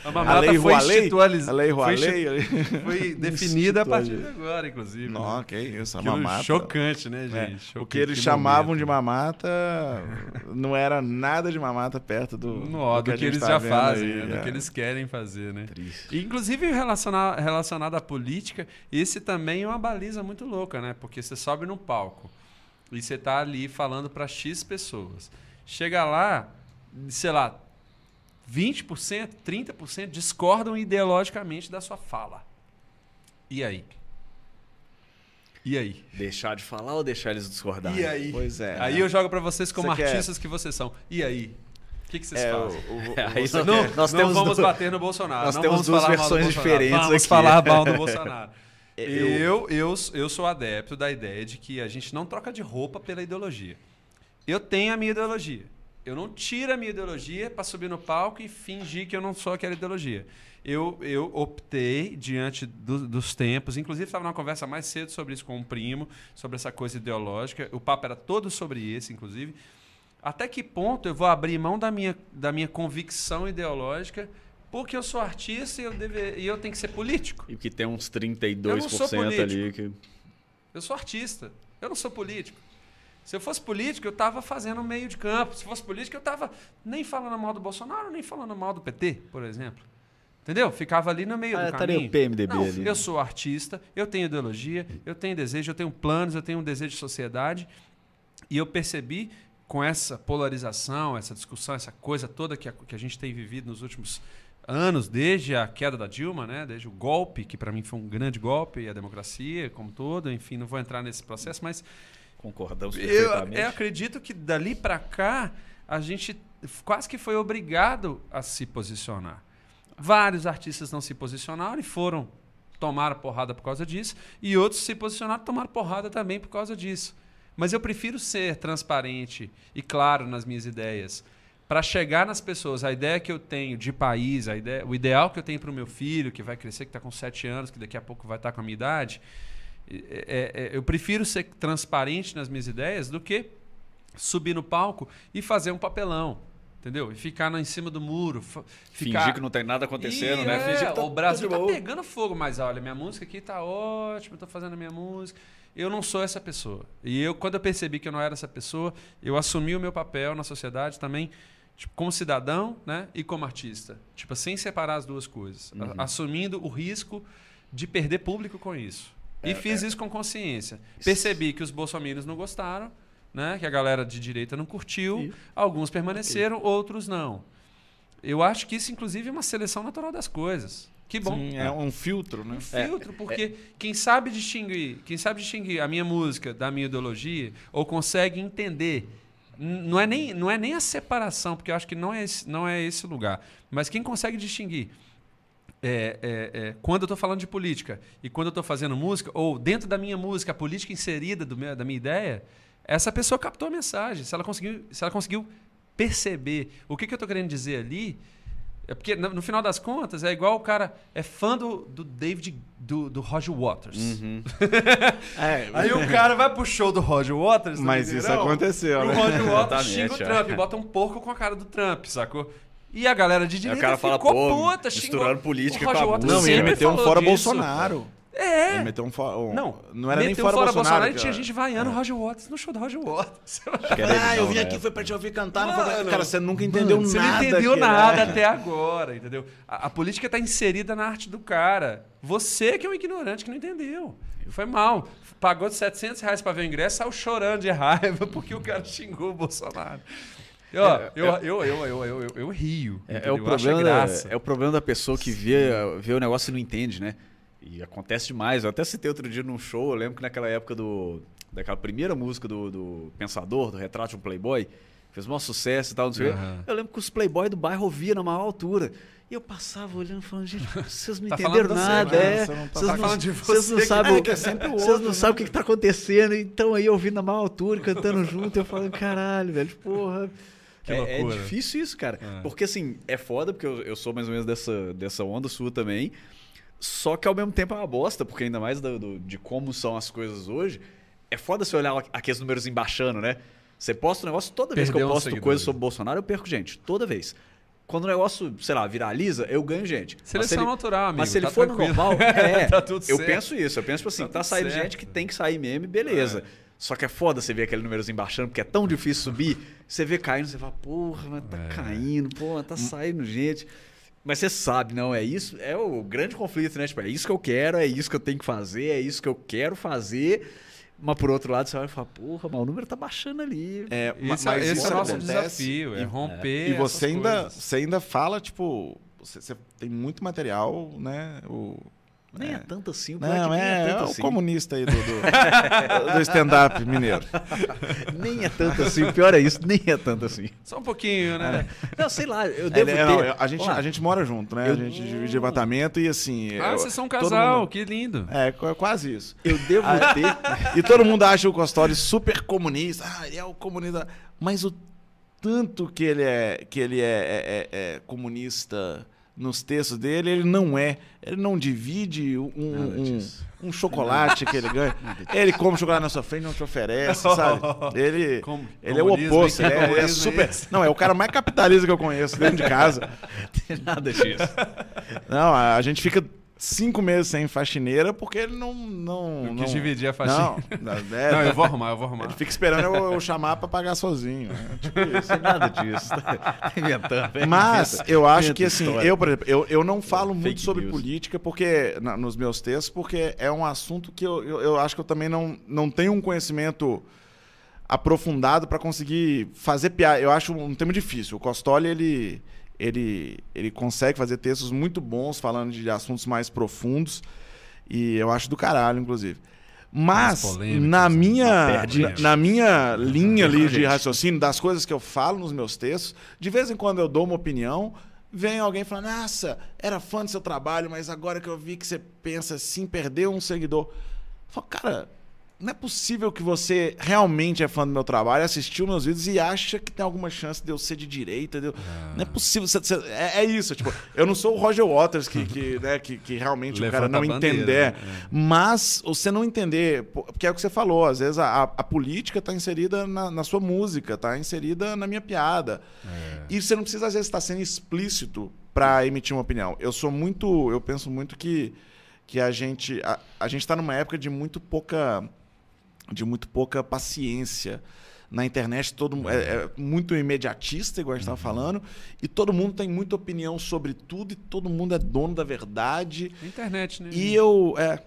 a mamata a lei foi institucionalizada. A lei Roualei. Foi, foi definida a partir de agora, inclusive. Não, né? que isso, a Aquilo mamata. Chocante, né, é, gente? É, o que eles que chamavam momento. de mamata não era nada de mamata perto do. No, do, do, que, que eles tá já fazem, aí, né? do que eles querem fazer, né? Triste. Inclusive relacionado, relacionado à política esse também é uma baliza muito louca, né? Porque você sobe no palco e você tá ali falando para X pessoas. Chega lá, sei lá, 20%, 30% discordam ideologicamente da sua fala. E aí? E aí? Deixar de falar ou deixar eles discordarem? E aí? Pois é. Aí né? eu jogo para vocês como Você artistas quer... que vocês são. E aí? O que, que vocês é, fazem? O, o, é, não, nós não vamos bater no Bolsonaro. Nós temos duas versões diferentes vamos aqui. falar mal do Bolsonaro. Eu, eu, eu sou adepto da ideia de que a gente não troca de roupa pela ideologia. Eu tenho a minha ideologia. Eu não tiro a minha ideologia para subir no palco e fingir que eu não sou aquela ideologia. Eu, eu optei, diante do, dos tempos, inclusive estava numa conversa mais cedo sobre isso com um primo, sobre essa coisa ideológica. O papo era todo sobre isso, inclusive. Até que ponto eu vou abrir mão da minha, da minha convicção ideológica porque eu sou artista e eu, deve, e eu tenho que ser político. E que tem uns 32% ali. Que... Eu sou artista. Eu não sou político. Se eu fosse político, eu estava fazendo meio de campo. Se fosse político, eu estava nem falando mal do Bolsonaro, nem falando mal do PT, por exemplo. Entendeu? Ficava ali no meio ah, do caminho. o PMDB não, ali. Eu sou artista, eu tenho ideologia, eu tenho desejo, eu tenho planos, eu tenho um desejo de sociedade. E eu percebi com essa polarização, essa discussão, essa coisa toda que a, que a gente tem vivido nos últimos anos, desde a queda da Dilma, né? desde o golpe, que para mim foi um grande golpe, e a democracia como todo, enfim, não vou entrar nesse processo, mas. Concordamos. Eu, eu acredito que dali para cá a gente quase que foi obrigado a se posicionar. Vários artistas não se posicionaram e foram tomar porrada por causa disso, e outros se posicionaram e tomaram porrada também por causa disso. Mas eu prefiro ser transparente e claro nas minhas ideias para chegar nas pessoas. A ideia que eu tenho de país, a ideia, o ideal que eu tenho para o meu filho, que vai crescer, que está com sete anos, que daqui a pouco vai estar tá com a minha idade, é, é, eu prefiro ser transparente nas minhas ideias do que subir no palco e fazer um papelão. Entendeu? E ficar em cima do muro. Ficar... Fingir que não tem nada acontecendo, e, né? É, Fingir que tá, o Brasil tá pegando fogo, mas olha, minha música aqui tá ótima, tô fazendo a minha música. Eu não sou essa pessoa. E eu, quando eu percebi que eu não era essa pessoa, eu assumi o meu papel na sociedade também, tipo, como cidadão né, e como artista. Tipo, sem separar as duas coisas. Uhum. Assumindo o risco de perder público com isso. É, e fiz é... isso com consciência. Percebi que os bolsominions não gostaram né? que a galera de direita não curtiu. Isso. Alguns permaneceram, okay. outros não. Eu acho que isso, inclusive, é uma seleção natural das coisas. Que bom. Sim, é um filtro, né? Um filtro, é, porque é. quem sabe distinguir, quem sabe distinguir a minha música da minha ideologia, ou consegue entender, não é nem, não é nem a separação, porque eu acho que não é esse, não é esse lugar, mas quem consegue distinguir é, é, é, quando eu estou falando de política e quando eu estou fazendo música, ou dentro da minha música, a política inserida meu, da minha ideia, essa pessoa captou a mensagem. Se ela conseguiu, se ela conseguiu perceber o que, que eu estou querendo dizer ali, é porque no, no, final das contas é igual o cara é fã do, do David do, do Roger Waters. Uhum. é, Aí o cara vai pro show do Roger Waters. Mas isso aconteceu, né? O Roger Waters xinga o Trump, bota um porco com a cara do Trump, sacou? E a galera de direita ficou fala, puta, misturando política com a música. Não, ele meteu um fora disso, Bolsonaro. É. Ele meteu um, fora. Um, não, não era nem fora, fora Bolsonaro. Bolsonaro tinha gente vaiando é. Roger Waters no show do Roger Waters. ah, eu vim aqui, foi pra te ouvir cantar. Mano, foi... Cara, você nunca entendeu mano, nada. Você não entendeu nada até agora, entendeu? A, a política tá inserida na arte do cara. Você que é um ignorante que não entendeu. Foi mal. Pagou 700 reais pra ver o ingresso, saiu chorando de raiva porque o cara xingou o Bolsonaro. Eu, é, eu, é, eu, eu, eu, eu, eu, rio. É, é o problema da, é o problema da pessoa que vê, vê o negócio e não entende, né? E acontece demais. Eu até citei outro dia num show, eu lembro que naquela época do. Daquela primeira música do, do Pensador, do Retrato de um Playboy, fez um sucesso e tal, não sei uhum. Eu lembro que os Playboy do bairro ouvia na maior altura. E eu passava olhando falando, gente, vocês não tá entenderam nada, você, é. Você não tá, vocês, tá não, vocês não sabem, é, é o vocês não né? sabem o que, está acontecendo. Então aí ouvindo na maior altura, cantando junto, eu falando, caralho, velho, porra. É, é, difícil isso, cara. É. Porque assim, é foda, porque eu, eu sou mais ou menos dessa, dessa onda sua também. Só que ao mesmo tempo é uma bosta, porque ainda mais do, do, de como são as coisas hoje, é foda você olhar aqueles números embaixando, né? Você posta um negócio, toda vez Perdeu que eu posto coisa sobre Bolsonaro, eu perco gente. Toda vez. Quando o negócio, sei lá, viraliza, eu ganho gente. Seleção ele, natural, amigo. Mas se ele tá for tranquilo. normal, é. tá tudo eu certo. penso isso. Eu penso tipo assim, tá, tá saindo certo. gente que tem que sair meme, beleza. É. Só que é foda você ver aquele números embaixando, porque é tão difícil subir. Você vê caindo, você fala, porra, mas tá é. caindo, porra, tá saindo gente. Mas você sabe, não, é isso, é o grande conflito, né? Tipo, é isso que eu quero, é isso que eu tenho que fazer, é isso que eu quero fazer. Mas por outro lado, você vai falar, porra, mas o número tá baixando ali. É, mas esse, esse é o nosso desafio, é romper. E você ainda, você ainda fala, tipo, você, você, tem muito material, né? O, nem é, é tanto assim. O não, é, é, é o assim. comunista aí do, do, do stand-up mineiro. nem é tanto assim. O pior é isso, nem é tanto assim. Só um pouquinho, né? É. Não, sei lá, eu devo é, ter... Não, a, gente, a gente mora junto, né? Eu... A gente divide apartamento e assim... Ah, eu, vocês são um casal, mundo... que lindo. É, quase isso. Eu devo ah, ter... E todo mundo acha o Costori super comunista. Ah, ele é o comunista. Mas o tanto que ele é, que ele é, é comunista nos textos dele, ele não é. Ele não divide um, um, um chocolate que ele ganha. Ele come chocolate na sua frente não te oferece, sabe? Ele, Como, ele é o oposto. Ele é, é super. Não, é o cara mais capitalista que eu conheço dentro de casa. Tem nada disso. Não, a gente fica cinco meses sem faxineira porque ele não. Não, não quis dividir a faxina. Não, é, não, eu vou arrumar, eu vou arrumar. Ele fica esperando eu, eu chamar para pagar sozinho. Né? Tipo isso. Tem nada disso. Tá inventando. Mas eu acho que assim, eu, por exemplo, eu, eu não falo Fake muito sobre news. política porque na, nos meus textos, porque é um assunto que eu, eu, eu, acho que eu também não, não tenho um conhecimento aprofundado para conseguir fazer piada. Eu acho um tema difícil. O Costoli, ele ele, ele consegue fazer textos muito bons falando de assuntos mais profundos. E eu acho do caralho, inclusive. Mas na assim, minha, na, na, minha linha ali de raciocínio, das coisas que eu falo nos meus textos, de vez em quando eu dou uma opinião, vem alguém falando, nossa, era fã do seu trabalho, mas agora que eu vi que você pensa assim, perdeu um seguidor. Eu falo, cara, não é possível que você realmente é fã do meu trabalho, assistiu meus vídeos e acha que tem alguma chance de eu ser de direita. De eu... Ah. Não é possível. Você, você, é, é, isso. Tipo, eu não sou o Roger Waters, que, que, né, que, que realmente Levanta o cara não entender. Né? Mas você não entender, porque é o que você falou, às vezes a, a política está inserida na, na, sua música, está inserida na minha piada. É. E você não precisa, às vezes, estar sendo explícito para emitir uma opinião. Eu sou muito. Eu penso muito que, que a gente. A, a gente está numa época de muito pouca de muito pouca paciência. Na internet todo é, é muito imediatista, igual a gente estava uhum. falando, e todo mundo tem muita opinião sobre tudo e todo mundo é dono da verdade. internet, né? E eu, é,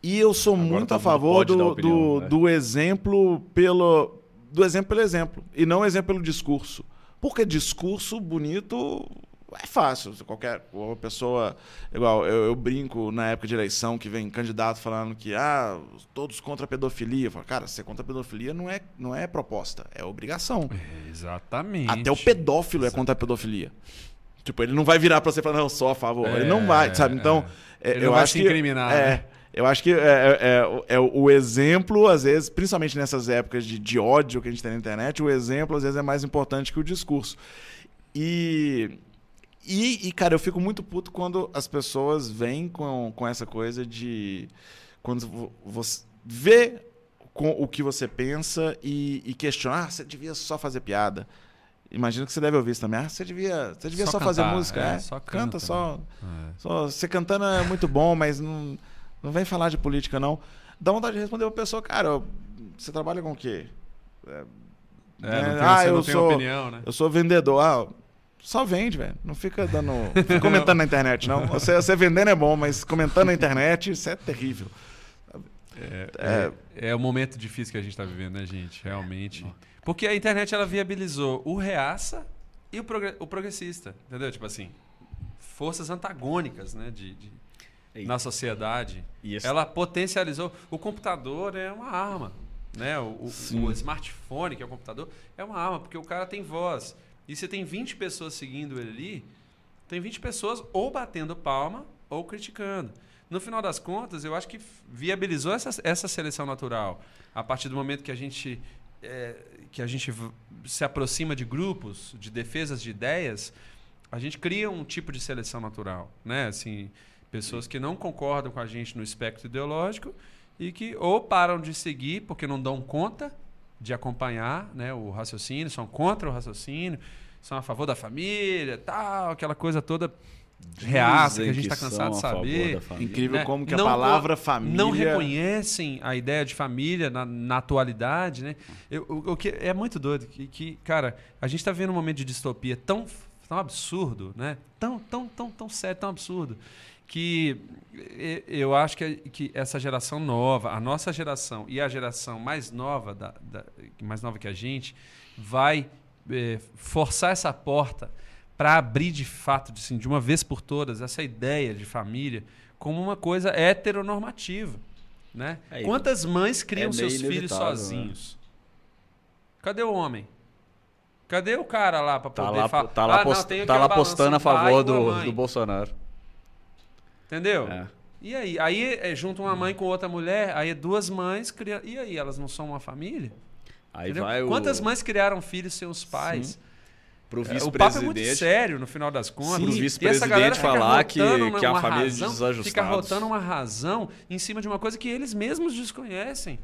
e eu sou Agora muito a favor do, opinião, do, né? do exemplo pelo do exemplo pelo exemplo e não exemplo pelo discurso. Porque discurso bonito é fácil. Qualquer uma pessoa. Igual, eu, eu, brinco na época de eleição que vem candidato falando que ah, todos contra a pedofilia. Eu falo, cara, ser contra a pedofilia não é, não é proposta, é obrigação. É, exatamente. Até o pedófilo Exatamente. é contra a pedofilia. Tipo, ele não vai virar para você e falar, não, só a favor. É, ele não vai, sabe? Então, é. ele eu não acho vai se incriminar. Que, é, né? Eu acho que é, é, é, é, o exemplo, às vezes, principalmente nessas épocas de, de ódio que a gente tem na internet, o exemplo, às vezes, é mais importante que o discurso. E e, e, cara, eu fico muito puto quando as pessoas vêm com, com essa coisa de. Quando você vê com o que você pensa e, e questiona, ah, você devia só fazer piada. Imagino que você deve ouvir isso também. Ah, você devia, você devia só, só cantar, fazer música. É, é só canta, canta só, é. só. Você cantando é muito bom, mas não, não vem falar de política, não. Dá vontade de responder pra pessoa, cara, você trabalha com o quê? É, é, tem, ah, eu sou, opinião, né? Eu sou vendedor. Ah, só vende, velho. Não fica dando. Fica comentando na internet, não. Você, você vendendo é bom, mas comentando na internet, isso é terrível. É, é, é, é o momento difícil que a gente está vivendo, né, gente? Realmente. Porque a internet ela viabilizou o reaça e o, progre o progressista. Entendeu? Tipo assim, forças antagônicas né, de, de na sociedade. Esse... Ela potencializou. O computador é uma arma. Né? O, o, o, smartphone, que é o computador, é uma arma, porque o cara tem voz. E você tem 20 pessoas seguindo ele ali, tem 20 pessoas ou batendo palma ou criticando. No final das contas, eu acho que viabilizou essa, essa seleção natural. A partir do momento que a gente, é, que a gente se aproxima de grupos, de defesas de ideias, a gente cria um tipo de seleção natural. Né? Assim, pessoas que não concordam com a gente no espectro ideológico e que ou param de seguir porque não dão conta de acompanhar né, o raciocínio, são contra o raciocínio, são a favor da família, tal, aquela coisa toda reaça que a gente está cansado de saber. Incrível né? como que não, a palavra família... Não reconhecem a ideia de família na, na atualidade. Né? Eu, o, o, que é muito doido que, que cara, a gente está vendo um momento de distopia tão, tão absurdo, né? tão, tão, tão, tão sério, tão absurdo, que eu acho que, que essa geração nova, a nossa geração e a geração mais nova, da, da mais nova que a gente, vai é, forçar essa porta para abrir de fato, de, assim, de uma vez por todas, essa ideia de família como uma coisa heteronormativa. Né? É, Quantas mães criam é seus filhos né? sozinhos? Né? Cadê o homem? Cadê o cara lá para tá poder lá, falar? Tá lá, ah, post, não, tá lá postando a favor do, do Bolsonaro. Entendeu? É. E aí? Aí é, junta uma mãe com outra mulher, aí duas mães criam. E aí, elas não são uma família? Aí Entendeu? vai Quantas o... mães criaram filhos sem os pais? Sim. Pro vice-presidente. É, o papo é muito sério, no final das contas. Sim, pro vice-presidente falar que, que a família razão, desajustados. Fica rotando uma razão em cima de uma coisa que eles mesmos desconhecem.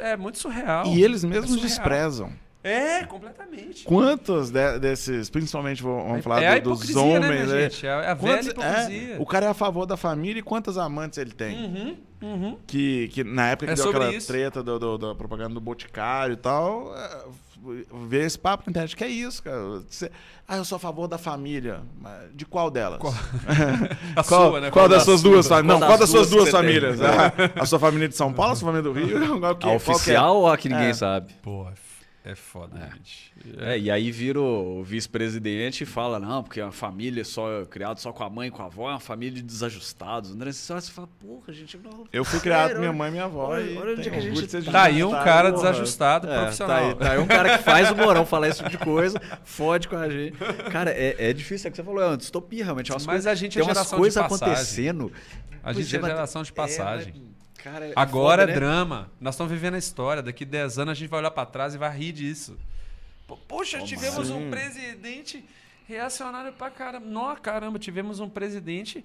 É muito surreal. E eles mesmos é desprezam. É, completamente. Quantos de, desses, principalmente vamos é, falar é do, dos né, homens, né, gente? É a velha hipocrisia. É, o cara é a favor da família e quantas amantes ele tem? Uhum, uhum. Que, que na época que é deu aquela isso. treta do, do, da propaganda do Boticário e tal, é, ver esse papo na internet, que é isso, cara. Você, ah, eu sou a favor da família. De qual delas? Qual, a qual, sua, né? Qual, qual das suas duas famílias? Não, qual das suas duas famílias? Ah, a sua família de São Paulo, a sua família do Rio? a oficial ou a que ninguém é. sabe? Porra, É foda, é. gente. É. é. e aí vira o vice-presidente e fala, não, porque a família só criada só com a mãe e com a avó é uma família de desajustados. André, você fala, porra, gente, não. Eu fui criado com minha mãe e minha avó. Olha, olha onde é que a gente. Tá aí um cara porra. desajustado é, profissional. Tá aí, tá aí um cara que faz o morão falar esse tipo de coisa, fode com a gente. Cara, é, é difícil, é o que você falou, é uma distopia, realmente. Mas coisas, a gente é geração umas coisas acontecendo. A gente é, é geração de passagem. Cara, é Agora foda, é né? drama. Nós estamos vivendo a história. Daqui 10 anos a gente vai olhar para trás e vai rir disso. Poxa, Como tivemos assim? um presidente reacionário pra caramba. Não, caramba, tivemos um presidente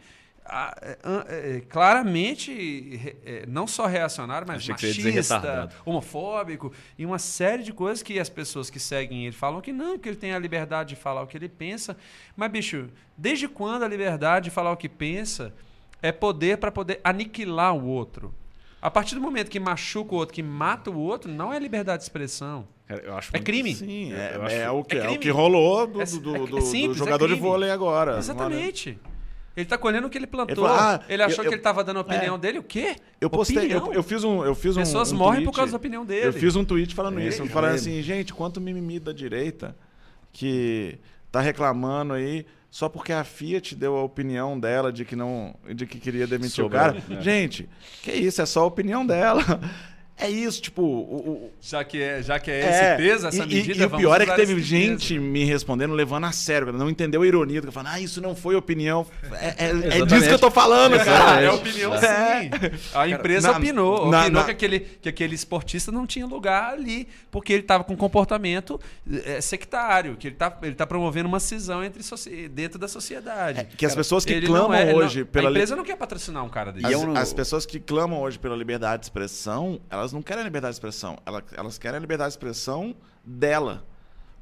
ah, é, é, claramente não só reacionário, mas Achei machista, homofóbico e uma série de coisas que as pessoas que seguem ele falam que não, que ele tem a liberdade de falar o que ele pensa. Mas, bicho, desde quando a liberdade de falar o que pensa é poder para poder aniquilar o outro? A partir do momento que machuca o outro, que mata o outro, não é liberdade de expressão. é crime. Sim, é, é, é, o que, é, é, o que rolou do, do, do, do simples, jogador de vôlei agora. Exatamente. Ele está colhendo o que ele plantou. Ele, falou, ah, ele achou eu, que ele estava dando a opinião é. dele. O quê? Eu postei, eu, eu, fiz um, eu fiz um. Pessoas um morrem tweet, por causa da opinião dele. Eu fiz um tweet falando isso, falando assim, gente, quanto mimimi da direita que tá reclamando aí só porque a Fiat deu a opinião dela de que não, de que queria demitir Sobrou, o cara. Né? Gente, que isso, é só a opinião dela. É isso, tipo. O, o, já, que é, já que é, é essa e, medida. E, o pior é que teve gente peso. me respondendo, levando a sério, não entendeu a ironia, falando, ah, isso não foi opinião. É, é, é disso que eu tô falando, cara. É opinião é. sim. A empresa cara, opinou. Na, opinou na, que, aquele, que aquele esportista não tinha lugar ali, porque ele estava com um comportamento é, sectário, que ele está ele tá promovendo uma cisão entre dentro da sociedade. É, que as pessoas que clamam hoje não, pela. A empresa não quer patrocinar um cara desse. As, as pessoas que clamam hoje pela liberdade de expressão, elas elas não querem a liberdade de expressão. Elas, elas querem a liberdade de expressão dela.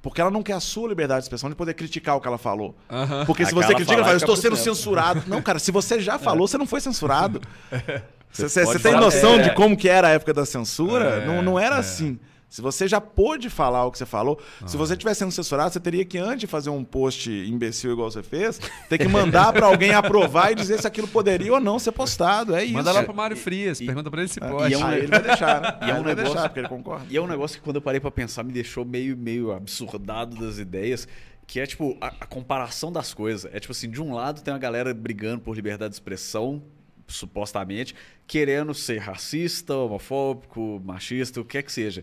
Porque ela não quer a sua liberdade de expressão de poder criticar o que ela falou. Uhum. Porque se você critica, ela fala, eu estou sendo censurado. Não, cara, se você já falou, é. você não foi censurado. Você, você, você tem noção é. de como que era a época da censura? É. Não, não era é. assim. Se você já pôde falar o que você falou, ah. se você estivesse sendo censurado, você teria que, antes de fazer um post imbecil igual você fez, ter que mandar para alguém aprovar e dizer se aquilo poderia ou não ser postado. É isso. Manda lá pro Mário Frias, e, pergunta para ele se é, pode. E é um, ah, ele vai deixar, né? E é um negócio, deixar, porque ele concorda. E é um negócio que quando eu parei para pensar me deixou meio, meio absurdado das ideias que é tipo a, a, comparação das coisas. É tipo assim, de um lado tem uma galera brigando por liberdade de expressão, supostamente, querendo ser racista, homofóbico, machista, o que quer que seja.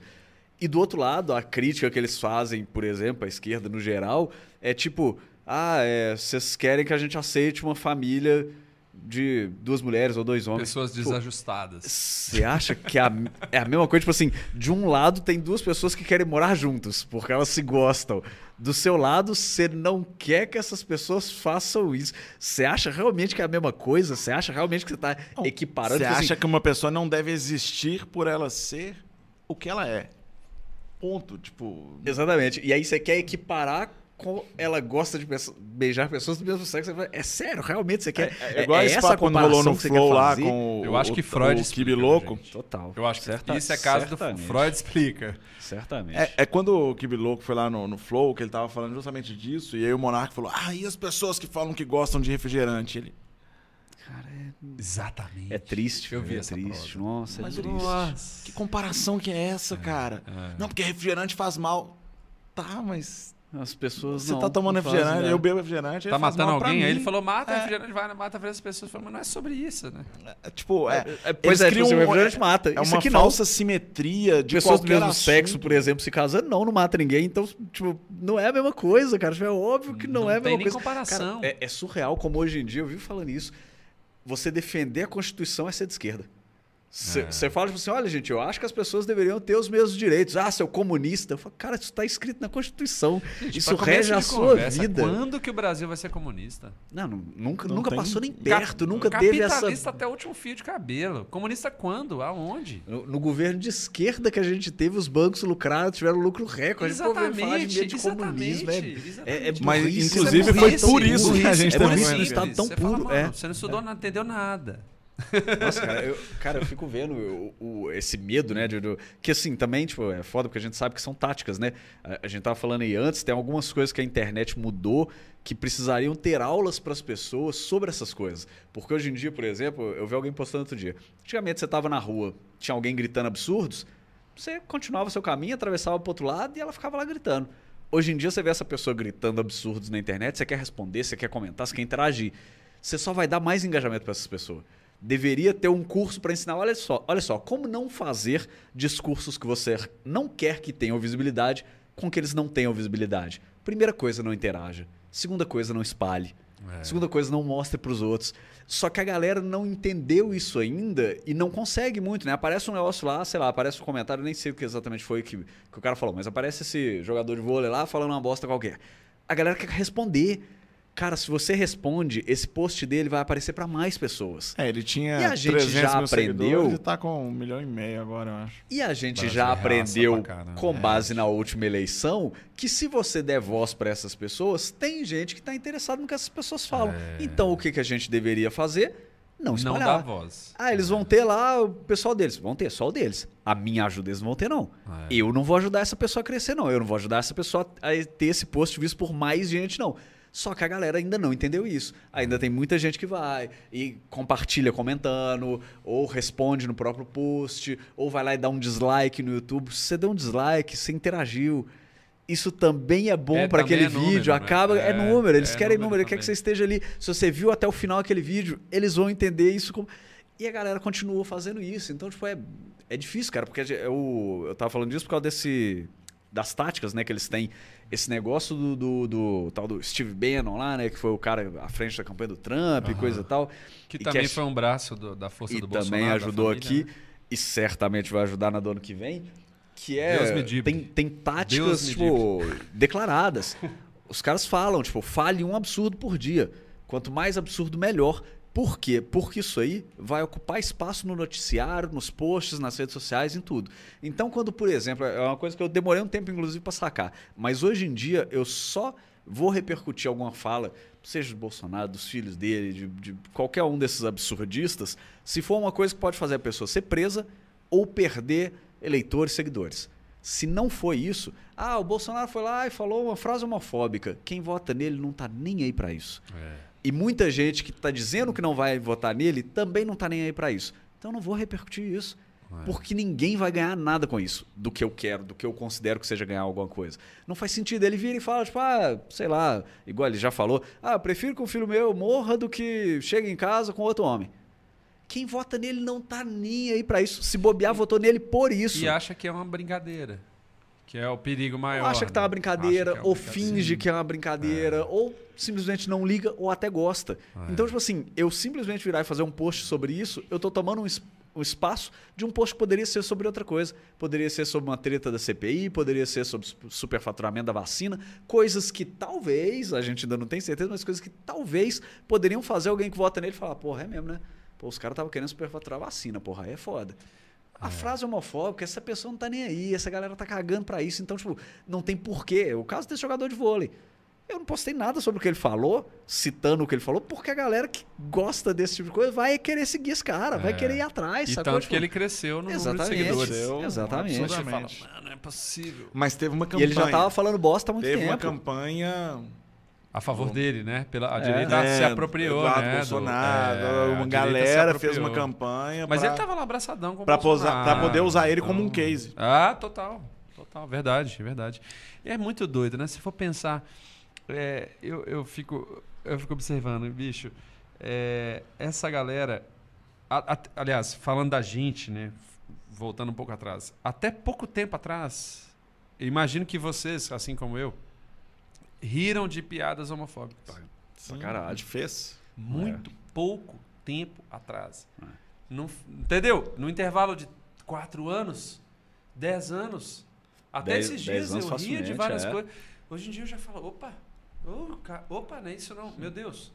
E do outro lado, a crítica que eles fazem, por exemplo, a esquerda no geral, é tipo: ah, é, vocês querem que a gente aceite uma família de duas mulheres ou dois homens. Pessoas desajustadas. Você acha que é a, é a mesma coisa? Tipo assim, de um lado tem duas pessoas que querem morar juntos, porque elas se gostam. Do seu lado, você não quer que essas pessoas façam isso. Você acha realmente que é a mesma coisa? Você acha realmente que você está equiparando? Você tipo acha assim, que uma pessoa não deve existir por ela ser o que ela é? Ponto, tipo. Exatamente. E aí você quer equiparar com ela gosta de beijar pessoas do mesmo sexo. É sério, realmente você quer. É, é igual é essa quando rolou no Flow lá com o, Eu acho que Freud o, o Kibi Louco. Gente. Total. Eu acho que Certa, isso é caso certamente. do Freud explica. Certamente. É, é, quando o Kibi Louco foi lá no, no Flow, que ele tava falando justamente disso, e aí o Monark falou: Ah, e as pessoas que falam que gostam de refrigerante? Ele. Cara, é... Exatamente. É triste. Eu vi é essa triste. Prova. Nossa, é Mas, triste. Nossa, que comparação que é essa, é, cara? É. Não, porque refrigerante faz mal. Tá, mas as pessoas Você não, tá tomando refrigerante, eu bebo refrigerante. Tá matando alguém? Aí ele falou, mata é. refrigerante, vai, mata as pessoas. Falei, mas não é sobre isso, né? É, tipo, é, é, pois é, tipo, um, refrigerante mata. É uma falsa não. simetria de Pessoas do mesmo assunto. sexo, por exemplo, se casando, não, não mata ninguém. Então, tipo, não é a mesma coisa, cara. Tipo, é óbvio que não, não é a mesma coisa. Não tem nem comparação. Cara, é, é surreal como hoje em dia, eu vivo falando isso, você defender a Constituição é ser de esquerda. Você é. fala tipo assim, olha, gente, eu acho que as pessoas deveriam ter os mesmos direitos. Ah, seu comunista. Eu falo, cara, isso está escrito na Constituição. Gente, isso rege a sua conversa, vida. Quando que o Brasil vai ser comunista? Não, nunca, não nunca tem... passou nem perto, nunca teve essa... Capitalista até o último fio de cabelo. Comunista quando? Aonde? No, no, governo de esquerda que a gente teve, os bancos lucrados, tiveram lucro recorde. Exatamente, de de comunismo. É, é, é Mas, inclusive, é foi por isso que a gente é teve um estado tão puro. Fala, é. Você não estudou, não entendeu nada. Nossa, cara, eu, cara, eu fico vendo o, o, esse medo, né? De, que assim, também, tipo, é foda porque a gente sabe que são táticas, né? A, a, gente tava falando aí antes, tem algumas coisas que a internet mudou que precisariam ter aulas para as pessoas sobre essas coisas. Porque hoje em dia, por exemplo, eu vi alguém postando outro dia. Antigamente você tava na rua, tinha alguém gritando absurdos, você continuava seu caminho, atravessava para outro lado e ela ficava lá gritando. Hoje em dia você vê essa pessoa gritando absurdos na internet, você quer responder, você quer comentar, você quer interagir. Você só vai dar mais engajamento para essas pessoas. Deveria ter um curso para ensinar, olha só, olha só, como não fazer discursos que você não quer que tenham visibilidade com que eles não tenham visibilidade. Primeira coisa, não interaja. Segunda coisa, não espalhe. É. Segunda coisa, não mostre para os outros. Só que a galera não entendeu isso ainda e não consegue muito, né? Aparece um negócio lá, sei lá, aparece um comentário, nem sei o que exatamente foi que, que o cara falou, mas aparece esse jogador de vôlei lá falando uma bosta qualquer. A galera quer responder. Cara, se você responde, esse post dele vai aparecer para mais pessoas. É, ele tinha e a gente já aprendeu. Ele tá com um milhão e meio agora, eu acho. E a gente já aprendeu, com base na última eleição, que se você der voz para essas pessoas, tem gente que está interessada no que essas pessoas falam. É... Então, o que, que a gente deveria fazer? Não espalhar. Não dá voz. Ah, eles vão ter lá o pessoal deles. Vão ter, só o deles. A minha ajuda eles não vão ter, não. É. Eu não vou ajudar essa pessoa a crescer, não. Eu não vou ajudar essa pessoa a ter esse post visto por mais gente, não. Só que a galera ainda não entendeu isso. Ainda tem muita gente que vai e compartilha comentando, ou responde no próprio post, ou vai lá e dá um dislike no YouTube. Se você deu um dislike, você interagiu. Isso também é bom é, para aquele é vídeo. Né? Acaba, é, é, número, eles é querem número, número, quer que você esteja ali. Se você viu até o final aquele vídeo, eles vão entender isso como. E a galera continua fazendo isso. Então, tipo, é, é difícil, cara, porque eu, eu tava falando disso por causa desse das táticas, né, que eles têm. Esse negócio do, do, do, tal do Steve Bannon lá, né, que foi o cara à frente da campanha do Trump uhum. e coisa e tal. Que e também que foi um braço do, da força do Bolsonaro. E também ajudou família, aqui né? e certamente vai ajudar na do ano que vem. Que é. Tem, tem táticas, tipo, declaradas. Os caras falam, tipo, fale um absurdo por dia. Quanto mais absurdo, melhor. Por quê? Porque isso aí vai ocupar espaço no noticiário, nos posts, nas redes sociais, em tudo. Então, quando, por exemplo, é uma coisa que eu demorei um tempo, inclusive, para sacar, mas hoje em dia eu só vou repercutir alguma fala, seja do Bolsonaro, dos filhos dele, de, de qualquer um desses absurdistas, se for uma coisa que pode fazer a pessoa ser presa ou perder eleitores, seguidores. Se não foi isso, ah, o Bolsonaro foi lá e falou uma frase homofóbica. Quem vota nele não está nem aí para isso. É. E muita gente que está dizendo que não vai votar nele também não está nem aí para isso. Então eu não vou repercutir isso. É. Porque ninguém vai ganhar nada com isso, do que eu quero, do que eu considero que seja ganhar alguma coisa. Não faz sentido. Ele vira e fala, tipo, ah, sei lá, igual ele já falou, ah, prefiro que um filho meu morra do que chegue em casa com outro homem. Quem vota nele não tá nem aí para isso. Se bobear, votou nele por isso. E acha que é uma brincadeira. Que é o perigo maior. Ou acha que tá uma né? brincadeira, é ou finge que é uma brincadeira, é. ou simplesmente não liga, ou até gosta. É. Então, tipo assim, eu simplesmente virar e fazer um post sobre isso, eu tô tomando um, um espaço de um post que poderia ser sobre outra coisa. Poderia ser sobre uma treta da CPI, poderia ser sobre superfaturamento da vacina, coisas que talvez, a gente ainda não tem certeza, mas coisas que talvez poderiam fazer alguém que vota nele falar, porra, é mesmo, né? Pô, os caras estavam querendo superfaturar a vacina, porra, aí é foda. A é. frase homofóbica, essa pessoa não tá nem aí, essa galera tá cagando para isso, então, tipo, não tem porquê. O caso desse jogador de vôlei. Eu não postei nada sobre o que ele falou, citando o que ele falou, porque a galera que gosta desse tipo de coisa vai querer seguir esse cara, é. vai querer ir atrás. E sacou? tanto tipo, que ele cresceu no Exatamente. número de seguidores. Exatamente. Você fala, não é possível. Mas teve uma campanha. E ele já tava falando bosta há muito teve tempo. Teve uma campanha a favor Bom. dele, né? Pela, a é, direita é, se apropriou, Eduardo né? Bolsonaro, do, é, uma galera fez uma campanha. Mas pra, ele tava lá abraçadão com o pra, posar, pra poder usar ele então, como um case. Ah, total. Total, verdade, verdade. E é muito doido, né? Se for pensar, é, eu, eu, fico, eu fico observando, bicho, é, essa galera. A, a, aliás, falando da gente, né? Voltando um pouco atrás. Até pouco tempo atrás, imagino que vocês, assim como eu, riram de piadas homofóbicas. Sim, caralho. A gente fez. Muito é. pouco tempo atrás. É. Não, entendeu? No intervalo de quatro anos, dez anos, até dez, esses dias eu ria de várias é. coisas. Hoje em dia eu já falo, opa, opa, não é isso não, meu Deus.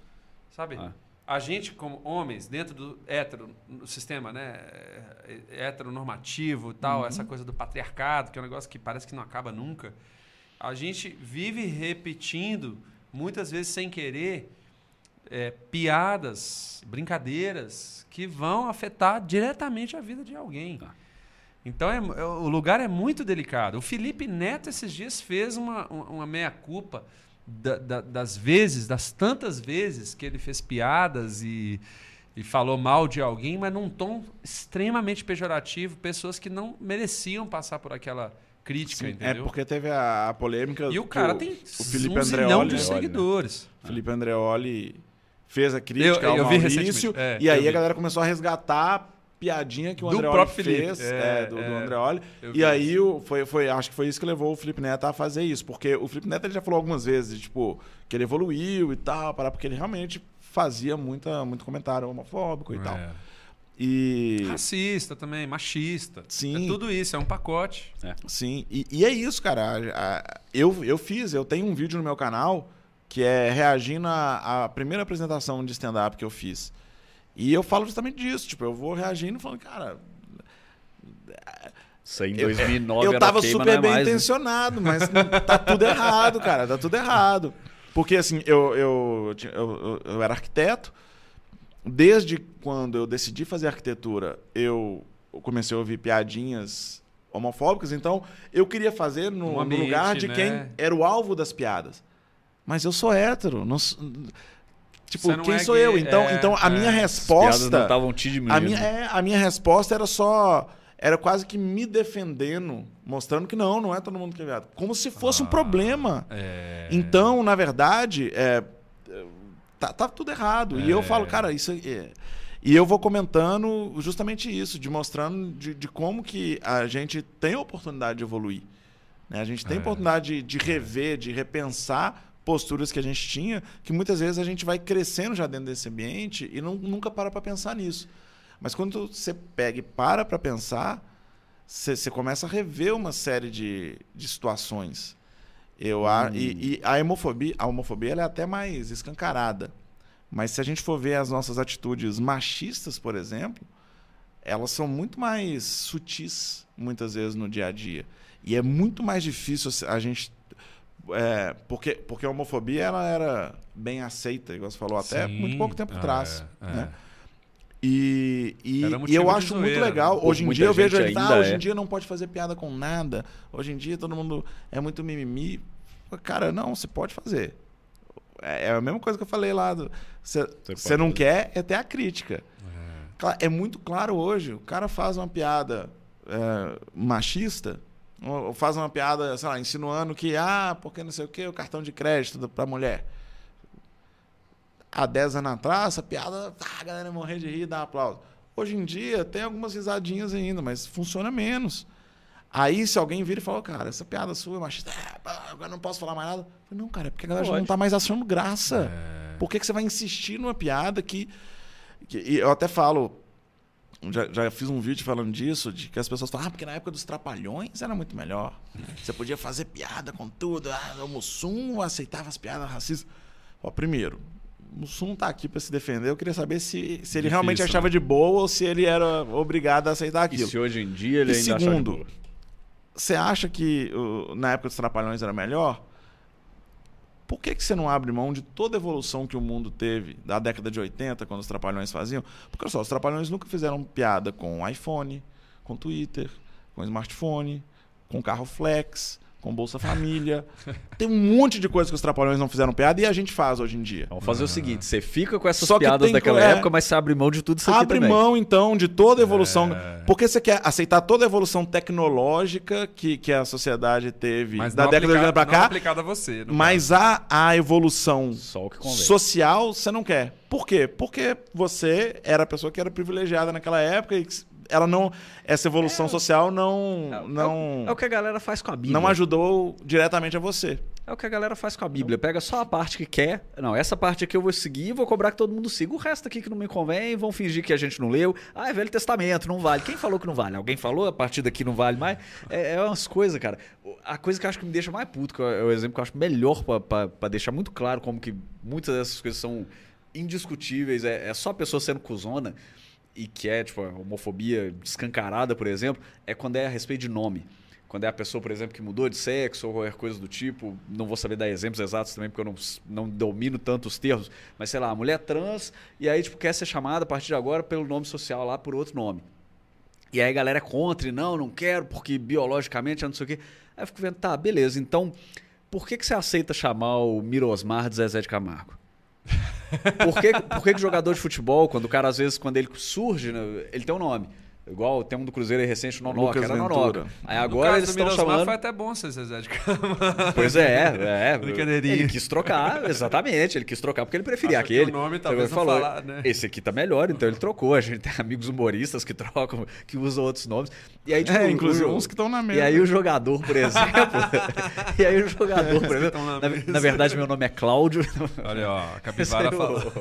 Sabe? É. A gente, como homens, dentro do hétero, no sistema né, é, heteronormativo e tal, uhum. essa coisa do patriarcado, que é um negócio que parece que não acaba nunca a gente vive repetindo, muitas vezes sem querer, é, piadas, brincadeiras que vão afetar diretamente a vida de alguém. Tá. Então é, é, o lugar é muito delicado. O Felipe Neto esses dias fez uma, uma meia-culpa da, da, das vezes, das tantas vezes que ele fez piadas e, e falou mal de alguém, mas num tom extremamente pejorativo, pessoas que não mereciam passar por aquela crítica, Sim, é entendeu? É porque teve a, a polêmica. E o cara o, tem o Felipe um Andreoli, de seguidores. Né? Felipe Andreoli fez a crítica eu, ao eu Maurício, é, e aí a galera começou a resgatar piadinha que o do Andreoli fez, é, é, do, do é. Andreoli. E aí o, foi, foi, acho que foi isso que levou o Felipe Neto a fazer isso, porque o Felipe Neto ele já falou algumas vezes, tipo, que ele evoluiu e tal, porque ele realmente fazia muita, muito comentário homofóbico e é. tal. E... Racista também, machista. Sim. É tudo isso, é um pacote. É. Sim, e, e, é isso, cara. Eu, eu fiz, eu tenho um vídeo no meu canal que é reagindo à, primeira apresentação de stand-up que eu fiz. E eu falo justamente disso. Tipo, eu vou reagindo falando, cara. Isso aí em 2009 Eu, eu tava queima, super é bem mais, né? intencionado, né? mas tá tudo errado, cara. Tá tudo errado. Porque, assim, eu, eu, eu, eu, era arquiteto. Desde quando eu decidi fazer arquitetura, eu comecei a ouvir piadinhas homofóbicas. Então, eu queria fazer no, um ambiente, no lugar de né? quem era o alvo das piadas. Mas eu sou hétero. Não, tipo, quem é sou gay, eu? Então, é, então a é. minha resposta. As piadas não estavam te diminuindo. A minha, é, a minha resposta era só era quase que me defendendo, mostrando que não, não é todo mundo que é viado. Como se fosse ah, um problema. É... Então, na verdade, é, tá, tá, tudo errado. É... E eu falo, é. cara, isso é... E eu vou comentando justamente isso, de mostrando de, de como que a gente tem a oportunidade de evoluir. Né? A gente tem a é. oportunidade de, de rever, de repensar posturas que a gente tinha, que muitas vezes a gente vai crescendo já dentro desse ambiente e não, nunca para para pensar nisso. Mas quando você pega e para para pensar, você, você, começa a rever uma série de, de situações. Eu, hum. a, e, e, a homofobia, a homofobia é até mais escancarada. Mas se a gente for ver as nossas atitudes machistas, por exemplo, elas são muito mais sutis, muitas vezes, no dia a dia. E é muito mais difícil a gente. É, porque, porque a homofobia ela era bem aceita, igual você falou, até Sim. muito pouco tempo ah, atrás. É, né? é. E, e, e eu acho zoeira, muito legal. Né? Hoje em dia eu vejo ele, ah, hoje em é. dia não pode fazer piada com nada. Hoje em dia todo mundo é muito mimimi. Cara, não, você pode fazer. É, é a mesma coisa que eu falei lá. Você, você não fazer. quer é ter a crítica. É. é. muito claro hoje. O cara faz uma piada é, machista, ou faz uma piada, sei lá, insinuando que, ah, porque não sei o quê, o cartão de crédito para mulher há 10 anos atrás, essa piada, ah, a galera morrer de rir e dar aplauso. Hoje em dia tem algumas risadinhas ainda, mas funciona menos. Aí, se alguém vira e fala, cara, essa piada sua é machista, ah, agora não posso falar mais nada. Falei, não, cara, é porque a galera já não tá mais achando graça. É... Por que, que você vai insistir numa piada que. que eu até falo, já, já fiz um vídeo falando disso, de que as pessoas falam, ah, porque na época dos trapalhões era muito melhor. Você podia fazer piada com tudo. Ah, o Mussum aceitava as piadas racistas. Ó, primeiro, Mussum tá aqui para se defender. Eu queria saber se, se ele Difícil, realmente achava né? de boa ou se ele era obrigado a aceitar aquilo. E se hoje em dia ele e ainda segundo, acha você acha que na época dos Trapalhões era melhor? Por que, que você não abre mão de toda a evolução que o mundo teve da década de 80, quando os Trapalhões faziam? Porque só, os Trapalhões nunca fizeram piada com iPhone, com Twitter, com smartphone, com carro flex, com Bolsa Família. Tem um monte de coisas que os Trapalhões não fizeram piada e a gente faz hoje em dia. Vamos fazer o seguinte: você fica com essas piadas daquela é, época, mas você abre mão de tudo isso aqui Abre também. mão, então, de toda a evolução. É. Porque você quer aceitar toda a evolução tecnológica que, que a sociedade teve mas da década de 80 para cá. aplicada a você. Mas a, a evolução social você não quer. Por quê? Porque você era a pessoa que era privilegiada naquela época e ela não essa evolução é, social não é, não é o, é o, que a galera faz com a Bíblia. Não ajudou diretamente a você. É o que a galera faz com a Bíblia. Pega só a parte que quer. Não, essa parte aqui eu vou seguir e vou cobrar que todo mundo siga. O resto aqui que não me convém, vão fingir que a gente não leu. Ah, é Velho Testamento, não vale. Quem falou que não vale? Alguém falou? A partir daqui não vale mais? É, é umas coisas, cara. A coisa que eu acho que me deixa mais puto, que é o exemplo que eu acho melhor para deixar muito claro como que muitas dessas coisas são indiscutíveis. É, é só a pessoa sendo cuzona e que é tipo homofobia escancarada, por exemplo, é quando é a respeito de nome. Quando é a pessoa, por exemplo, que mudou de sexo ou qualquer coisa do tipo, não vou saber dar exemplos exatos também, porque eu não, não domino tanto os termos, mas sei lá, mulher trans, e aí tipo, quer ser chamada a partir de agora pelo nome social lá por outro nome. E aí a galera é contra, e não, não quero, porque biologicamente não sei o quê. Aí eu fico vendo, tá, beleza, então por que, que você aceita chamar o Mirosmar de Zezé de Camargo? Por que, por que, que jogador de futebol, quando o cara, às vezes, quando ele surge, né, ele tem um nome. Igual tem um do Cruzeiro aí recente, o Nonoca, era Nonoca. Aí agora eles estão chamando... foi até bom ser Zezé de Camargo. Pois é, é. Brincadeirinha. Ele quis trocar, exatamente. Ele quis trocar porque ele preferia Acho aquele. o nome talvez então, falou, falar, né? Esse aqui tá melhor, então ele trocou. A gente tem amigos humoristas que trocam, que usam outros nomes. E aí, tipo, é, inclusive uns que estão na mesa. E aí o jogador, por exemplo... e aí o jogador, por exemplo... Na, na, verdade, meu nome é Cláudio. Olha, ó, a capivara falou.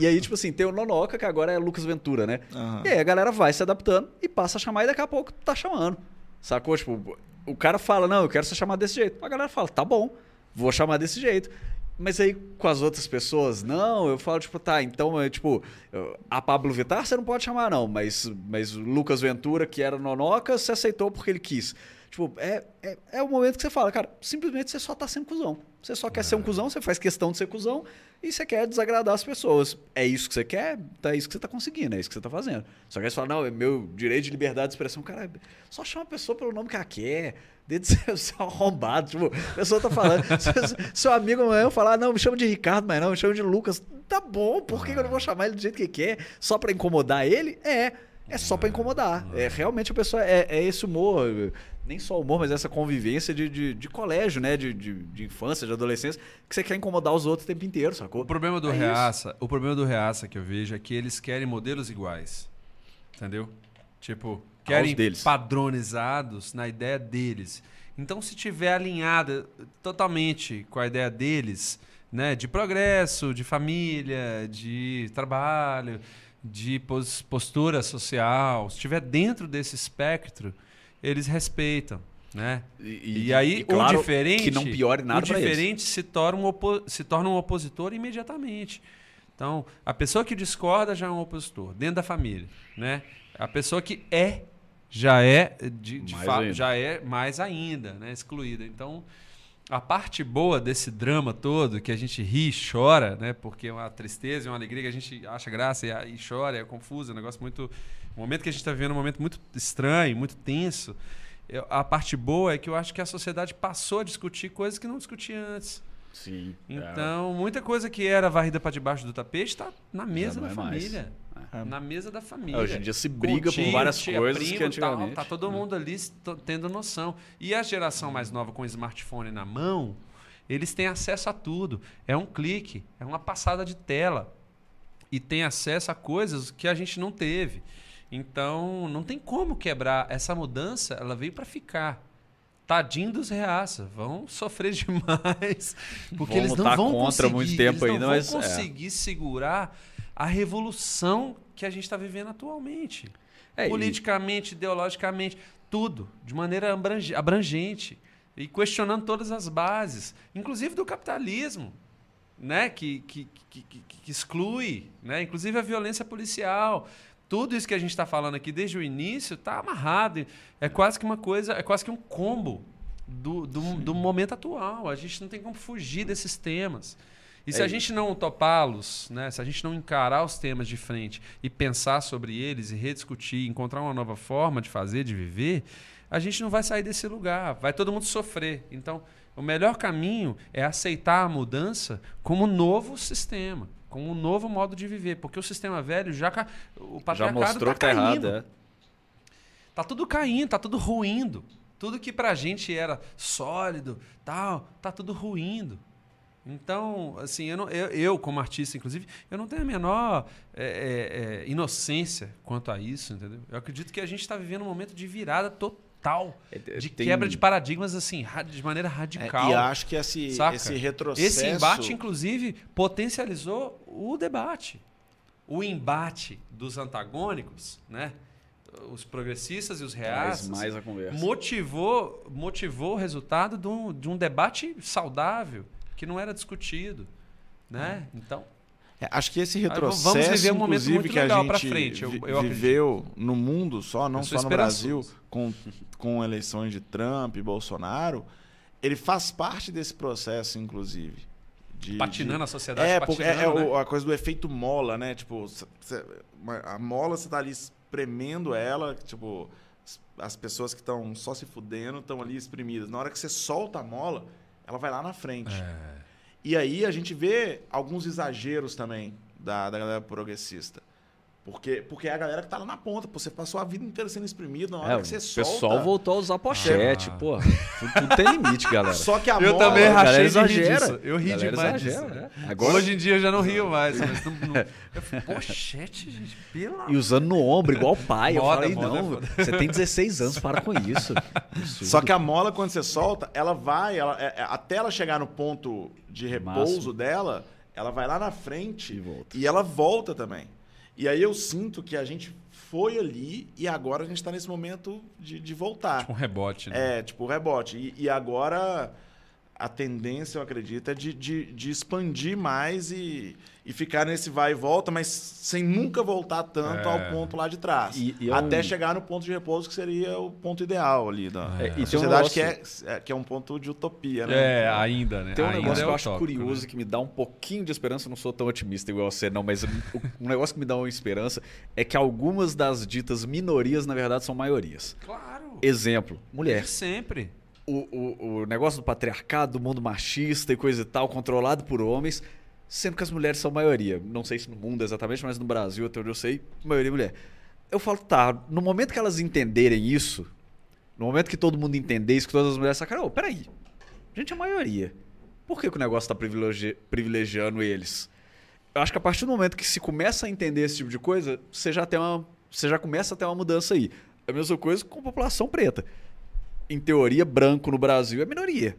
E aí, tipo assim, tem o Nonoca, que agora é Lucas Ventura, né? Uhum. E aí a galera vai se adaptando e passa a chamar e daqui a pouco tá chamando. Sacou? Tipo, o cara fala, não, eu quero ser chamado desse jeito. A galera fala, tá bom, vou chamar desse jeito. Mas aí com as outras pessoas, não, eu falo, tipo, tá, então, é, tipo, a Pablo Vittar você não pode chamar, não, mas, mas o Lucas Ventura, que era Nonoca, você aceitou porque ele quis. Tipo, é, é, é o momento que você fala, cara, simplesmente você só tá sendo cuzão. Você só quer é. ser um cuzão, você faz questão de ser cuzão e você quer desagradar as pessoas. É isso que você quer? Tá, é isso que você tá conseguindo, é isso que você tá fazendo. Só que aí você fala, não, é meu direito de liberdade de expressão. Cara, só chama a pessoa pelo nome que ela quer. Ser, ser arrombado. Tipo, a pessoa tá falando. seu amigo amanhã falar, não, me chama de Ricardo, mas não, me chama de Lucas. Tá bom, por que, que eu não vou chamar ele do jeito que quer? Só para incomodar ele? É. É só para incomodar. É, realmente a pessoa é, é esse humor nem só humor, mas essa convivência de, de, de colégio, né? De, de, de, infância, de adolescência, que você quer incomodar os outros o tempo inteiro, sacou? O problema do é Reaça, isso. o problema do Reaça que eu vejo é que eles querem modelos iguais. Entendeu? Tipo, querem padronizados na ideia deles. Então, se tiver alinhada totalmente com a ideia deles, né, de progresso, de família, de trabalho, de postura social, se estiver dentro desse espectro, eles respeitam. Né? E, e aí, e claro, o diferente. Que não piore nada O diferente se torna, um se torna um opositor imediatamente. Então, a pessoa que discorda já é um opositor, dentro da família. Né? A pessoa que é, já é, de, de fato, já é mais ainda, né? excluída. Então, a parte boa desse drama todo, que a gente ri e chora, né? porque é uma tristeza e uma alegria que a gente acha graça e, e chora, é confuso, é um negócio muito o momento que a gente está vivendo é um momento muito estranho, muito tenso. Eu, a parte boa é que eu acho que a sociedade passou a discutir coisas que não discutia antes. Sim. É. Então, é. muita coisa que era varrida para debaixo do tapete está na mesa da é família. É. Na mesa da família. hoje em dia se briga por várias coisas primo, que antigamente... Tá, tá todo mundo ali tendo noção. E a geração mais nova com o smartphone na mão, eles têm acesso a tudo. É um clique, é uma passada de tela. E tem acesso a coisas que a gente não teve. Então, não tem como quebrar. Essa mudança, ela veio para ficar. Tadinho dos reaça, vão sofrer demais, porque Vamos eles não vão contra conseguir, muito tempo eles ainda, não vão é. conseguir é. segurar a revolução que a gente está vivendo atualmente. É, Politicamente, e... ideologicamente, tudo, de maneira abrangente e questionando todas as bases, inclusive do capitalismo, né, que, que, que, que exclui, né, inclusive a violência policial tudo isso que a gente está falando aqui desde o início está amarrado. É quase que uma coisa, é quase que um combo do, do, do, momento atual. A gente não tem como fugir desses temas. E se é a gente não topá-los, né, se a gente não encarar os temas de frente e pensar sobre eles e rediscutir, encontrar uma nova forma de fazer, de viver, a gente não vai sair desse lugar. Vai todo mundo sofrer. Então, o melhor caminho é aceitar a mudança como novo sistema com um novo modo de viver, porque o sistema velho já o patriarcado já mostrou tá que tá errado, é. Tá tudo caindo, tá tudo ruindo. Tudo que pra gente era sólido, tal, tá tudo ruindo. Então, assim, eu, não, eu, eu, como artista, inclusive, eu não tenho a menor é, é, é, inocência quanto a isso, entendeu? Eu acredito que a gente está vivendo um momento de virada total total é, de Tem... quebra de paradigmas assim de maneira radical. É, e acho que esse, esse retrocesso... Esse embate, inclusive, potencializou o debate. O embate dos antagônicos, né? os progressistas e os reais mais a conversa. motivou, motivou o resultado de um, de um debate saudável, que não era discutido. Né? Então... É, acho que esse retrocesso, Vamos viver um momento muito que a gente frente, eu, eu viveu acredito. no mundo só, não só no Brasil, com, com eleições de Trump e Bolsonaro, ele faz parte desse processo, inclusive. De, patinando de... a sociedade. É, porque é, é né? a coisa do efeito mola, né? Tipo, a mola você tá ali espremendo ela, tipo, as pessoas que estão só se fudendo estão ali espremidas. Na hora que você solta a mola, ela vai lá na frente. É. E aí a gente vê alguns exageros também da, da galera progressista. Porque, porque é a galera que tá lá na ponta. Pô, você passou a vida inteira sendo exprimido. Na hora é, que você solta... O pessoal voltou a usar pochete. Ah. Pô, tudo, tem limite, galera. Só que a Eu mola, também rachei exagera. Eu ri demais exagera, disso. É. Agora... Hoje em dia eu já não rio mais. Mas não, não... Eu falei, pochete, gente, pela... E usando no ombro, igual pai. Moda, eu falei, não, é você tem 16 anos, para com isso. Só que a mola, quando você solta, ela vai... Ela, é, é, até ela chegar no ponto de repouso Máximo. dela, ela vai lá na frente e, e ela volta também. E aí eu sinto que a gente foi ali e agora a gente está nesse momento de, de voltar. Tipo um rebote, né? É, tipo um rebote. E, e agora a tendência, eu acredito, é de, de, de expandir mais e, e ficar nesse vai e volta, mas sem nunca voltar tanto é. ao ponto lá de trás. E, e é até um... chegar no ponto de repouso, que seria o ponto ideal ali da é. e sociedade, um negócio... que, é, é, que é um ponto de utopia, né? É, ainda, né? Tem um ainda negócio é que eu acho curioso, né? que me dá um pouquinho de esperança, eu não sou tão otimista igual você, não, mas um negócio que me dá uma esperança é que algumas das ditas minorias, na verdade, são maiorias. Claro. Exemplo, mulher. Sempre. O, o, o negócio do patriarcado, do mundo machista e coisa e tal, controlado por homens sendo que as mulheres são maioria. Não sei se no mundo exatamente, mas no Brasil, até onde eu sei, maioria é mulher. Eu falo, tá, no momento que elas entenderem isso, no momento que todo mundo entender isso, que todas as mulheres sacarem, ô, peraí, a gente é maioria. Por que, que o negócio está privilegi privilegiando eles? Eu acho que a partir do momento que se começa a entender esse tipo de coisa, você já, tem uma, você já começa a ter uma mudança aí. É a mesma coisa com a população preta. Em teoria, branco no Brasil é minoria.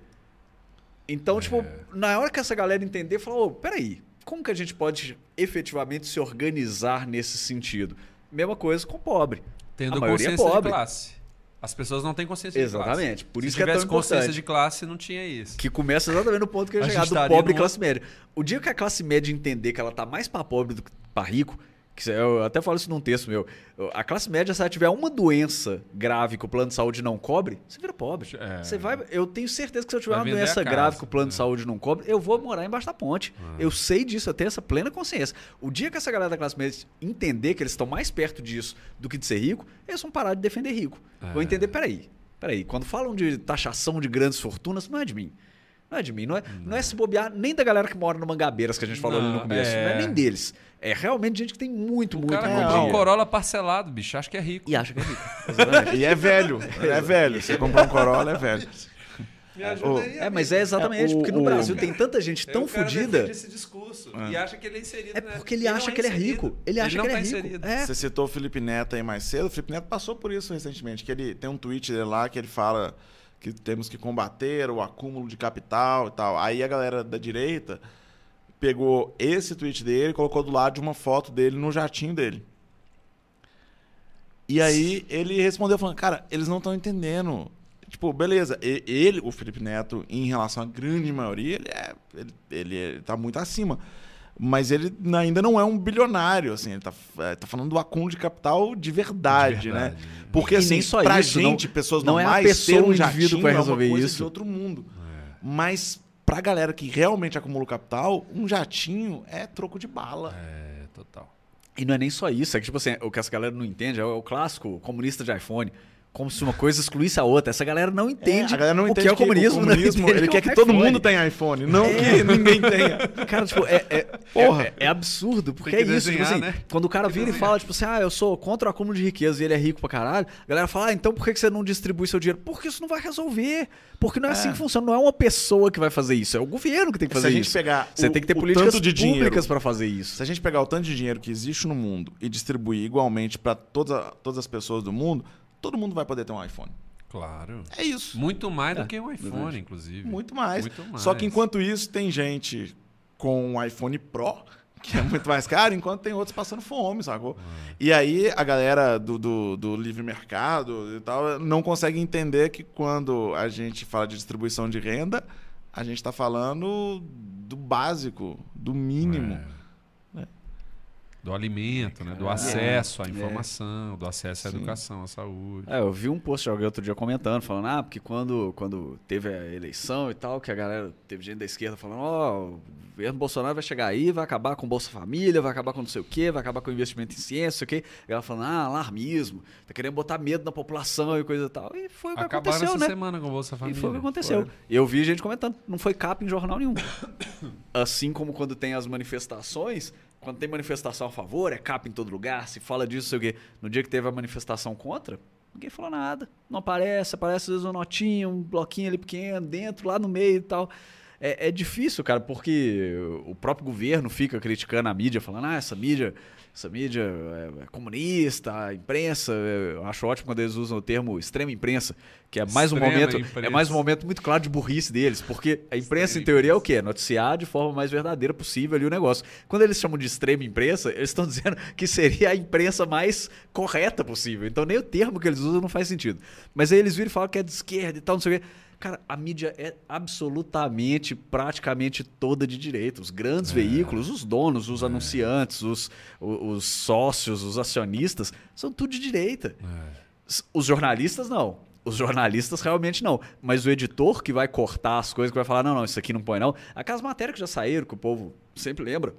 Então, é. tipo, na hora que essa galera entender, falou: oh, peraí, como que a gente pode efetivamente se organizar nesse sentido? Mesma coisa com pobre. Tendo a é consciência é pobre. de classe. As pessoas não têm consciência exatamente. de classe. Exatamente. Por isso Se que é tão consciência de classe, não tinha isso. Que começa exatamente no ponto que eu ia chegar, do pobre e classe média. O dia que a classe média entender que ela tá mais para pobre do que para rico, eu até falo isso num texto meu. A classe média, se ela tiver uma doença grave que o plano de saúde não cobre, você vira pobre. É. Você vai, eu tenho certeza que se eu tiver vai uma doença grave que o plano é. de saúde não cobre, eu vou morar embaixo da ponte. É. Eu sei disso, eu tenho essa plena consciência. O dia que essa galera da classe média entender que eles estão mais perto disso do que de ser rico, eles vão parar de defender rico. Vão é. entender, peraí, peraí, quando falam de taxação de grandes fortunas, não é de mim. Não é de mim, não é, não. não é se bobear nem da galera que mora no Mangabeiras, que a gente falou não, ali no começo. É... Não é nem deles. É realmente gente que tem muito, o muito, cara muito comprou um Corolla parcelado, bicho. Acha que é rico. E acha que é rico. e é velho. É velho. Você comprou um Corolla, é velho. Me ajuda aí, é, mas é exatamente, é, o, porque no Brasil o... tem tanta gente tão fodida. esse discurso é. e acha que ele é inserido. É porque ele, ele acha que ele é rico. Ele acha ele que ele é tá rico. É. Você citou o Felipe Neto aí mais cedo. O Felipe Neto passou por isso recentemente, que ele tem um tweet dele lá que ele fala que temos que combater o acúmulo de capital e tal. Aí a galera da direita pegou esse tweet dele e colocou do lado de uma foto dele no jatinho dele. E aí ele respondeu falando, cara, eles não estão entendendo. Tipo, beleza, ele, o Felipe Neto, em relação à grande maioria, ele, é, ele, ele, ele tá muito acima mas ele ainda não é um bilionário, assim, ele tá, é, tá falando do acúmulo de capital de verdade, de verdade né? Porque, e assim, só pra isso, gente, não, pessoas não normais, é a pessoa, um indivíduo que vai resolver é isso. de outro mundo. É. Mas pra galera que realmente acumula capital, um jatinho é troco de bala. É, total. E não é nem só isso, é que, tipo assim, o que essa galera não entende é o clássico comunista de iPhone como se uma coisa excluísse a outra. Essa galera não entende, é, galera não o entende que é o comunismo. O comunismo ele quer que todo mundo tenha iPhone, não é. que ninguém tenha. Cara, tipo, é, é, Porra. é, é absurdo, porque é isso. Tipo desenhar, tipo assim, né? Quando o cara vira e fala, tipo assim, ah, eu sou contra o acúmulo de riqueza e ele é rico pra caralho, a galera fala, ah, então por que você não distribui seu dinheiro? Porque isso não vai resolver. Porque não é, assim é. que funciona. Não é uma pessoa que vai fazer isso, é o governo que tem que fazer isso. Se a gente isso. pegar você o, tem que ter políticas públicas para fazer isso. Se a gente pegar o tanto de dinheiro que existe no mundo e distribuir igualmente para todas, todas as pessoas do mundo, todo mundo vai poder ter um iPhone. Claro. É isso. Muito mais é, do que um iPhone, verdade. inclusive. Muito mais. Muito mais. Só que enquanto isso, tem gente com um iPhone Pro, que é muito mais caro, enquanto tem outros passando fome, sacou? É. E aí a galera do, do, do, livre mercado e tal não consegue entender que quando a gente fala de distribuição de renda, a gente está falando do básico, do mínimo. É do alimento, né? do é. acesso à é. informação, do acesso à Sim. educação, à saúde. É, eu vi um post de alguém outro dia comentando, falando, ah, porque quando, quando teve a eleição e tal, que a galera, teve gente da esquerda falando, ó, oh, governo Bolsonaro vai chegar aí, vai acabar com Bolsa Família, vai acabar com não sei o quê, vai acabar com investimento em ciência, não sei o quê. E ela falando, ah, alarmismo, tá querendo botar medo na população e coisa e tal. E foi o que Acabaram aconteceu, essa né? semana com Bolsa Família. E foi o que aconteceu. Foi. Eu vi gente comentando, não foi capa em jornal nenhum. assim como quando tem as manifestações, quando tem manifestação a favor, é capa em todo lugar, se fala disso, sei o quê. No dia que teve a manifestação contra, ninguém falou nada. Não aparece, aparece às vezes uma notinha, um bloquinho ali pequeno, dentro, lá no meio e tal é, é, difícil, cara, porque o próprio governo fica criticando a mídia, falando, ah, essa mídia, essa mídia é, é comunista, a imprensa. Eu acho ótimo quando eles usam o termo extrema imprensa, que é mais extrema um momento. Imprensa. É mais um momento muito claro de burrice deles, porque a imprensa, extrema em teoria, é o quê? Noticiar de forma mais verdadeira possível ali o negócio. Quando eles chamam de extrema imprensa, eles estão dizendo que seria a imprensa mais correta possível. Então nem o termo que eles usam não faz sentido. Mas aí eles viram e falam que é de esquerda e tal, não sei o quê. Cara, a mídia é absolutamente, praticamente toda de direita. Os grandes é. veículos, os donos, os é. anunciantes, os, os, sócios, os acionistas, são tudo de direita. É. Os jornalistas, não. Os jornalistas realmente não. Mas o editor que vai cortar as coisas, que vai falar, não, não, isso aqui não põe não. Aquelas matérias que já saíram, que o povo sempre lembra.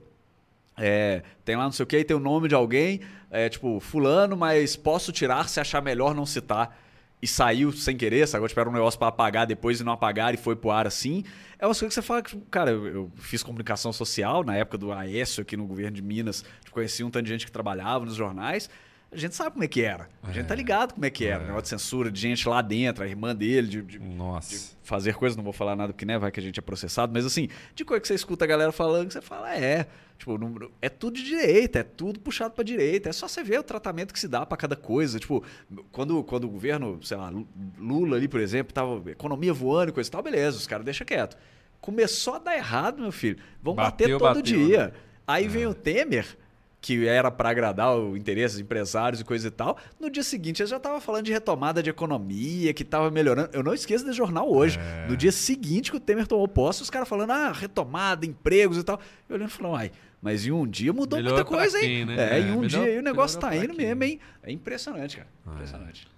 É, tem lá não sei o que, tem o nome de alguém, é, tipo, fulano, mas posso tirar se achar melhor não citar e saiu sem querer, agora Tiveram um negócio para apagar depois e não apagar e foi pro ar assim. É uma coisa que você fala que, cara, eu, eu, fiz comunicação social na época do Aécio aqui no governo de Minas, tipo, conheci um tanto de gente que trabalhava nos jornais. A gente sabe como é que era. A gente tá é. ligado como é que era. É. Negócio de censura de gente lá dentro, a irmã dele, de, de, Nossa. de fazer coisas, não vou falar nada porque né, vai que a gente é processado, mas assim, de coisa que você escuta a galera falando, que você fala, é, tipo, não, é tudo de direita, é tudo puxado para direita, é só você ver o tratamento que se dá para cada coisa, tipo, quando, quando o governo, sei lá, Lula ali, por exemplo, tava economia voando e coisa e tal, beleza, os caras deixam quieto. Começou a dar errado, meu filho. Vão bateu, bater todo bateu, dia. Né? Aí é. vem o Temer, que era para agradar o interesse dos empresários e coisa e tal. No dia seguinte, eu já estava falando de retomada de economia, que estava melhorando. Eu não esqueço do jornal hoje. É. No dia seguinte que o Temer tomou posse, os caras falando, ah, retomada, empregos e tal. Eu olhando e falando, ai, mas em um dia mudou Melhorou muita coisa, hein? Quem, né? É, em um dia aí o negócio tá indo mesmo, hein? É impressionante, cara. Ah, é. Impressionante.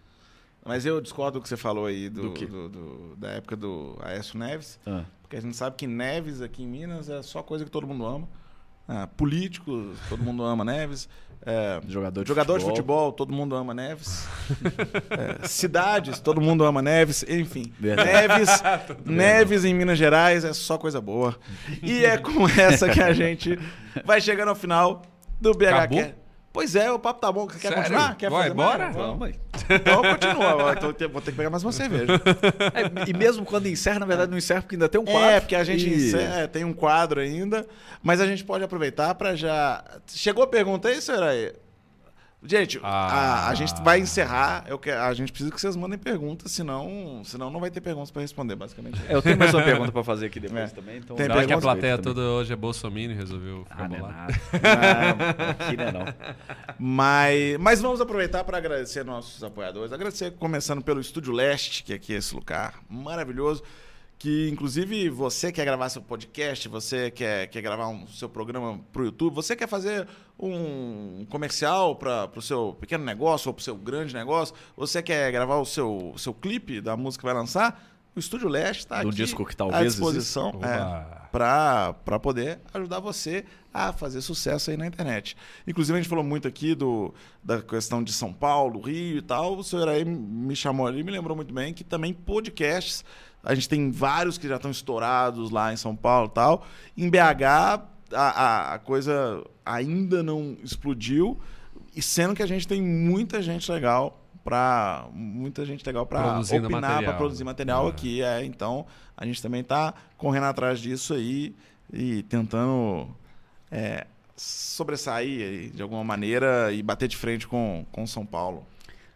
Mas eu discordo do que você falou aí do, do, do, do da época do Aécio Neves. Ah. Porque a gente sabe que Neves aqui em Minas é só coisa que todo mundo ama. Ah, políticos, todo mundo ama Neves. É, jogador de, jogador futebol. de futebol, todo mundo ama Neves. é, cidades, todo mundo ama Neves. Enfim, Verdade. Neves, Neves em Minas Gerais é só coisa boa. E é com essa que a gente vai chegando ao final do BHQ. Pois é, o papo tá bom. Quer Sério? continuar? Quer Vai, fazer bora? Vamos. Então continua. Então, vou ter que pegar mais uma cerveja. É, e mesmo quando encerra, na verdade não encerra porque ainda tem um quadro. É, porque a gente encerra, é, tem um quadro ainda. Mas a gente pode aproveitar para já... Chegou a pergunta aí, senhora? Gente, ah. a, a, gente vai encerrar. Eu quero, a gente precisa que vocês mandem perguntas, senão, senão não vai ter perguntas para responder, basicamente. É, eu tenho mais uma pergunta para fazer aqui depois é. também. Então Tem acho que a plateia toda hoje é Bolsonaro e resolveu ficar ah, bolado. Não, aqui não é não. Mas, mas vamos aproveitar para agradecer nossos apoiadores. Agradecer começando pelo Estúdio Leste, que aqui é esse lugar maravilhoso que inclusive você quer gravar seu podcast, você quer, quer gravar um seu programa para o YouTube, você quer fazer um comercial para o seu pequeno negócio ou para o seu grande negócio, você quer gravar o seu, seu clipe da música que vai lançar, o Estúdio Leste está aqui disco que talvez à disposição é, para poder ajudar você a fazer sucesso aí na internet. Inclusive, a gente falou muito aqui do, da questão de São Paulo, Rio e tal. O senhor aí me chamou ali, me lembrou muito bem que também podcasts a gente tem vários que já estão estourados lá em São Paulo e tal. Em BH, a, a, coisa ainda não explodiu, e sendo que a gente tem muita gente legal para muita gente legal para opinar, para produzir material aqui, é. Então, a gente também está correndo atrás disso aí e tentando é, sobressair de alguma maneira e bater de frente com, com São Paulo.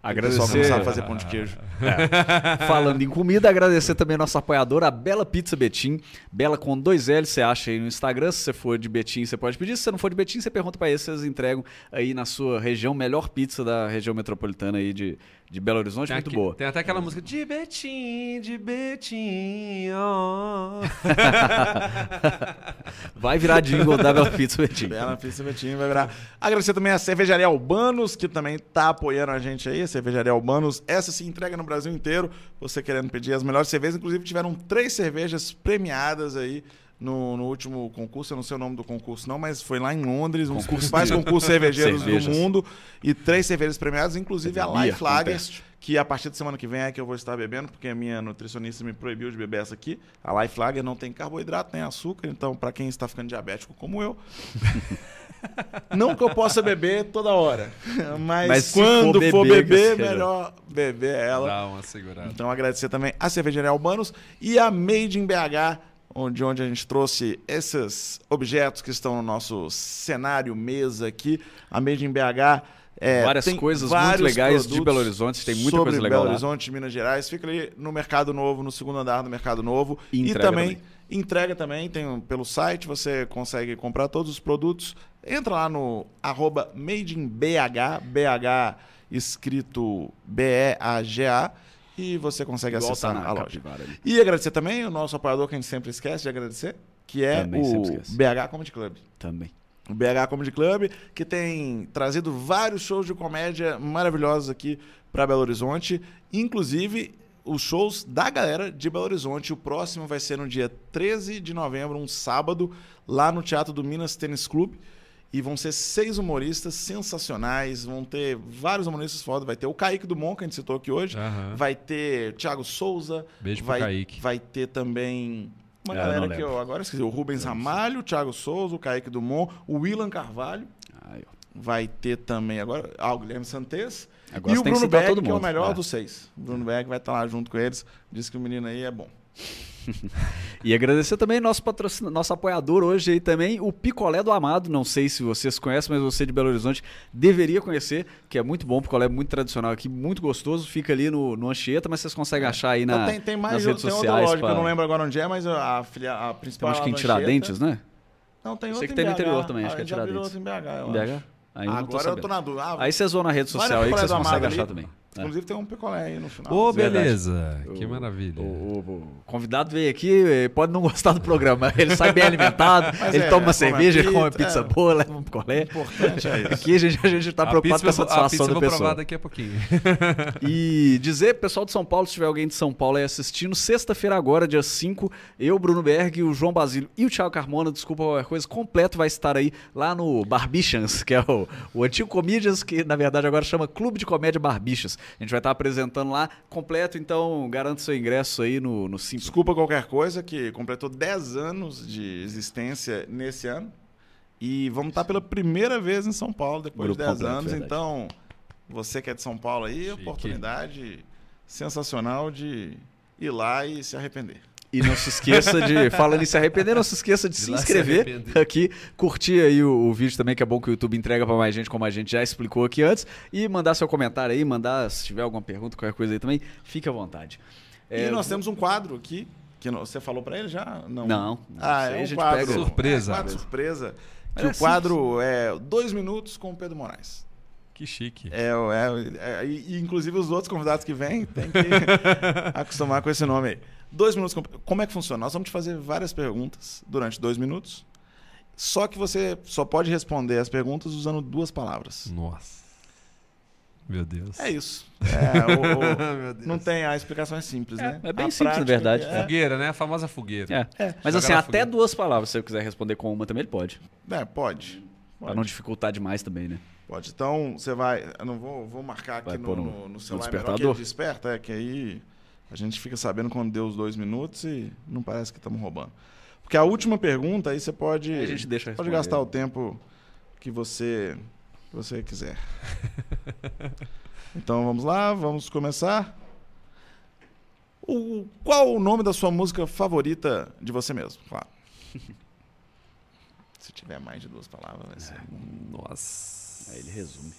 Agradecer. Só começar a fazer pão de queijo. É. Falando em comida, agradecer também a nossa apoiadora, a Bela Pizza Betim. Bela com dois L, você acha aí no Instagram. Se você for de Betim, você pode pedir. Se você não for de Betim, você pergunta para eles eles entregam aí na sua região, melhor pizza da região metropolitana aí de, de Belo Horizonte, tem muito aqui, boa. Tem até aquela música de Betim, de Betim. Oh. vai virar jingle da Bela Pizza Betim. Bela Pizza Betim vai virar. Agradecer também a Cervejaria Albanos, que também tá apoiando a gente aí. A Cervejaria Albanos, essa se entrega no Brasil inteiro. Você querendo pedir as melhores cervejas, inclusive tiveram três cervejas premiadas aí no, no, último concurso, eu não sei o nome do concurso não, mas foi lá em Londres, um dos principais concursos cervejeiros Cervejas. do mundo e três cervejas premiadas, inclusive a Life Lager, que a partir da semana que vem é que eu vou estar bebendo, porque a minha nutricionista me proibiu de beber essa aqui. A Life Lager não tem carboidrato, nem açúcar, então para quem está ficando diabético como eu, não que eu possa beber toda hora, mas, mas quando for beber, for beber melhor beber ela. Dá uma segurada. Então agradecer também a Cervejaria Albanos e a Made in BH, onde, onde a gente trouxe esses objetos que estão no nosso cenário mesa aqui. A Made in BH. É, várias coisas muito legais de Belo Horizonte, tem muita coisa legal. Belo Horizonte, Minas Gerais, fica ali no Mercado Novo, no segundo andar do Mercado Novo. E, e também, também, entrega também, tem pelo site, você consegue comprar todos os produtos. Entra lá no arroba Made in BH, BH escrito B-E-A-G-A e você consegue Igual acessar tá a loja. E agradecer também o nosso apoiador que a gente sempre esquece de agradecer, que é também o BH Comedy Club. Também. O BH Comedy Club, que tem trazido vários shows de comédia maravilhosos aqui para Belo Horizonte, inclusive os shows da galera de Belo Horizonte. O próximo vai ser no dia 13 de novembro, um sábado, lá no Teatro do Minas Tênis Clube. E vão ser seis humoristas sensacionais, vão ter vários humoristas foda. Vai ter o Kaique Dumont, que a gente citou aqui hoje. Uhum. Vai ter Thiago Souza. Beijo vai, pro Kaique. Vai ter também uma é, galera que eu agora esqueci. O Rubens Ramalho, o Thiago Souza, o Kaique Dumont, o Willan Carvalho. Ai, vai ter também agora ah, o Guilherme Santes. Agora e o Bruno Beck, que é o melhor é. dos seis. O Bruno Beck vai estar lá junto com eles. Diz que o menino aí é bom. e agradecer também nosso patrocínio, nosso apoiador hoje aí também, o Picolé do Amado. Não sei se vocês conhecem, mas você de Belo Horizonte deveria conhecer, que é muito bom, picolé é muito tradicional aqui, muito gostoso. Fica ali no, no Anchieta, mas vocês conseguem é. achar aí na, tem, tem mais, nas redes tem sociais. Outra loja pra... eu não lembro agora onde é, mas a, a, a principal. acho que em Tiradentes, né? Não, tem outra Sei que tem no interior também, acho que é Tiradentes. Em BH, em BH? Aí Agora eu tô na dúvida. Ah, aí vocês vão na rede social aí que vocês conseguem achar também. É. Inclusive tem um picolé aí no final. Ô, oh, beleza. Que maravilha. O, o, o, convidado veio aqui, pode não gostar do programa. Ele sai bem alimentado, Mas ele é, toma uma cerveja, ele come pizza é, boa, leva um picolé. Importante é isso. Aqui a gente, a gente tá a preocupado com a satisfação a pizza da eu vou pessoa. provar daqui a pouquinho. e dizer, pessoal de São Paulo, se tiver alguém de São Paulo aí assistindo, sexta-feira agora, dia 5, eu, Bruno Berg, o João Basílio e o Thiago Carmona, desculpa qualquer coisa, completo vai estar aí lá no Barbichans, que é o, o antigo Comedians, que na verdade agora chama Clube de Comédia Barbichas. A gente vai estar apresentando lá, completo, então garante seu ingresso aí no, no Simples. Desculpa qualquer coisa, que completou 10 anos de existência nesse ano. E vamos estar pela primeira vez em São Paulo depois Grupo de 10 anos. Verdade. Então, você que é de São Paulo aí, Chique. oportunidade sensacional de ir lá e se arrepender. E não se esqueça de, falando em se arrepender, não se esqueça de, de se inscrever se aqui, curtir aí o, o, vídeo também, que é bom que o YouTube entrega para mais gente, como a gente já explicou aqui antes, e mandar seu comentário aí, mandar, se tiver alguma pergunta, qualquer coisa aí também, fique à vontade. É, e nós temos um quadro aqui, que você falou para ele já? Não. Não. Ah, é um quadro, pega... surpresa. É, quadro surpresa. Que é o quadro é dois minutos com o Pedro Moraes. Que chique. É, é, é, e, inclusive os outros convidados que vêm têm que acostumar com esse nome aí. Dois minutos. Como é que funciona? Nós vamos te fazer várias perguntas durante dois minutos. Só que você só pode responder as perguntas usando duas palavras. Nossa. Meu Deus. É isso. É, o, o, Deus. Não tem a explicação é simples, é, né? É bem a simples, na verdade. É... Fogueira, né? A famosa fogueira. É. Mas Joga assim, até fogueira. duas palavras, se eu quiser responder com uma também, ele pode. É, pode. pode. Pra não dificultar demais também, né? Pode. Então, você vai. Eu não vou, vou marcar aqui no, no, no, celular. No despertador? Que desperta, é que aí a gente fica sabendo quando deu os dois minutos e não parece que estamos roubando. Porque a última pergunta, aí você pode, a gente deixa pode gastar o tempo que você, que você quiser. então vamos lá, vamos começar. O, qual o nome da sua música favorita de você mesmo? Claro. Se tiver mais de duas palavras, vai ser. Nossa. Aí ele resume.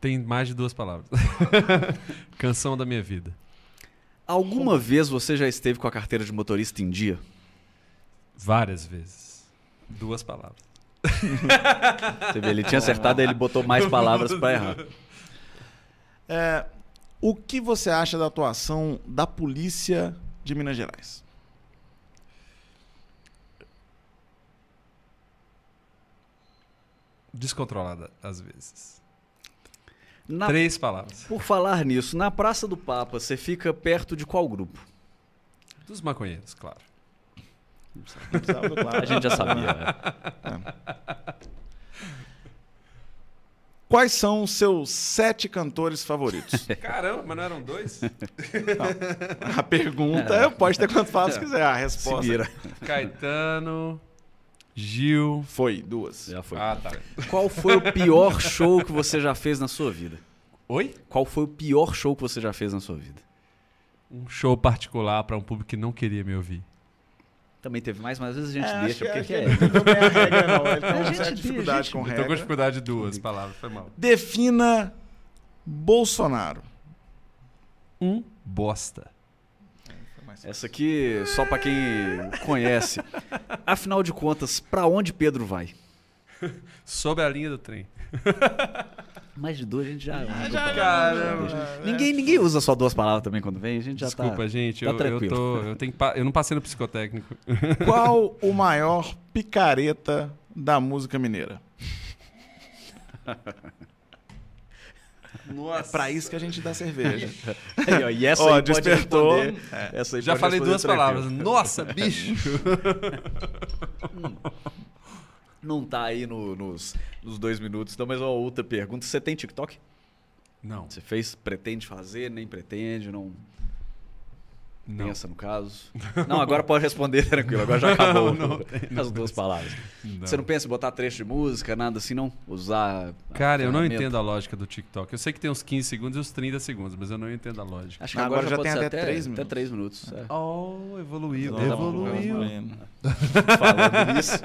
Tem mais de duas palavras. Canção da minha vida. Alguma vez você já esteve com a carteira de motorista em dia? Várias vezes. Duas palavras. Você vê, ele tinha acertado, e ele botou mais palavras para errar. É, o que você acha da atuação da polícia de Minas Gerais? Descontrolada, às vezes. Na... Três palavras. Por falar nisso, na Praça do Papa, você fica perto de qual grupo? Dos maconheiros, claro. A gente já sabia. É. Quais são os seus sete cantores favoritos? Caramba, mas não eram dois? Não. A pergunta é. pode ter quanto se quiser. A resposta. Caetano, Gil. Foi, duas. Já foi. Ah, tá. Qual foi o pior show que você já fez na sua vida? Oi? Qual foi o pior show que você já fez na sua vida? Um show particular para um público que não queria me ouvir. Também teve mais, mas às vezes a gente é, deixa, porque que é. Não é a regra, não. Ele tem uma certa dificuldade gente, com regra. Estou com dificuldade de duas palavras, foi mal. Defina Bolsonaro. Um bosta. Essa aqui, só para quem conhece. Afinal de contas, para onde Pedro vai? Sobre a linha do trem. Mais de duas a gente já. Ah, já caramba. Ninguém, ninguém usa só duas palavras também quando vem, a gente já Desculpa, tá. Desculpa, gente, tá eu, tranquilo. eu, tô, eu, tenho, eu não passei no psicotécnico. Qual o maior picareta da música mineira? Nossa. É pra isso que a gente dá cerveja. Aí, ó, e essa ó, aí despertou. É. Essa aí Já falei duas tranquilo. palavras. Nossa, bicho! não tá aí no, nos, nos dois minutos. Então, mas uma outra pergunta. Você tem TikTok? Não. Você fez, pretende fazer, nem pretende, não... Não. Pensa no caso. Não, agora pode responder tranquilo. Agora já acabou não, não, não as duas palavras. Você não pensa em botar trecho de música, nada assim, não? Usar. Cara, eu não entendo a lógica do TikTok. Eu sei que tem os 15 segundos e os 30 segundos, mas eu não entendo a lógica. Acho que agora, agora já, já tem até 3 minutos. Até 3 minutos. É. Oh, evoluiu. Não, evoluiu. Falando nisso.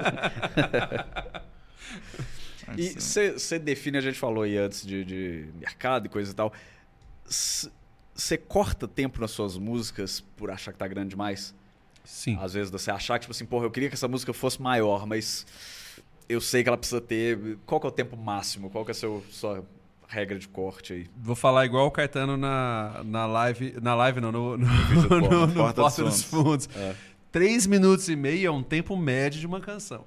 e você define, a gente falou aí antes de, de mercado e coisa e tal. Você corta tempo nas suas músicas por achar que tá grande demais? Sim. Às vezes você achar que, tipo assim, porra, eu queria que essa música fosse maior, mas eu sei que ela precisa ter. Qual que é o tempo máximo? Qual que é a seu, sua regra de corte aí? Vou falar igual o Caetano na, na live. Na live, não, no, no, no, no, no Porta, Porta dos Fundos. É. Três minutos e meio é um tempo médio de uma canção.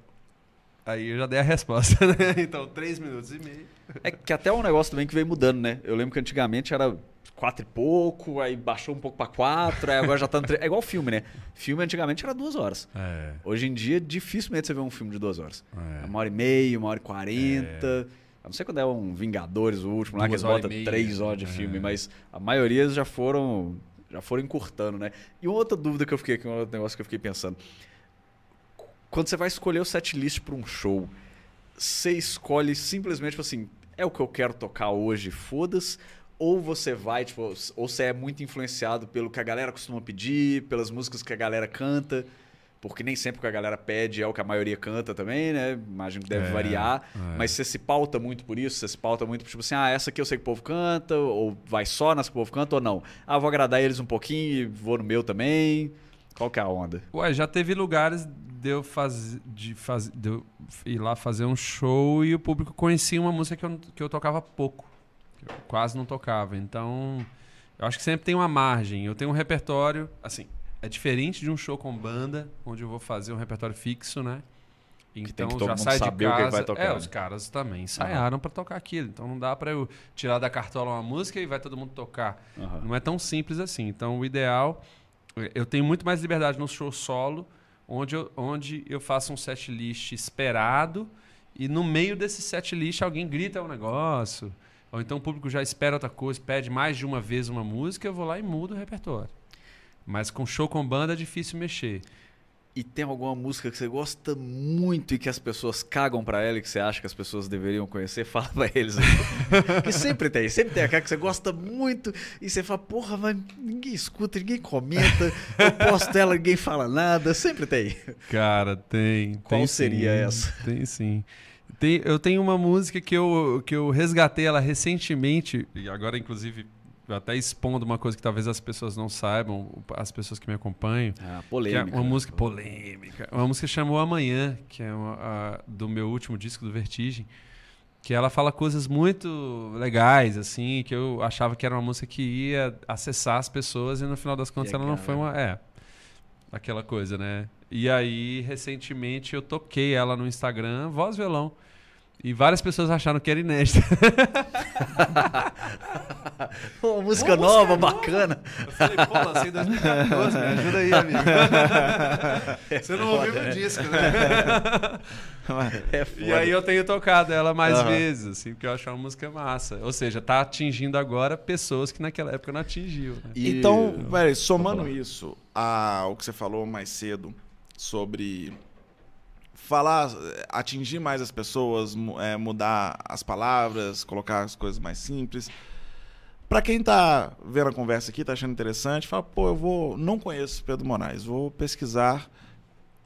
Aí eu já dei a resposta, né? Então, três minutos e meio. É que até é um negócio também que vem mudando, né? Eu lembro que antigamente era quatro e pouco, aí baixou um pouco para quatro, aí agora já tá no tre... É igual filme, né? Filme antigamente era duas horas. É. Hoje em dia, dificilmente você vê um filme de duas horas. É. Uma hora e meia, uma hora e quarenta. É. A não sei quando é um Vingadores, o último, lá que eles botam três horas de é. filme, mas a maioria já foram já foram encurtando, né? E uma outra dúvida que eu fiquei, que é um outro negócio que eu fiquei pensando. Quando você vai escolher o setlist para um show, você escolhe simplesmente tipo assim, é o que eu quero tocar hoje, foda-se, ou você vai, tipo, ou você é muito influenciado pelo que a galera costuma pedir, pelas músicas que a galera canta, porque nem sempre o que a galera pede é o que a maioria canta também, né? Imagino que deve é, variar. É. Mas você se pauta muito por isso? Você se pauta muito por, tipo assim, ah, essa aqui eu sei que o povo canta, ou vai só nas que o povo canta, ou não? Ah, vou agradar eles um pouquinho e vou no meu também. Qual que é a onda? Ué, já teve lugares de eu, faz, de, faz, de eu ir lá fazer um show e o público conhecia uma música que eu, que eu tocava pouco. Eu quase não tocava. Então, eu acho que sempre tem uma margem. Eu tenho um repertório, assim, é diferente de um show com banda, onde eu vou fazer um repertório fixo, né? Então já sai de casa. Tocar, é, né? os caras também ensaiaram uhum. para tocar aquilo. Então não dá para eu tirar da cartola uma música e vai todo mundo tocar. Uhum. Não é tão simples assim. Então o ideal, eu tenho muito mais liberdade no show solo, onde eu, onde eu faço um set list esperado e no meio desse set list alguém grita um negócio. Ou então o público já espera outra coisa, pede mais de uma vez uma música, eu vou lá e mudo o repertório. Mas com show com banda é difícil mexer. E tem alguma música que você gosta muito e que as pessoas cagam para ela e que você acha que as pessoas deveriam conhecer? Fala pra eles. que sempre tem, sempre tem aquela que você gosta muito e você fala, porra, mas ninguém escuta, ninguém comenta, eu posto ela, ninguém fala nada, sempre tem. Cara, tem. Qual tem seria sim, essa? Tem sim. Tem, eu tenho uma música que eu, que eu resgatei ela recentemente, e agora, inclusive, até expondo uma coisa que talvez as pessoas não saibam, as pessoas que me acompanham. Ah, polêmica. é uma música polêmica. Uma música chamou Amanhã, que é uma, a, do meu último disco do Vertigem, que ela fala coisas muito legais, assim, que eu achava que era uma música que ia acessar as pessoas e no final das contas ela não foi uma. É. Aquela coisa, né? E aí, recentemente, eu toquei ela no Instagram, voz violão. E várias pessoas acharam que era inédita. Uma música nova, bacana. Eu falei, pô, lancei em 2014, me ajuda aí, amigo. Você não ouviu meu disco, né? É e aí eu tenho tocado ela mais uhum. vezes, assim, porque eu acho uma música massa. Ou seja, tá atingindo agora pessoas que naquela época não atingiu. Né? Então, velho, somando isso ao que você falou mais cedo sobre falar, atingir mais as pessoas, é, mudar as palavras, colocar as coisas mais simples. Para quem tá vendo a conversa aqui, tá achando interessante, fala, pô, eu vou, não conheço Pedro Moraes, vou pesquisar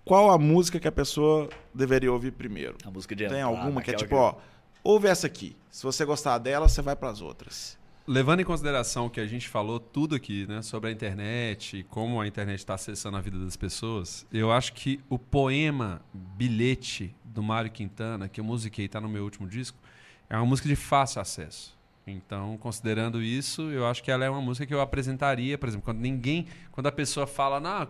qual a música que a pessoa deveria ouvir primeiro. A música de Tem alguma que é tipo, que... ó, ouve essa aqui. Se você gostar dela, você vai para as outras. Levando em consideração que a gente falou tudo aqui, né, sobre a internet e como a internet está acessando a vida das pessoas, eu acho que o poema Bilhete do Mário Quintana, que eu musiquei, está no meu último disco, é uma música de fácil acesso. Então, considerando isso, eu acho que ela é uma música que eu apresentaria, por exemplo, quando ninguém, quando a pessoa fala, nah,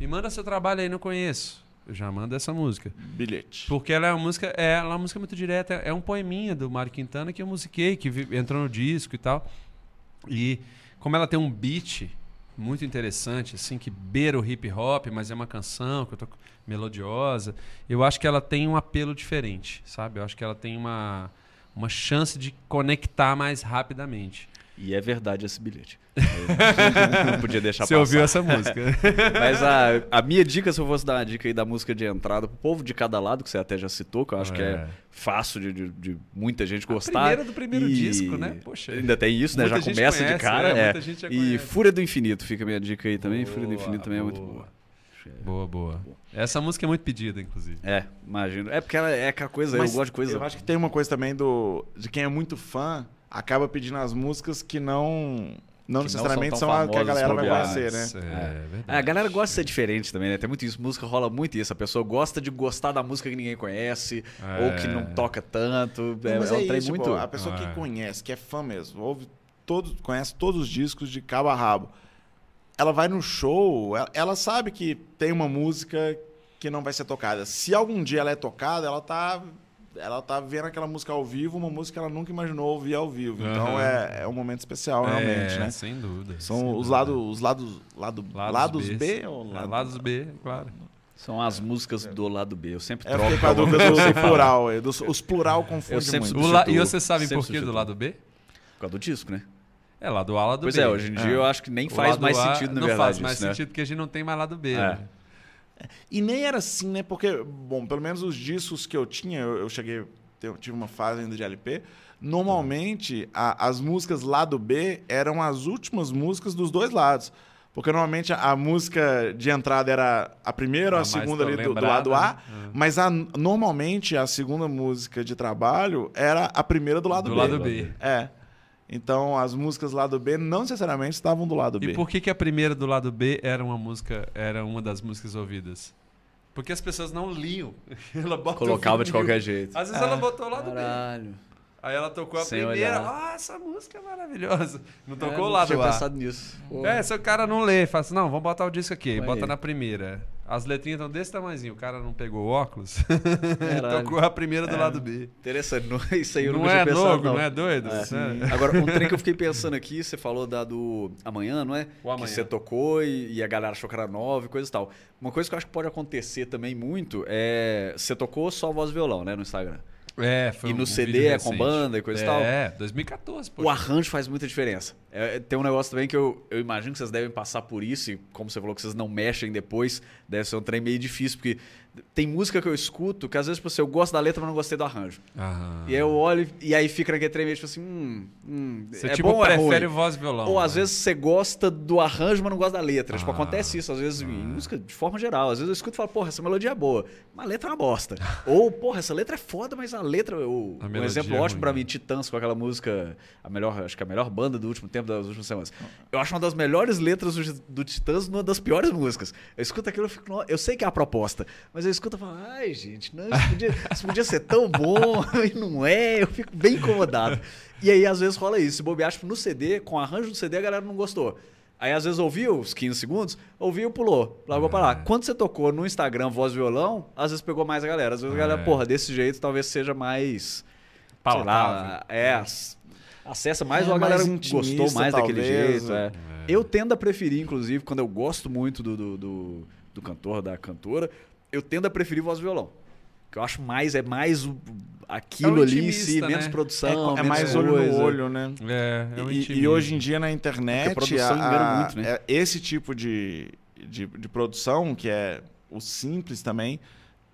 me manda seu trabalho aí, não conheço. Já mando essa música. Bilhete. Porque ela é uma música, é, ela é uma música muito direta, é um poeminha do Mário Quintana que eu musiquei, que entrou no disco e tal. E como ela tem um beat muito interessante, assim, que beira o hip hop, mas é uma canção que eu tô melodiosa, eu acho que ela tem um apelo diferente, sabe? Eu acho que ela tem uma, uma chance de conectar mais rapidamente. E é verdade esse bilhete. não podia deixar Você passar. ouviu essa música. Mas a, a minha dica, se eu fosse dar uma dica aí da música de entrada pro povo de cada lado, que você até já citou, que eu acho é. que é fácil de, de, de muita gente gostar. A primeira do primeiro e... disco, né? Poxa. Ainda tem isso, né? Já começa conhece, de cara. É, é. E Fúria do Infinito fica a minha dica aí também. Boa, Fúria do Infinito também boa. é muito boa. Boa, boa. Essa música é muito pedida, inclusive. É, imagino. É porque ela é aquela coisa, Mas eu gosto de coisa. Eu acho que tem uma coisa também do de quem é muito fã acaba pedindo as músicas que não não que necessariamente não são, são a que a galera vai conhecer, né? É, é. a galera gosta de ser diferente também, né? Tem muito isso. Música rola muito isso. A pessoa gosta de gostar da música que ninguém conhece, é. ou que não toca tanto. É, mas é, é isso, muito. Pô, a pessoa que é. conhece, que é fã mesmo, ouve todos, conhece todos os discos de cabo a rabo. Ela vai no show, ela, ela sabe que tem uma música que não vai ser tocada. Se algum dia ela é tocada, ela tá ela tá vendo aquela música ao vivo, uma música que ela nunca imaginou ouvir ao vivo. Uhum. Então é, é um momento especial, realmente, é, né? Sem dúvida. São sem os, dúvida. Lados, os lados, lado, lados, lados B? B ou lado... Lados B, claro. São as músicas do lado B. Eu sempre é, troco. É, com a dúvida do plural. É, dos, os plural confundem muito. La... E você sabe por que do lado B? Por causa do disco, né? É, lado A, lado pois B. Pois é, hoje em dia é. eu acho que nem faz mais a sentido, na não verdade. Não faz mais isso, né? sentido, porque a gente não tem mais lado B. É. Né? E nem era assim, né? Porque, bom, pelo menos os discos que eu tinha, eu, eu cheguei eu tive uma fase ainda de LP. Normalmente, a, as músicas lado B eram as últimas músicas dos dois lados. Porque normalmente a, a música de entrada era a primeira ou a, segunda ali do, do, lado A, é. mas a, normalmente a segunda música de trabalho era a primeira do lado do B. Do lado B. É. Então as músicas lado B não necessariamente estavam do lado B. E por que, que a primeira do lado B era uma música, era uma das músicas ouvidas? Porque as pessoas não liam. Ela Colocava de qualquer jeito. Às vezes é. ela botou lá do Caralho. Aí ela tocou a Sem primeira. Ah, essa música é maravilhosa. Não tocou é, lá do ar. pensado nisso. Pô. É, se o cara não lê, fala assim, não, vamos botar o disco aqui. Vai bota aí. na primeira. As letrinhas estão desse tamanhozinho. O cara não pegou o óculos. tocou a primeira do é. lado B. Interessante. Não, isso aí eu não, não é pensado, novo, não. não é doido? É. Agora, um trem que eu fiquei pensando aqui, você falou da do Amanhã, não é? O Amanhã. Que você tocou e, e a galera achou que era nova e coisa e tal. Uma coisa que eu acho que pode acontecer também muito é... Você tocou só voz e violão, né? No Instagram. É, foi E no um CD é com banda e coisa e é, tal. É, 2014. Poxa. O arranjo faz muita diferença. É, tem um negócio também que eu, eu imagino que vocês devem passar por isso, e como você falou que vocês não mexem depois, deve ser um trem meio difícil, porque tem música que eu escuto que às vezes tipo, assim, eu gosto da letra, mas não gostei do arranjo. Aham. E aí eu olho e aí fica naquele trem meio tipo assim, hum, hum você é tipo, bom prefere é voz e violão. Ou né? às vezes você gosta do arranjo, mas não gosta da letra. Tipo, ah. Tipo, acontece isso às vezes ah. em música de forma geral. Às vezes eu escuto e falo, porra, essa melodia é boa, mas a letra é uma bosta. Ou, porra, essa letra é foda, mas a letra... O, a um exemplo é ótimo para mim, Titãs, com aquela música, a melhor, acho que a melhor banda do último tempo, das últimas semanas. Eu acho uma das melhores letras do, do Titãs, uma das piores músicas. Eu escuto aquilo e fico, eu sei que é a proposta, mas eu escuto e falo, ai, gente, não, isso podia, isso podia ser tão bom e não é, eu fico bem incomodado. E aí, às vezes, rola isso. Se bobear, tipo, no CD, com o arranjo do CD, a galera não gostou. Aí, às vezes, ouviu os 15 segundos, ouviu, pulou, largou é. pra lá. Quando você tocou no Instagram voz violão, às vezes pegou mais a galera. Às vezes, a galera, é. porra, desse jeito talvez seja mais. Palatável. Sei lá, é. acessa mais é, ou a galera gostou mais talvez, daquele jeito. É. É. Eu tendo a preferir, inclusive, quando eu gosto muito do, do, do, do cantor, da cantora, eu tendo a preferir voz e violão. Que eu acho mais, é mais aquilo é ali em si, né? menos produção. É, é mais olho no olho, né? É, é e, e, hoje em dia na internet. a produção a, engana muito, né? É, esse tipo de, de, de produção, que é o simples também,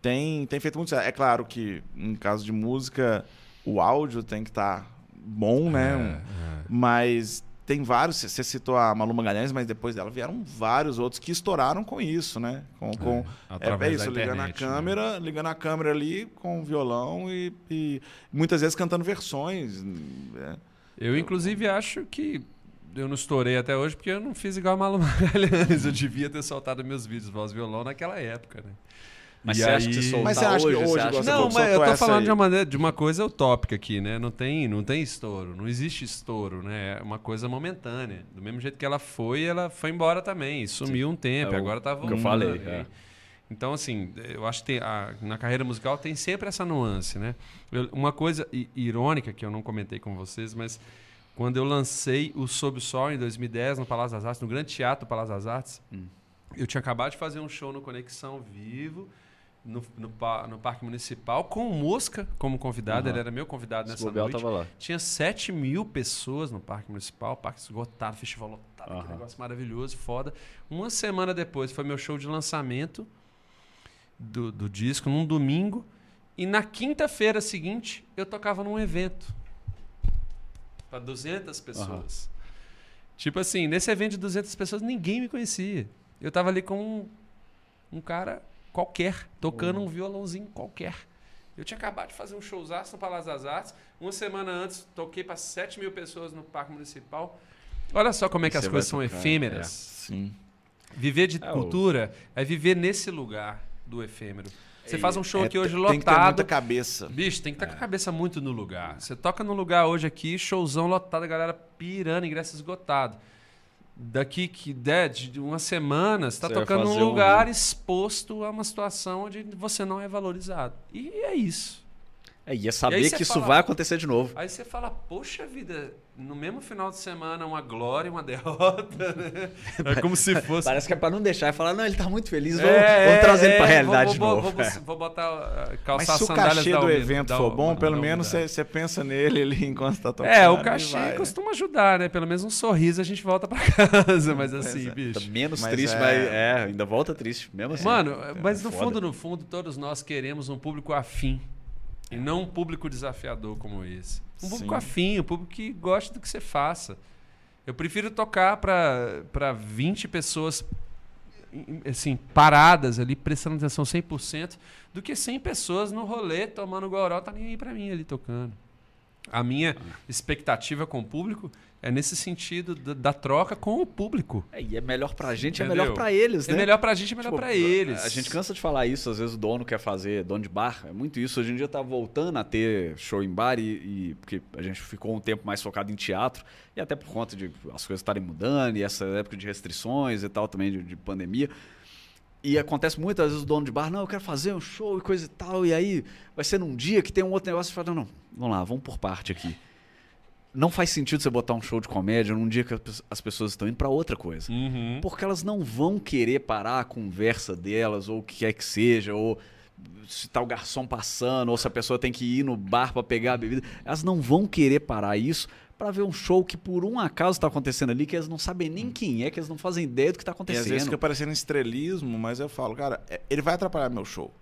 tem, tem feito muito certo. É claro que, em caso de música, o áudio tem que estar tá bom, né? É, é. Mas tem vários, você citou a Malu Magalhães, mas depois dela vieram vários outros que estouraram com isso, né? Com, com é, é, isso, ligando a né? câmera, né? ligando a câmera ali com o violão e, e muitas vezes cantando versões. É. Eu, inclusive, acho que eu não estourei até hoje porque eu não fiz igual a Malu Magalhães. Eu devia ter soltado meus vídeos voz violão naquela época, né? Mas e você aí... acha que se soltar mas você acha hoje, que hoje acha... Não, mas eu tô falando de uma, maneira, de uma coisa utópica aqui, né? Não tem, não tem estouro, não existe estouro, né? É uma coisa momentânea. Do mesmo jeito que ela foi, ela foi embora também. Sumiu Sim. um tempo, é agora tá voltando. que eu falei, é. Então, assim, eu acho que tem, a, na carreira musical tem sempre essa nuance, né? Eu, uma coisa irônica que eu não comentei com vocês, mas quando eu lancei o Sob o Sol em 2010 no Palácio das Artes, no Grande Teatro do Palácio das Artes, hum. eu tinha acabado de fazer um show no Conexão Vivo no, no, no, Parque Municipal com o Mosca como convidado. Uhum. Ele era meu convidado nessa noite. Tava lá. Tinha 7 mil pessoas no Parque Municipal, parque esgotado, festival lotado, uhum. negócio maravilhoso, foda. Uma semana depois foi meu show de lançamento do, do disco, num domingo. E na quinta-feira seguinte, eu tocava num evento para 200 pessoas. Uhum. Tipo assim, nesse evento de 200 pessoas, ninguém me conhecia. Eu tava ali com um, um cara qualquer, tocando uhum. um violãozinho qualquer. Eu tinha acabado de fazer um showzaço no Palácio das Artes. Uma semana antes, toquei para 7 mil pessoas no Parque Municipal. Olha só como é que as coisas são efêmeras. É. Sim. Viver de é, cultura o... é viver nesse lugar do efêmero. Você faz um show é, aqui hoje lotado. Tem que ter muita cabeça. Bicho, tem que estar é. com a cabeça muito no lugar. Você toca num lugar hoje aqui, showzão lotado, a galera pirando, ingresso esgotado daqui que né, de uma semana, você está tocando num lugar um... exposto a uma situação onde você não é valorizado. E é isso. É, é saber que isso vai acontecer de novo. Aí você fala, poxa vida, no mesmo final de semana, uma glória e uma derrota, né? É como se fosse. Parece que é para não deixar e falar, não, ele tá muito feliz, vamos, é, vamos trazer é, ele para a realidade vou, vou, de novo. Vou, vou, vou botar, uh, calçar Mas se o cachê do evento for bom, pelo menos você pensa nele ali enquanto está tocando. É, o cachê vai, costuma ajudar, né? Pelo menos um sorriso a gente volta para casa, mas assim, é. bicho. Tá menos mas triste, é... mas é, ainda volta triste, mesmo assim. Mano, mas no fundo, no fundo, todos nós queremos um público afim e não um público desafiador como esse. Um público Sim. afim, um público que gosta do que você faça. Eu prefiro tocar para 20 pessoas assim, paradas ali, prestando atenção 100%, do que 100 pessoas no rolê tomando goró, tá nem aí para mim ali tocando. A minha expectativa com o público é nesse sentido da, da troca com o público. É, e é melhor pra gente, Entendeu? é melhor pra eles, é né? É melhor pra gente, é melhor tipo, pra eles. A gente cansa de falar isso, às vezes o dono quer fazer, dono de bar, é muito isso. Hoje em dia tá voltando a ter show em bar e, e porque a gente ficou um tempo mais focado em teatro e até por conta de as coisas estarem mudando e essa época de restrições e tal também de, de pandemia. E acontece muitas vezes o dono de bar, não, eu quero fazer um show e coisa e tal, e aí vai ser num dia que tem um outro negócio e fala, não, não, vamos lá, vamos por parte aqui não faz sentido você botar um show de comédia num dia que as pessoas estão indo para outra coisa. Uhum. Porque elas não vão querer parar a conversa delas, ou o que quer que seja, ou se tá o garçom passando, ou se a pessoa tem que ir no bar para pegar a bebida. Elas não vão querer parar isso para ver um show que por um acaso está acontecendo ali, que elas não sabem nem quem é, que elas não fazem ideia do que está acontecendo. E às vezes fica parecendo estrelismo, mas eu falo, cara, é, ele vai atrapalhar meu show.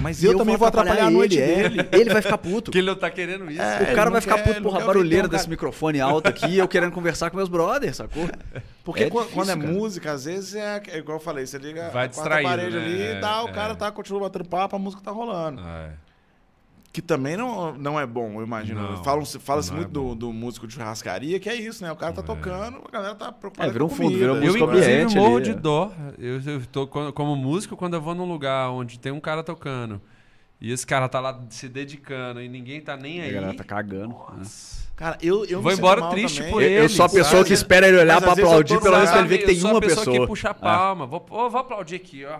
Mas eu, eu também vou atrapalhar, atrapalhar a noite ele, dele. É. Ele vai ficar puto. que ele não tá querendo isso. É, o cara vai ficar quer, puto, porra, barulheira então, desse microfone alto aqui, eu querendo conversar com meus brothers, sacou? Porque é quando, difícil, é cara. música, às vezes é, é, igual eu falei, você liga vai a parede né? ali e tá, o cara tá, continua batendo papo, a música tá rolando. É que também não, não é bom, eu imagino. Fala-se fala é muito do, do, músico de churrascaria, que é isso, né? O cara tá é. tocando, a galera tá preocupada é, virou um fundo, virou Eu, inclusive, morro de dó. Eu, eu tô, como músico, quando eu vou num lugar onde tem um cara tocando e esse cara tá lá se dedicando e ninguém tá nem aí. A galera tá cagando. Né? Cara, eu, eu Vou embora triste também. por ele. Eu sou a pessoa sabe? que espera ele olhar Mas, pra aplaudir, pelo menos pra ele ver que tem uma pessoa. Eu sou a pessoa que puxa a palma. Ah. Vou, oh, vou aplaudir aqui, ó.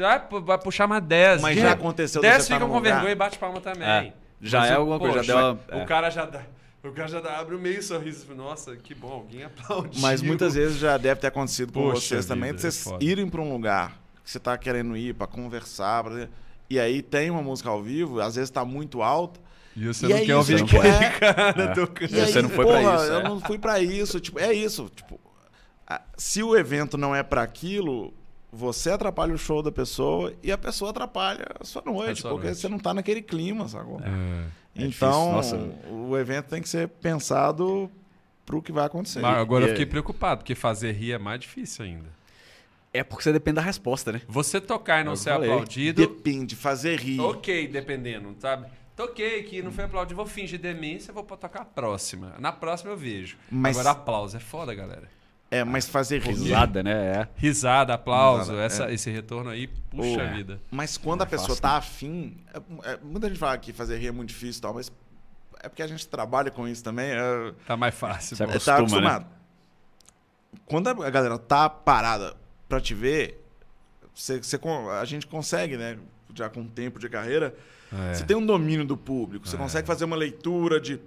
Já vai puxar mais 10. Mas já aconteceu 10 ficam tá com vergonha e bate palma também. É. Já Mas, é alguma coisa, já deu uma... O cara já dá. O cara já abre um meio sorriso. Nossa, que bom, alguém aplaudiu. Mas muitas vezes já deve ter acontecido com Poxa vocês vida, também, de vocês é irem para um lugar que você está querendo ir para conversar, pra... e aí tem uma música ao vivo, às vezes está muito alta. E você e não é quer ouvir aquele é, cara é. tocando. E aí, você não foi para isso. Eu é. não fui para isso. Tipo, é isso. Tipo, se o evento não é para aquilo, você atrapalha o show da pessoa e a pessoa atrapalha a sua noite, porque noite. você não está naquele clima, sacou? É, então, o evento tem que ser pensado para o que vai acontecer. Mas agora e, eu fiquei preocupado, porque fazer rir é mais difícil ainda. É porque você depende da resposta, né? Você tocar e não eu ser falei. aplaudido. Depende, fazer rir. Ok, dependendo, sabe? Toquei aqui, não foi aplaudido, vou fingir demência, vou tocar a próxima. Na próxima eu vejo. Mas... Agora aplauso é foda, galera. É, mas fazer risada, né? É. Risada, aplauso, Risada, essa, é. esse retorno aí, puxa oh, vida. Mas quando a é pessoa fácil, tá afim. É, é, muita gente fala que fazer rir é muito difícil e tal, mas é porque a gente trabalha com isso também. É, tá mais fácil. Você acostuma, tá acostumado. Né? Quando a galera tá parada pra te ver, você, você, a gente consegue, né? Já com tempo de carreira, é. você tem um domínio do público, você consegue fazer uma leitura de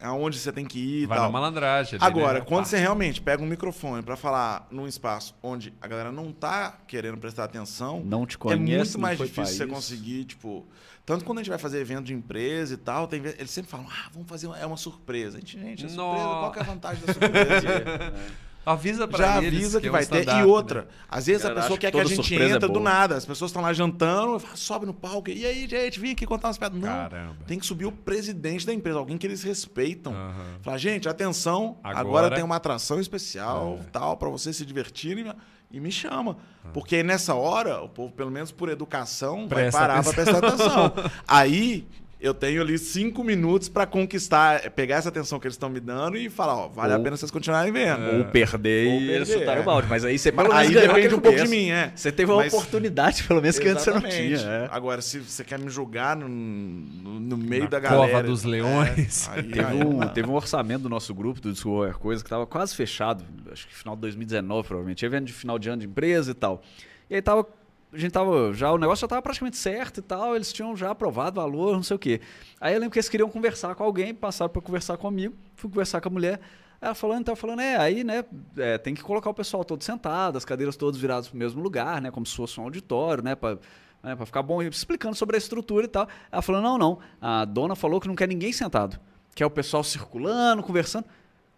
aonde você tem que ir Vai tal. na malandragem. Agora, né? quando você realmente pega um microfone para falar num espaço onde a galera não tá querendo prestar atenção, não te conhece, é muito mais difícil você conseguir, tipo, tanto quando a gente vai fazer evento de empresa e tal, tem, eles sempre falam: "Ah, vamos fazer uma, é uma surpresa". A gente, gente, a surpresa, qual que é a vantagem da surpresa? é. Avisa pra Já eles avisa que, que vai é um ter. E outra, né? às vezes Cara, a pessoa quer que a gente é entre é do nada. As pessoas estão lá jantando, sobe no palco. E aí, gente, vim aqui contar umas piadas. Não, Caramba. tem que subir o presidente da empresa, alguém que eles respeitam. Uhum. Fala, gente, atenção, agora, agora tem uma atração especial, é. tal, para vocês se divertirem e me chama. Porque nessa hora, o povo, pelo menos por educação, Presta vai parar para prestar atenção. Aí eu tenho ali cinco minutos para conquistar, pegar essa atenção que eles estão me dando e falar, ó, vale ou, a pena vocês continuarem vendo. Ou perder Ou e chutar é. o balde. Mas aí você pelo Aí depende um pouco de mim, é. Você teve uma Mas, oportunidade, pelo menos, que antes você não tinha. É. Agora, se você quer me julgar no, no, no meio Na da galera... Cova dos leões. É, aí, teve, aí, um, teve um orçamento do nosso grupo, do Discover Coisa, que estava quase fechado. Acho que final de 2019, provavelmente. Evento de final de ano de empresa e tal. E aí tava a gente tava já o negócio já estava praticamente certo e tal, eles tinham já aprovado valor, não sei o quê. Aí eu lembro que eles queriam conversar com alguém, passaram para conversar comigo, fui conversar com a mulher. Ela falando, então falando, é, aí, né, é, tem que colocar o pessoal todo sentado, as cadeiras todas viradas para o mesmo lugar, né, como se fosse um auditório, né, para né, ficar bom, explicando sobre a estrutura e tal. Ela falou, não, não, a dona falou que não quer ninguém sentado, quer o pessoal circulando, conversando.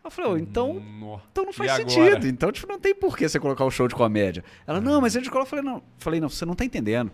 Eu falei, oh, então, então não faz sentido. Então, tipo, não tem por que você colocar o show de comédia. Ela, não, mas a gente coloca. Eu falei, não, falei, não, você não tá entendendo.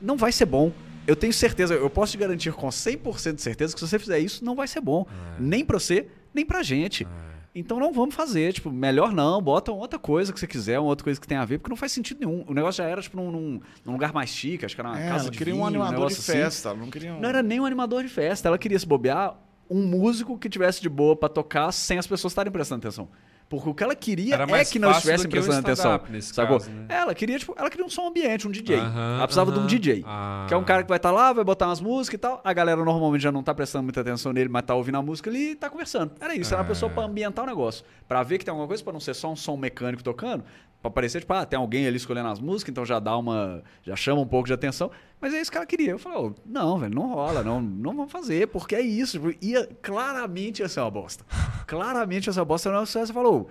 Não vai ser bom. Eu tenho certeza, eu posso te garantir com 100% de certeza que se você fizer isso, não vai ser bom. É. Nem pra você, nem pra gente. É. Então não vamos fazer, tipo, melhor não, bota outra coisa que você quiser, uma outra coisa que tem a ver, porque não faz sentido nenhum. O negócio já era, tipo, num, num lugar mais chique, acho que era uma é, casa de queria vinho, um animador um de festa, assim. não queria um... Não era nem um animador de festa, ela queria se bobear um músico que tivesse de boa para tocar sem as pessoas estarem prestando atenção. Porque o que ela queria é que não estivessem prestando atenção. Sacou? Caso, né? Ela queria, tipo, ela queria um som ambiente, um DJ. Uh -huh, ela precisava uh -huh. de um DJ. Ah. Que é um cara que vai estar tá lá, vai botar umas músicas e tal. A galera normalmente já não tá prestando muita atenção nele, mas tá ouvindo a música ali e tá conversando. Era isso, era uma pessoa para ambientar o negócio. para ver que tem alguma coisa, para não ser só um som mecânico tocando. Pra parecer, tipo, ah, tem alguém ali escolhendo as músicas, então já dá uma. já chama um pouco de atenção. Mas é isso que ela queria. Eu falei, oh, não, velho, não rola, não, não vamos fazer, porque é isso. Tipo, ia, claramente ia ser uma bosta. claramente ia ser uma bosta. Não, você falou,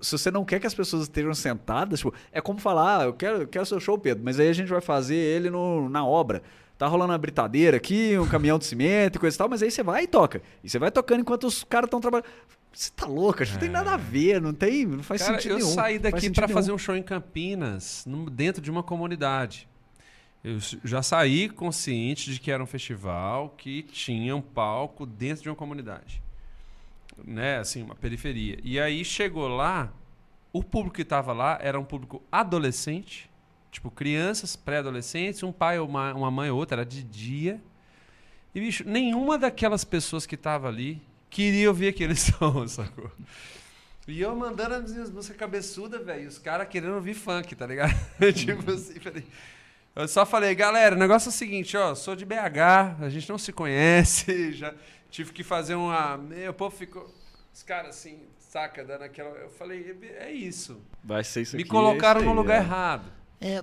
se você não quer que as pessoas estejam sentadas, tipo, é como falar, ah, eu quero, eu quero seu show, Pedro, mas aí a gente vai fazer ele no, na obra. Tá rolando uma britadeira aqui, um caminhão de cimento e coisa e tal, mas aí você vai e toca. E você vai tocando enquanto os caras estão trabalhando. Você tá louca, não tem nada a ver, não tem, não faz Cara, sentido eu nenhum. Eu saí daqui para fazer um show em Campinas, dentro de uma comunidade. Eu já saí consciente de que era um festival que tinha um palco dentro de uma comunidade. Né, assim, uma periferia. E aí chegou lá, o público que estava lá era um público adolescente, tipo crianças, pré-adolescentes, um pai, uma, uma mãe ou outra, era de dia. E, bicho, nenhuma daquelas pessoas que estava ali queria ouvir aquele som, sacou? E eu mandando as minhas músicas cabeçudas, velho, os caras querendo ouvir funk, tá ligado? tipo assim, falei. Eu só falei, galera, o negócio é o seguinte, ó, sou de BH, a gente não se conhece, já tive que fazer uma. O povo ficou. Os caras assim, saca, dando aquela. Eu falei, é isso. Vai ser isso Me aqui. Me colocaram no lugar é. errado. É,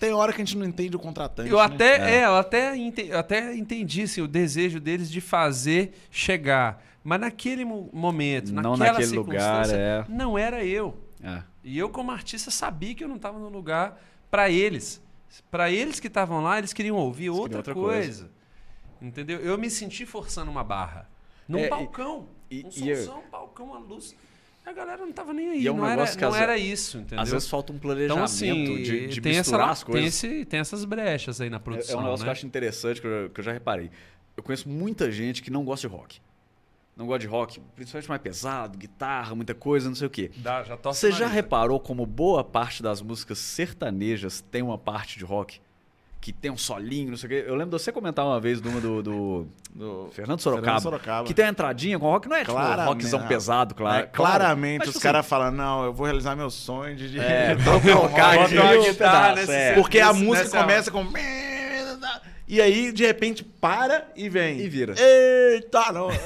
tem hora que a gente não entende o contratante. Eu né? até, é. é. eu até, entendi, eu até entendi assim, o desejo deles de fazer chegar. Mas naquele momento, não naquela naquele lugar, é... não era eu. É. E eu, como artista, sabia que eu não estava no lugar para eles. Para eles que estavam lá, eles queriam ouvir outra, outra, coisa. coisa. Entendeu? Eu me senti forçando uma barra. Num é, balcão. E, um e, somzão, eu... balcão, a luz. A galera não tava nem aí. É um não era, não era isso, entendeu? Às vezes falta um planejamento então, assim, de, de tem misturar essa, as coisas. Tem, esse, tem essas brechas aí na produção. É, é um negócio né? que eu acho interessante, que eu, que eu já reparei. Eu conheço muita gente que não gosta de rock não gosta de rock, principalmente mais pesado, guitarra, muita coisa, não sei o quê. Dá, já Você já reparou como boa parte das músicas sertanejas tem uma parte de rock? Que tem um solinho, não sei o quê. Eu lembro de você comentar uma vez de uma do, do, do Fernando, Sorocaba, Fernando, Sorocaba, Que tem a entradinha com rock, não é tipo um rockzão pesado, claro. É, claramente claro. os assim, caras falam, não, eu vou realizar meu sonho de... É, vou colocar aqui, é. Porque a música começa com e aí, de repente, para e vem. E vira. Eita, não. é,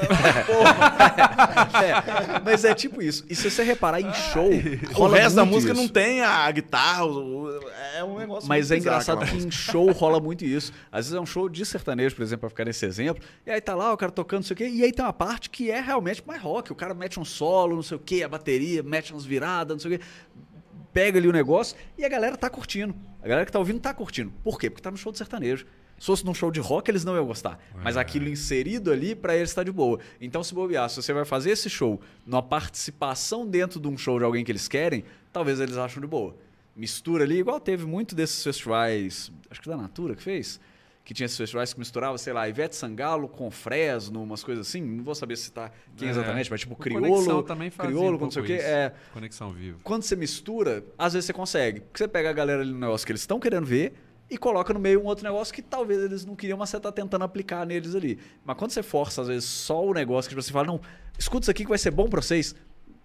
mas é tipo isso. E se você reparar em show. o resto da música isso. não tem a guitarra. É um negócio Mas é engraçado que em show rola muito isso. Às vezes é um show de sertanejo, por exemplo, pra ficar nesse exemplo. E aí tá lá o cara tocando, não sei o quê. E aí tem uma parte que é realmente mais rock. O cara mete um solo, não sei o quê, a bateria, mete umas viradas, não sei o quê pega ali o negócio e a galera tá curtindo. A galera que tá ouvindo tá curtindo. Por quê? Porque tá no show de sertanejo. Se fosse num show de rock, eles não iam gostar. É. Mas aquilo inserido ali, para eles está de boa. Então, se bobear, se você vai fazer esse show numa participação dentro de um show de alguém que eles querem, talvez eles acham de boa. Mistura ali, igual teve muito desses festivais, acho que da Natura que fez, que tinha esses festivais que misturava, sei lá, Ivete Sangalo com Fresno, umas coisas assim. Não vou saber citar quem é. exatamente, mas tipo Criolo. Também fazia Criolo, um não sei o quê. É, Conexão vivo. Quando você mistura, às vezes você consegue. Porque você pega a galera ali no negócio que eles estão querendo ver e coloca no meio um outro negócio que talvez eles não queriam, mas você está tentando aplicar neles ali. Mas quando você força, às vezes, só o negócio que você fala, não, escuta isso aqui que vai ser bom para vocês.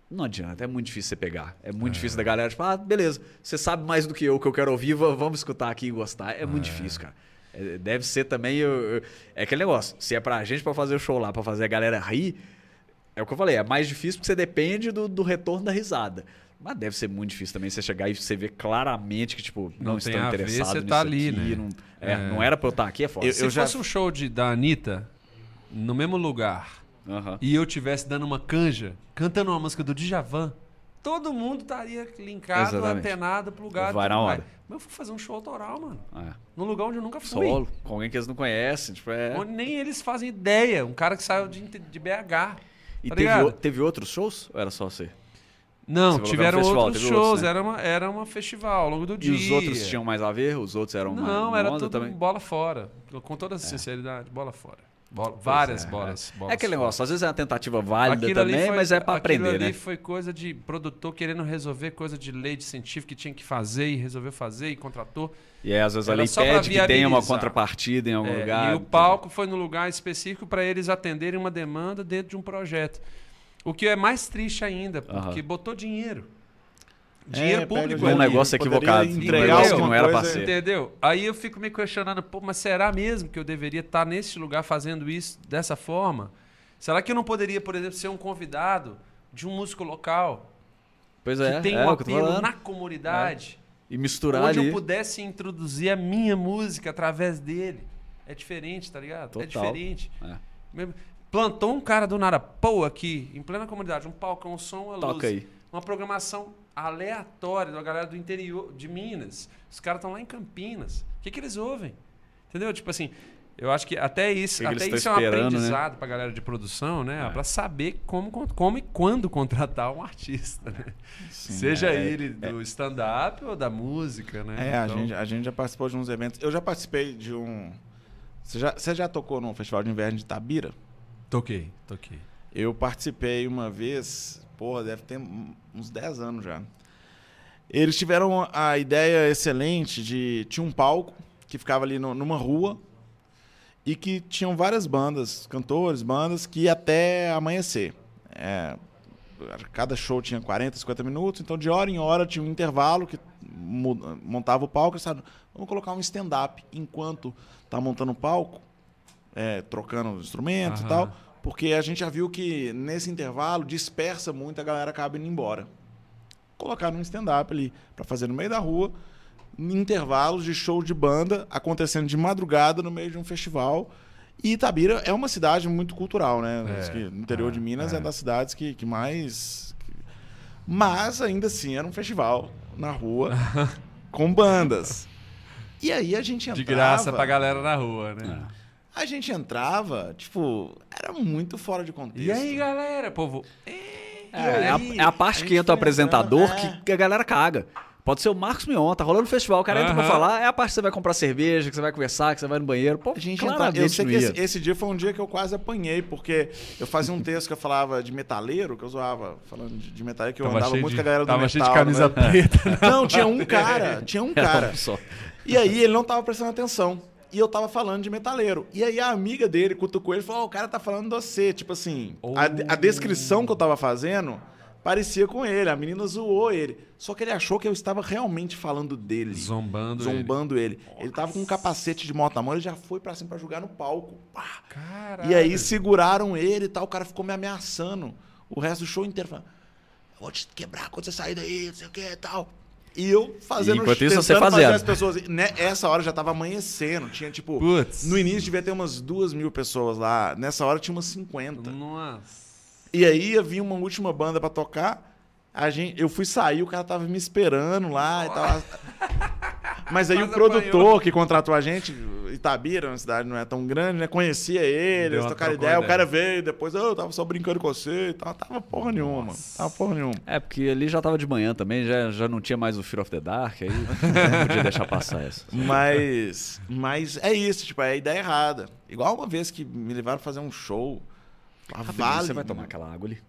Não adianta, é muito difícil você pegar. É muito é. difícil da galera, tipo, ah, beleza, você sabe mais do que eu que eu quero ouvir, vamos escutar aqui e gostar. É muito é. difícil, cara. É, deve ser também. Eu, eu, é aquele negócio. Se é pra gente pra fazer o show lá, pra fazer a galera rir, é o que eu falei, é mais difícil porque você depende do, do retorno da risada. Mas deve ser muito difícil também você chegar e você ver claramente que, tipo, não, não estão interessados nisso tá ali, aqui. Né? Não, é, é. não era pra eu estar aqui, é foda. Eu, Se eu fosse já... um show de, da Anitta, no mesmo lugar, e eu tivesse dando uma canja, cantando uma música do Djavan, todo mundo estaria linkado, Exatamente. antenado pro lugar. Vai na hora. Mas eu fui fazer um show autoral, mano. É. Num lugar onde eu nunca fui. Solo, com alguém que eles não conhecem. Tipo, é... Onde nem eles fazem ideia. Um cara que saiu de, de BH. E tá teve, teve outros shows? Ou era só você? Não, tiveram festival, outros shows. Outros, né? Era, uma, era uma festival ao longo do dia. E os outros tinham mais a ver? Os outros eram Não, era tudo também? bola fora. Com toda a é. sinceridade, bola fora. Bola, várias é, bolas, é. bolas. É aquele negócio, às vezes é uma tentativa válida aquilo também, foi, mas é para aprender, ali né? foi coisa de produtor querendo resolver coisa de lei de científico que tinha que fazer e resolveu fazer e contratou. E aí, às vezes ali pede que tenha uma contrapartida em algum é, lugar. E o palco foi no lugar específico para eles atenderem uma demanda dentro de um projeto. O que é mais triste ainda, porque botou dinheiro. Dinheiro é, público. Um negócio equivocado. Entregar um que não era para ser. Entendeu? Aí eu fico me questionando, pô, mas será mesmo que eu deveria estar nesse lugar fazendo isso dessa forma? Será que eu não poderia, por exemplo, ser um convidado de um músico local? Pois é. Que tem é, um apelo na comunidade. É. E misturar onde ali. eu pudesse introduzir a minha música através dele. É diferente, tá ligado? Total. É diferente. É. Plantou um cara do nada, pô, aqui, em plena comunidade, um palco, um som, uma Toca luz. Aí. Uma programação aleatória da galera do interior de Minas. Os caras estão lá em Campinas. O que, que eles ouvem? Entendeu? Tipo assim, eu acho que até isso, que até isso é um né? aprendizado né? para a galera de produção, né? É. Para saber como, como e quando contratar um artista, né? Sim, Seja é, ele é, do stand-up ou da música, né? É, então... a, gente, a gente já participou de uns eventos. Eu já participei de um. Você já, você já tocou no Festival de Inverno de Tabira? Toquei, toquei. Eu participei uma vez, porra, deve ter uns 10 anos já. Eles tiveram a ideia excelente de. Tinha um palco que ficava ali no, numa rua e que tinham várias bandas, cantores, bandas, que ia até amanhecer. É, cada show tinha 40, 50 minutos, então de hora em hora tinha um intervalo que montava o palco e sabe, vamos colocar um stand-up enquanto tá montando o palco, é, trocando os instrumentos e tal, porque a gente já viu que nesse intervalo dispersa muito, a galera acaba indo embora colocar num stand-up ali, para fazer no meio da rua, em intervalos de show de banda, acontecendo de madrugada no meio de um festival. E Itabira é uma cidade muito cultural, né? É, no interior é, de Minas é. é das cidades que, que mais. Mas ainda assim era um festival na rua com bandas. E aí a gente entrava. De graça pra galera na rua, né? A gente entrava, tipo, era muito fora de contexto. E aí, galera, povo? É, é, a, é a, parte que entra o apresentador que, que a galera caga. Pode ser o Marcos Mion, tá rolando festival, o cara entra pra falar, é a parte que você vai comprar cerveja, que você vai conversar, que você vai no banheiro. Pô, a gente entra, Eu sei que esse, esse, dia foi um dia que eu quase apanhei, porque eu fazia um texto que eu falava de metaleiro, que eu zoava, falando de, de metaleiro, que eu tava andava muito de, com a galera do tava metal. Tava cheio de camisa né? preta. Não, tinha um cara, tinha um cara. E aí ele não tava prestando atenção. E eu tava falando de metaleiro. E aí a amiga dele cutucou ele e falou: oh, o cara tá falando de você. Tipo assim, oh. a, a descrição que eu tava fazendo parecia com ele. A menina zoou ele. Só que ele achou que eu estava realmente falando dele. Zombando, zombando ele. Ele, ele tava com um capacete de moto na mão, ele já foi para cima pra jogar no palco. Pá. E aí seguraram ele e tal. O cara ficou me ameaçando. O resto do show inteiro falando: Eu vou te quebrar quando você sair daí, não sei o que e tal. E eu fazendo Enquanto isso, você fazendo. as pessoas. Nessa hora já tava amanhecendo. Tinha, tipo. Puts. No início devia ter umas duas mil pessoas lá. Nessa hora tinha umas 50. Nossa. E aí ia vir uma última banda para tocar. A gente, eu fui sair, o cara tava me esperando lá e tal. Mas aí Mas o produtor apanhou. que contratou a gente, Itabira, uma cidade não é tão grande, né? Conhecia ele, eles tocaram ideia, ideia, o cara veio depois, oh, eu tava só brincando com você e tal. Tava porra nenhuma, Nossa. tava porra nenhuma. É, porque ali já tava de manhã também, já, já não tinha mais o Fear of the Dark, aí não podia deixar passar essa. Mas, mas é isso, tipo, é a ideia errada. Igual uma vez que me levaram fazer um show a vale. Você vai tomar aquela água ali?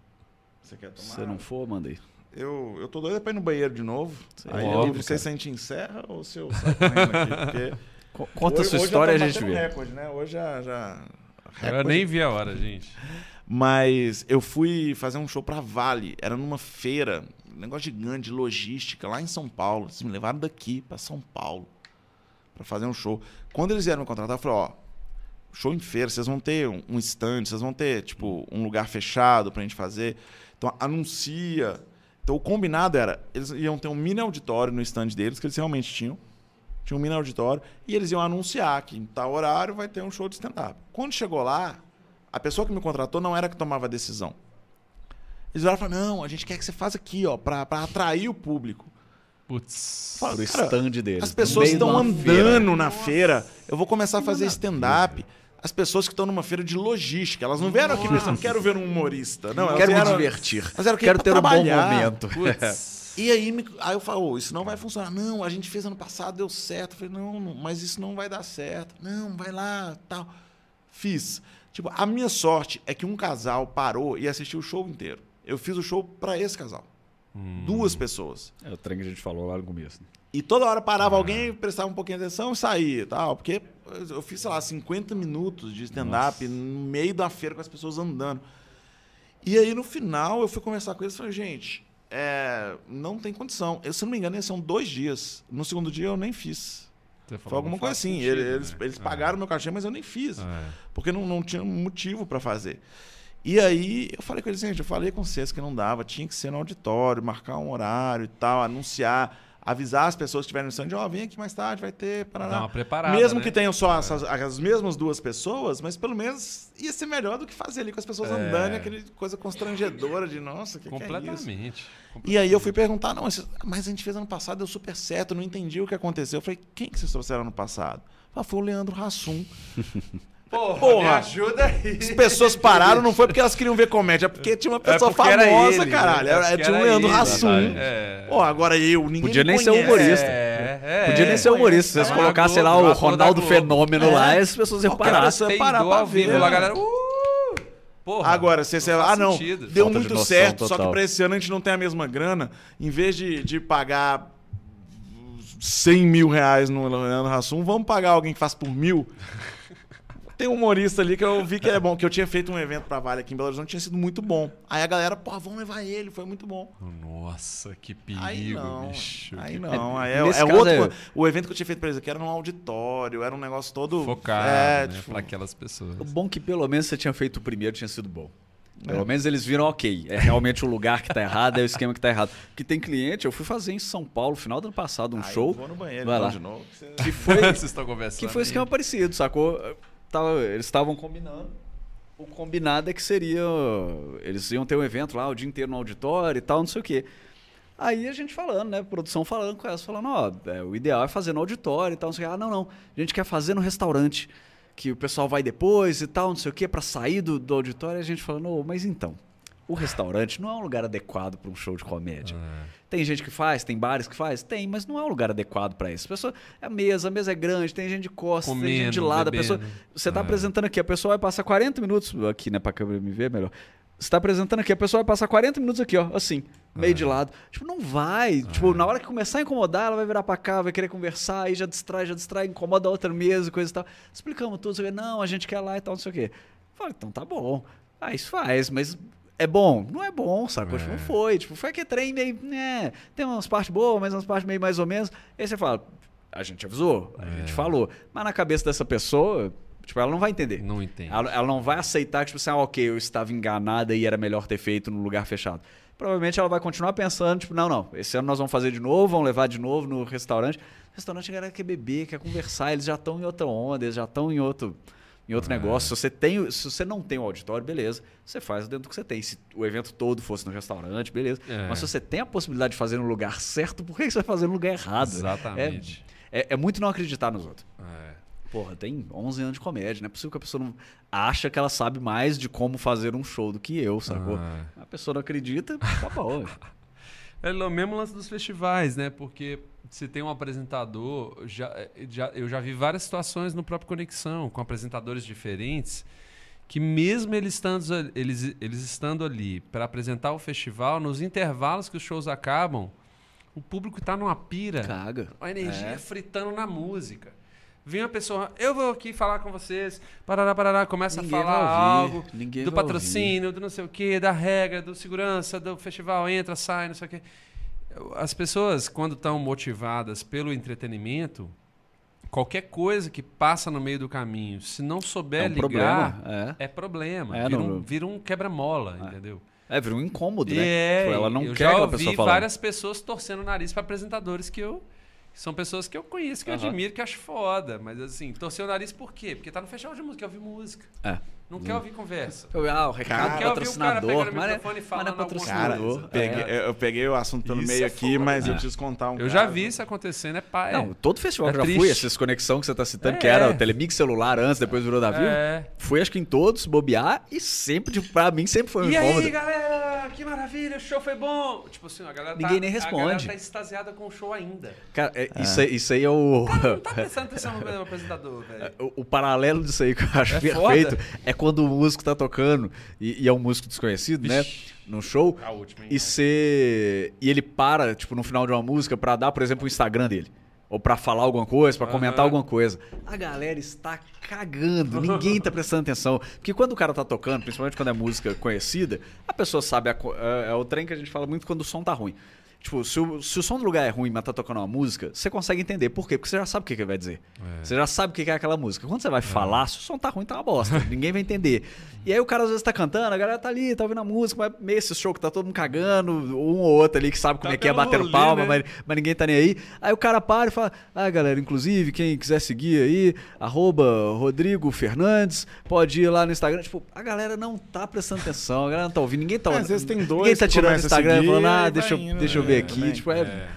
Você quer tomar? Se não for, manda aí. Eu, eu tô doido pra ir no banheiro de novo. Sim, aí óbvio, não sei se a gente encerra ou se eu saio aqui, porque... Conta hoje, a sua história e a gente vê. recorde, né? Hoje já... já eu nem vi a hora, gente. Mas eu fui fazer um show pra Vale. Era numa feira, um negócio gigante de logística, lá em São Paulo. Eles me levaram daqui pra São Paulo pra fazer um show. Quando eles vieram me contratar, eu falei, ó, show em feira, vocês vão ter um stand, vocês vão ter, tipo, um lugar fechado pra gente fazer. Então, anuncia. Então, o combinado era, eles iam ter um mini auditório no stand deles, que eles realmente tinham. Tinha um mini auditório. E eles iam anunciar que em tal horário vai ter um show de stand-up. Quando chegou lá, a pessoa que me contratou não era que tomava a decisão. Eles olharam e falaram, não, a gente quer que você faça aqui, ó, pra, pra atrair o público. Putz, Fala, o stand deles. As pessoas estão andando feira. na feira. Eu vou começar a fazer stand-up as pessoas que estão numa feira de logística. Elas não vieram aqui pensando, quero ver um humorista. Não, quero vieram, me divertir. Mas quero ter trabalhar. um bom momento. E aí, aí eu falo, oh, isso não vai funcionar. Não, a gente fez ano passado, deu certo. Eu falei, não, não, mas isso não vai dar certo. Não, vai lá, tal. Fiz. Tipo, a minha sorte é que um casal parou e assistiu o show inteiro. Eu fiz o show para esse casal. Hum. Duas pessoas. É o trem que a gente falou lá no começo. Né? E toda hora parava ah. alguém, prestava um pouquinho de atenção e saía tal. Porque eu fiz, sei lá, 50 minutos de stand-up no meio da feira com as pessoas andando. E aí, no final, eu fui conversar com eles e falei, gente, é, não tem condição. Eu, se não me engano, são dois dias. No segundo dia eu nem fiz. Foi alguma coisa assim. Sentido, eles, né? eles é. pagaram é. meu cachê, mas eu nem fiz. É. Porque não, não tinha motivo para fazer. E aí eu falei com eles, gente, eu falei com vocês que não dava, tinha que ser no auditório, marcar um horário e tal, anunciar avisar as pessoas que estiverem no stand, ó, oh, vem aqui mais tarde, vai ter parará. Dá uma preparada, Mesmo né? que tenham só é. essas, as mesmas duas pessoas, mas pelo menos ia ser melhor do que fazer ali com as pessoas é. andando, aquele coisa constrangedora de, nossa, que Completamente. Que é Completamente. E aí eu fui perguntar, não, mas, a gente fez ano passado, deu super certo, não entendi o que aconteceu. Eu falei, quem que vocês trouxeram ano passado? Ah, foi o Leandro Hassum. Porra, Porra, me ajuda aí. As pessoas pararam, não foi porque elas queriam ver comédia, é porque tinha uma é pessoa é famosa, ele, caralho. Né? Era, tinha um Leandro Hassum. É. Pô, agora eu, ninguém Podia nem ser humorista. É, é, Podia nem ser humorista. Se vocês colocassem lá o Ronaldo Fenômeno lá, as pessoas iam parar. As pessoas iam parar pra ver. Lá, galera, uh! Porra, Agora, você, você ah, não, sentido. deu Falta muito certo, total. só que pra esse ano a gente não tem a mesma grana. Em vez de, de pagar 100 mil reais no Leandro Hassum, vamos pagar alguém que faz por mil. Tem um humorista ali que eu vi que é bom, que eu tinha feito um evento pra Vale aqui em Belo Horizonte, tinha sido muito bom. Aí a galera, pô, vamos levar ele, foi muito bom. Nossa, que perigo, aí não, bicho. Aí não, aí é, é outro. É... O evento que eu tinha feito pra eles aqui era num auditório, era um negócio todo. Focado, é, né, tipo... pra aquelas pessoas. O bom é que pelo menos você tinha feito o primeiro, tinha sido bom. Pelo é. menos eles viram, ok, é realmente o lugar que tá errado, é o esquema que tá errado. Porque tem cliente, eu fui fazer em São Paulo, final do ano passado, um ah, show. Eu vou no banheiro, vai lá. de novo. Que foi, Vocês estão conversando. Que foi um esquema parecido, sacou? Tava, eles estavam combinando. O combinado é que seria. Eles iam ter um evento lá o dia inteiro no auditório e tal, não sei o quê. Aí a gente falando, né? Produção falando com elas, falando, ó, é, o ideal é fazer no auditório e tal, não sei o quê. Ah, não, não. A gente quer fazer no restaurante, que o pessoal vai depois e tal, não sei o quê, para sair do, do auditório. E a gente falando, mas então, o restaurante não é um lugar adequado para um show de comédia. É. Tem gente que faz, tem bares que faz? Tem, mas não é um lugar adequado para isso. A pessoa, é a mesa, a mesa é grande, tem gente de costas, Comendo, tem gente de lado. Bebendo. A pessoa, você está é. apresentando aqui, a pessoa vai passar 40 minutos aqui, né, para a câmera me ver melhor. Você está apresentando aqui, a pessoa vai passar 40 minutos aqui, ó, assim, meio é. de lado. Tipo, não vai. Tipo, na hora que começar a incomodar, ela vai virar para cá, vai querer conversar, aí já distrai, já distrai, incomoda a outra mesa, coisa e tal. Explicamos tudo, não, a gente quer lá e tal, não sei o quê. Falei, então tá bom. Aí isso faz, mas é bom? Não é bom, sabe? É. Não foi. Tipo, foi que trem meio. Né, tem umas partes boas, mas umas partes meio mais ou menos. Aí você fala, a gente avisou, a é. gente falou. Mas na cabeça dessa pessoa, tipo, ela não vai entender. Não entende. Ela, ela não vai aceitar que, tipo assim, ah, ok, eu estava enganada e era melhor ter feito no lugar fechado. Provavelmente ela vai continuar pensando, tipo, não, não, esse ano nós vamos fazer de novo, vamos levar de novo no restaurante. O restaurante a galera quer beber, quer conversar, eles já estão em outra onda, eles já estão em outro em outro é. negócio. Se você, tem, se você não tem o auditório, beleza. Você faz dentro do que você tem. Se o evento todo fosse no restaurante, beleza. É. Mas se você tem a possibilidade de fazer no lugar certo, por que você vai fazer no lugar errado? Exatamente. É, é, é muito não acreditar nos outros. É. Porra, tem 11 anos de comédia. Não é possível que a pessoa não acha que ela sabe mais de como fazer um show do que eu, sacou? Ah. A pessoa não acredita, tá bom. É o mesmo lance dos festivais, né? Porque você tem um apresentador, já, eh, já, eu já vi várias situações no próprio Conexão, com apresentadores diferentes, que mesmo eles estando, eles, eles estando ali para apresentar o festival, nos intervalos que os shows acabam, o público está numa pira. Caga. A energia é. fritando na música. Vem uma pessoa, eu vou aqui falar com vocês, parará, parará, começa Ninguém a falar algo Ninguém do patrocínio, ouvir. do não sei o quê, da regra, do segurança, do festival, entra, sai, não sei o quê as pessoas, quando estão motivadas pelo entretenimento, qualquer coisa que passa no meio do caminho, se não souber é um ligar, problema. É. é problema. É, vira, um, vira, um, quebra-mola, é. entendeu? É, vira um incômodo, né? É, tipo, ela não eu quer já ouvi várias pessoas torcendo o nariz para apresentadores que eu são pessoas que eu conheço, que eu admiro, que acho foda. Mas assim, torcer o nariz por quê? Porque tá no festival de música, quer ouvir música. É. Não quer ouvir conversa. Ah, o recado cara, patrocinador. Não mas, é, mas é patrocinador. Cara, peguei, é. Eu peguei o assunto pelo Isso meio é aqui, mas eu preciso contar um Eu caso. já vi isso acontecendo, é pai. Não, todo festival é que eu já fui, essa conexão que você tá citando, que era o Telemix celular antes, depois virou da Vivo. É. Fui acho que em todos, bobear, e sempre, tipo, pra mim, sempre foi um e incômodo. E aí, galera, que maravilha, o show foi bom. Tipo assim, a galera Ninguém tá, nem responde. A galera tá extasiada com o show ainda. Cara, isso, isso aí é o... Cara, não tá prestando atenção no apresentador, velho. O, o paralelo disso aí que eu acho perfeito é quando o músico tá tocando e, e é um músico desconhecido, né, Vixe. né? No show. A última, hein, e você. E ele para, tipo, no final de uma música para dar, por exemplo, o Instagram dele. Ou para falar alguma coisa, para uhum. comentar alguma coisa. A galera está cagando, ninguém tá prestando atenção. Porque quando o cara tá tocando, principalmente quando é música conhecida, a pessoa sabe. A, é, é o trem que a gente fala muito quando o som tá ruim. Tipo, se o, se o som do lugar é ruim, mas tá tocando uma música, você consegue entender por quê? Porque você já sabe o que, que ele vai dizer. É. Você já sabe o que, que é aquela música. Quando você vai é. falar, se o som tá ruim, tá uma bosta. ninguém vai entender. E aí o cara às vezes tá cantando, a galera tá ali, tá ouvindo a música, mas meio esse show que tá todo mundo cagando, um ou outro ali que sabe como tá é que é bater rolê, palma, né? mas, mas ninguém tá nem aí. Aí o cara para e fala, ah, galera, inclusive, quem quiser seguir aí, arroba Rodrigo Fernandes, pode ir lá no Instagram. Tipo, a galera não tá prestando atenção, a galera não tá ouvindo, ninguém tá ouvindo. É, às vezes tem dois Ninguém tá tirando o Instagram e falando, ah, deixa, eu, deixa eu ver é, aqui. Tipo, é. é.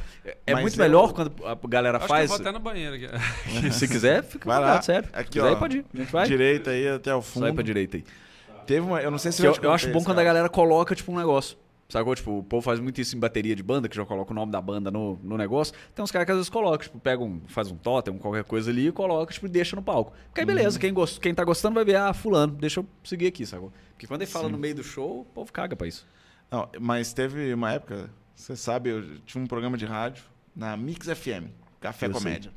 É muito eu... melhor quando a galera Acho faz. Que eu vou até no banheiro aqui. Se quiser, fica vai lá. sério. Aqui, ó. Aí pode ir. A gente vai. Direita aí até o fundo. Sai pra direita aí. Teve uma. Eu não sei se eu, eu, eu acho bom quando a galera coloca, tipo, um negócio. Sacou? Tipo, o povo faz muito isso em bateria de banda, que já coloca o nome da banda no, no negócio. Tem uns caras que às vezes colocam, tipo, pega um, faz um totem, qualquer coisa ali e coloca, tipo, e deixa no palco. Porque aí beleza, uhum. quem, gost, quem tá gostando vai ver, ah, fulano, deixa eu seguir aqui, sacou? Porque quando ele fala Sim. no meio do show, o povo caga pra isso. Não, mas teve uma época, você sabe, eu tinha um programa de rádio na Mix FM, Café eu Comédia.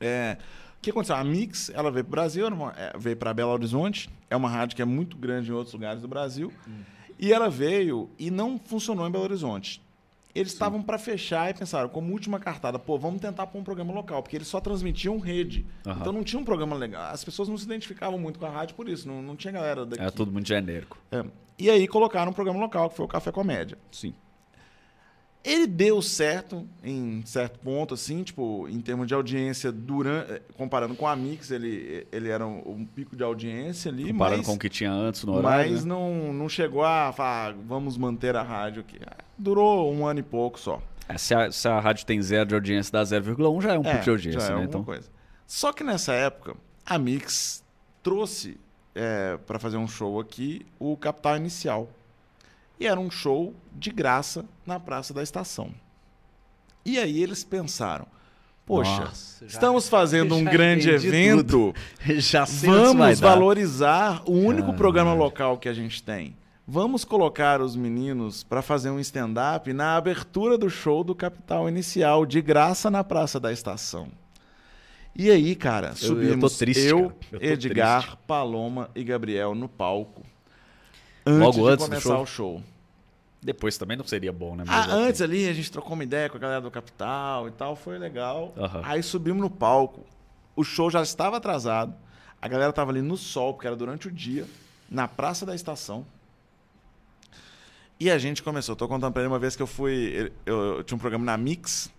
É, o que aconteceu? A Mix, ela veio para o Brasil, é, veio para Belo Horizonte, é uma rádio que é muito grande em outros lugares do Brasil. Hum. E ela veio e não funcionou em Belo Horizonte. Eles estavam para fechar e pensaram, como última cartada, pô, vamos tentar pôr um programa local, porque eles só transmitiam rede. Uhum. Então não tinha um programa legal. As pessoas não se identificavam muito com a rádio por isso, não, não tinha galera daqui. Era todo muito genérico. É. E aí colocaram um programa local, que foi o Café Comédia. Sim. Ele deu certo em certo ponto, assim, tipo, em termos de audiência, durante, comparando com a Mix, ele, ele era um, um pico de audiência ali. Comparando mas, com o que tinha antes no horário. Mas né? não, não chegou a falar, vamos manter a rádio aqui. Durou um ano e pouco só. É, se, a, se, a, rádio tem zero de audiência, dá 0,1 já é um é, pico de audiência, é né? Então... coisa. Só que nessa época, a Mix trouxe é, para fazer um show aqui o Capital Inicial. E era um show de graça na Praça da Estação. E aí eles pensaram: Poxa, Nossa, estamos fazendo um grande evento. já vamos valorizar o único Caramba. programa local que a gente tem. Vamos colocar os meninos para fazer um stand-up na abertura do show do Capital Inicial, de graça na Praça da Estação. E aí, cara, subimos eu, eu, triste, eu, eu Edgar, triste. Paloma e Gabriel no palco. Antes Logo de antes começar show. o show. Depois também não seria bom, né? Ah, antes ali a gente trocou uma ideia com a galera do Capital e tal, foi legal. Uhum. Aí subimos no palco. O show já estava atrasado. A galera estava ali no sol, porque era durante o dia, na Praça da Estação. E a gente começou. Tô contando para ele uma vez que eu fui. Eu, eu, tinha um programa na Mix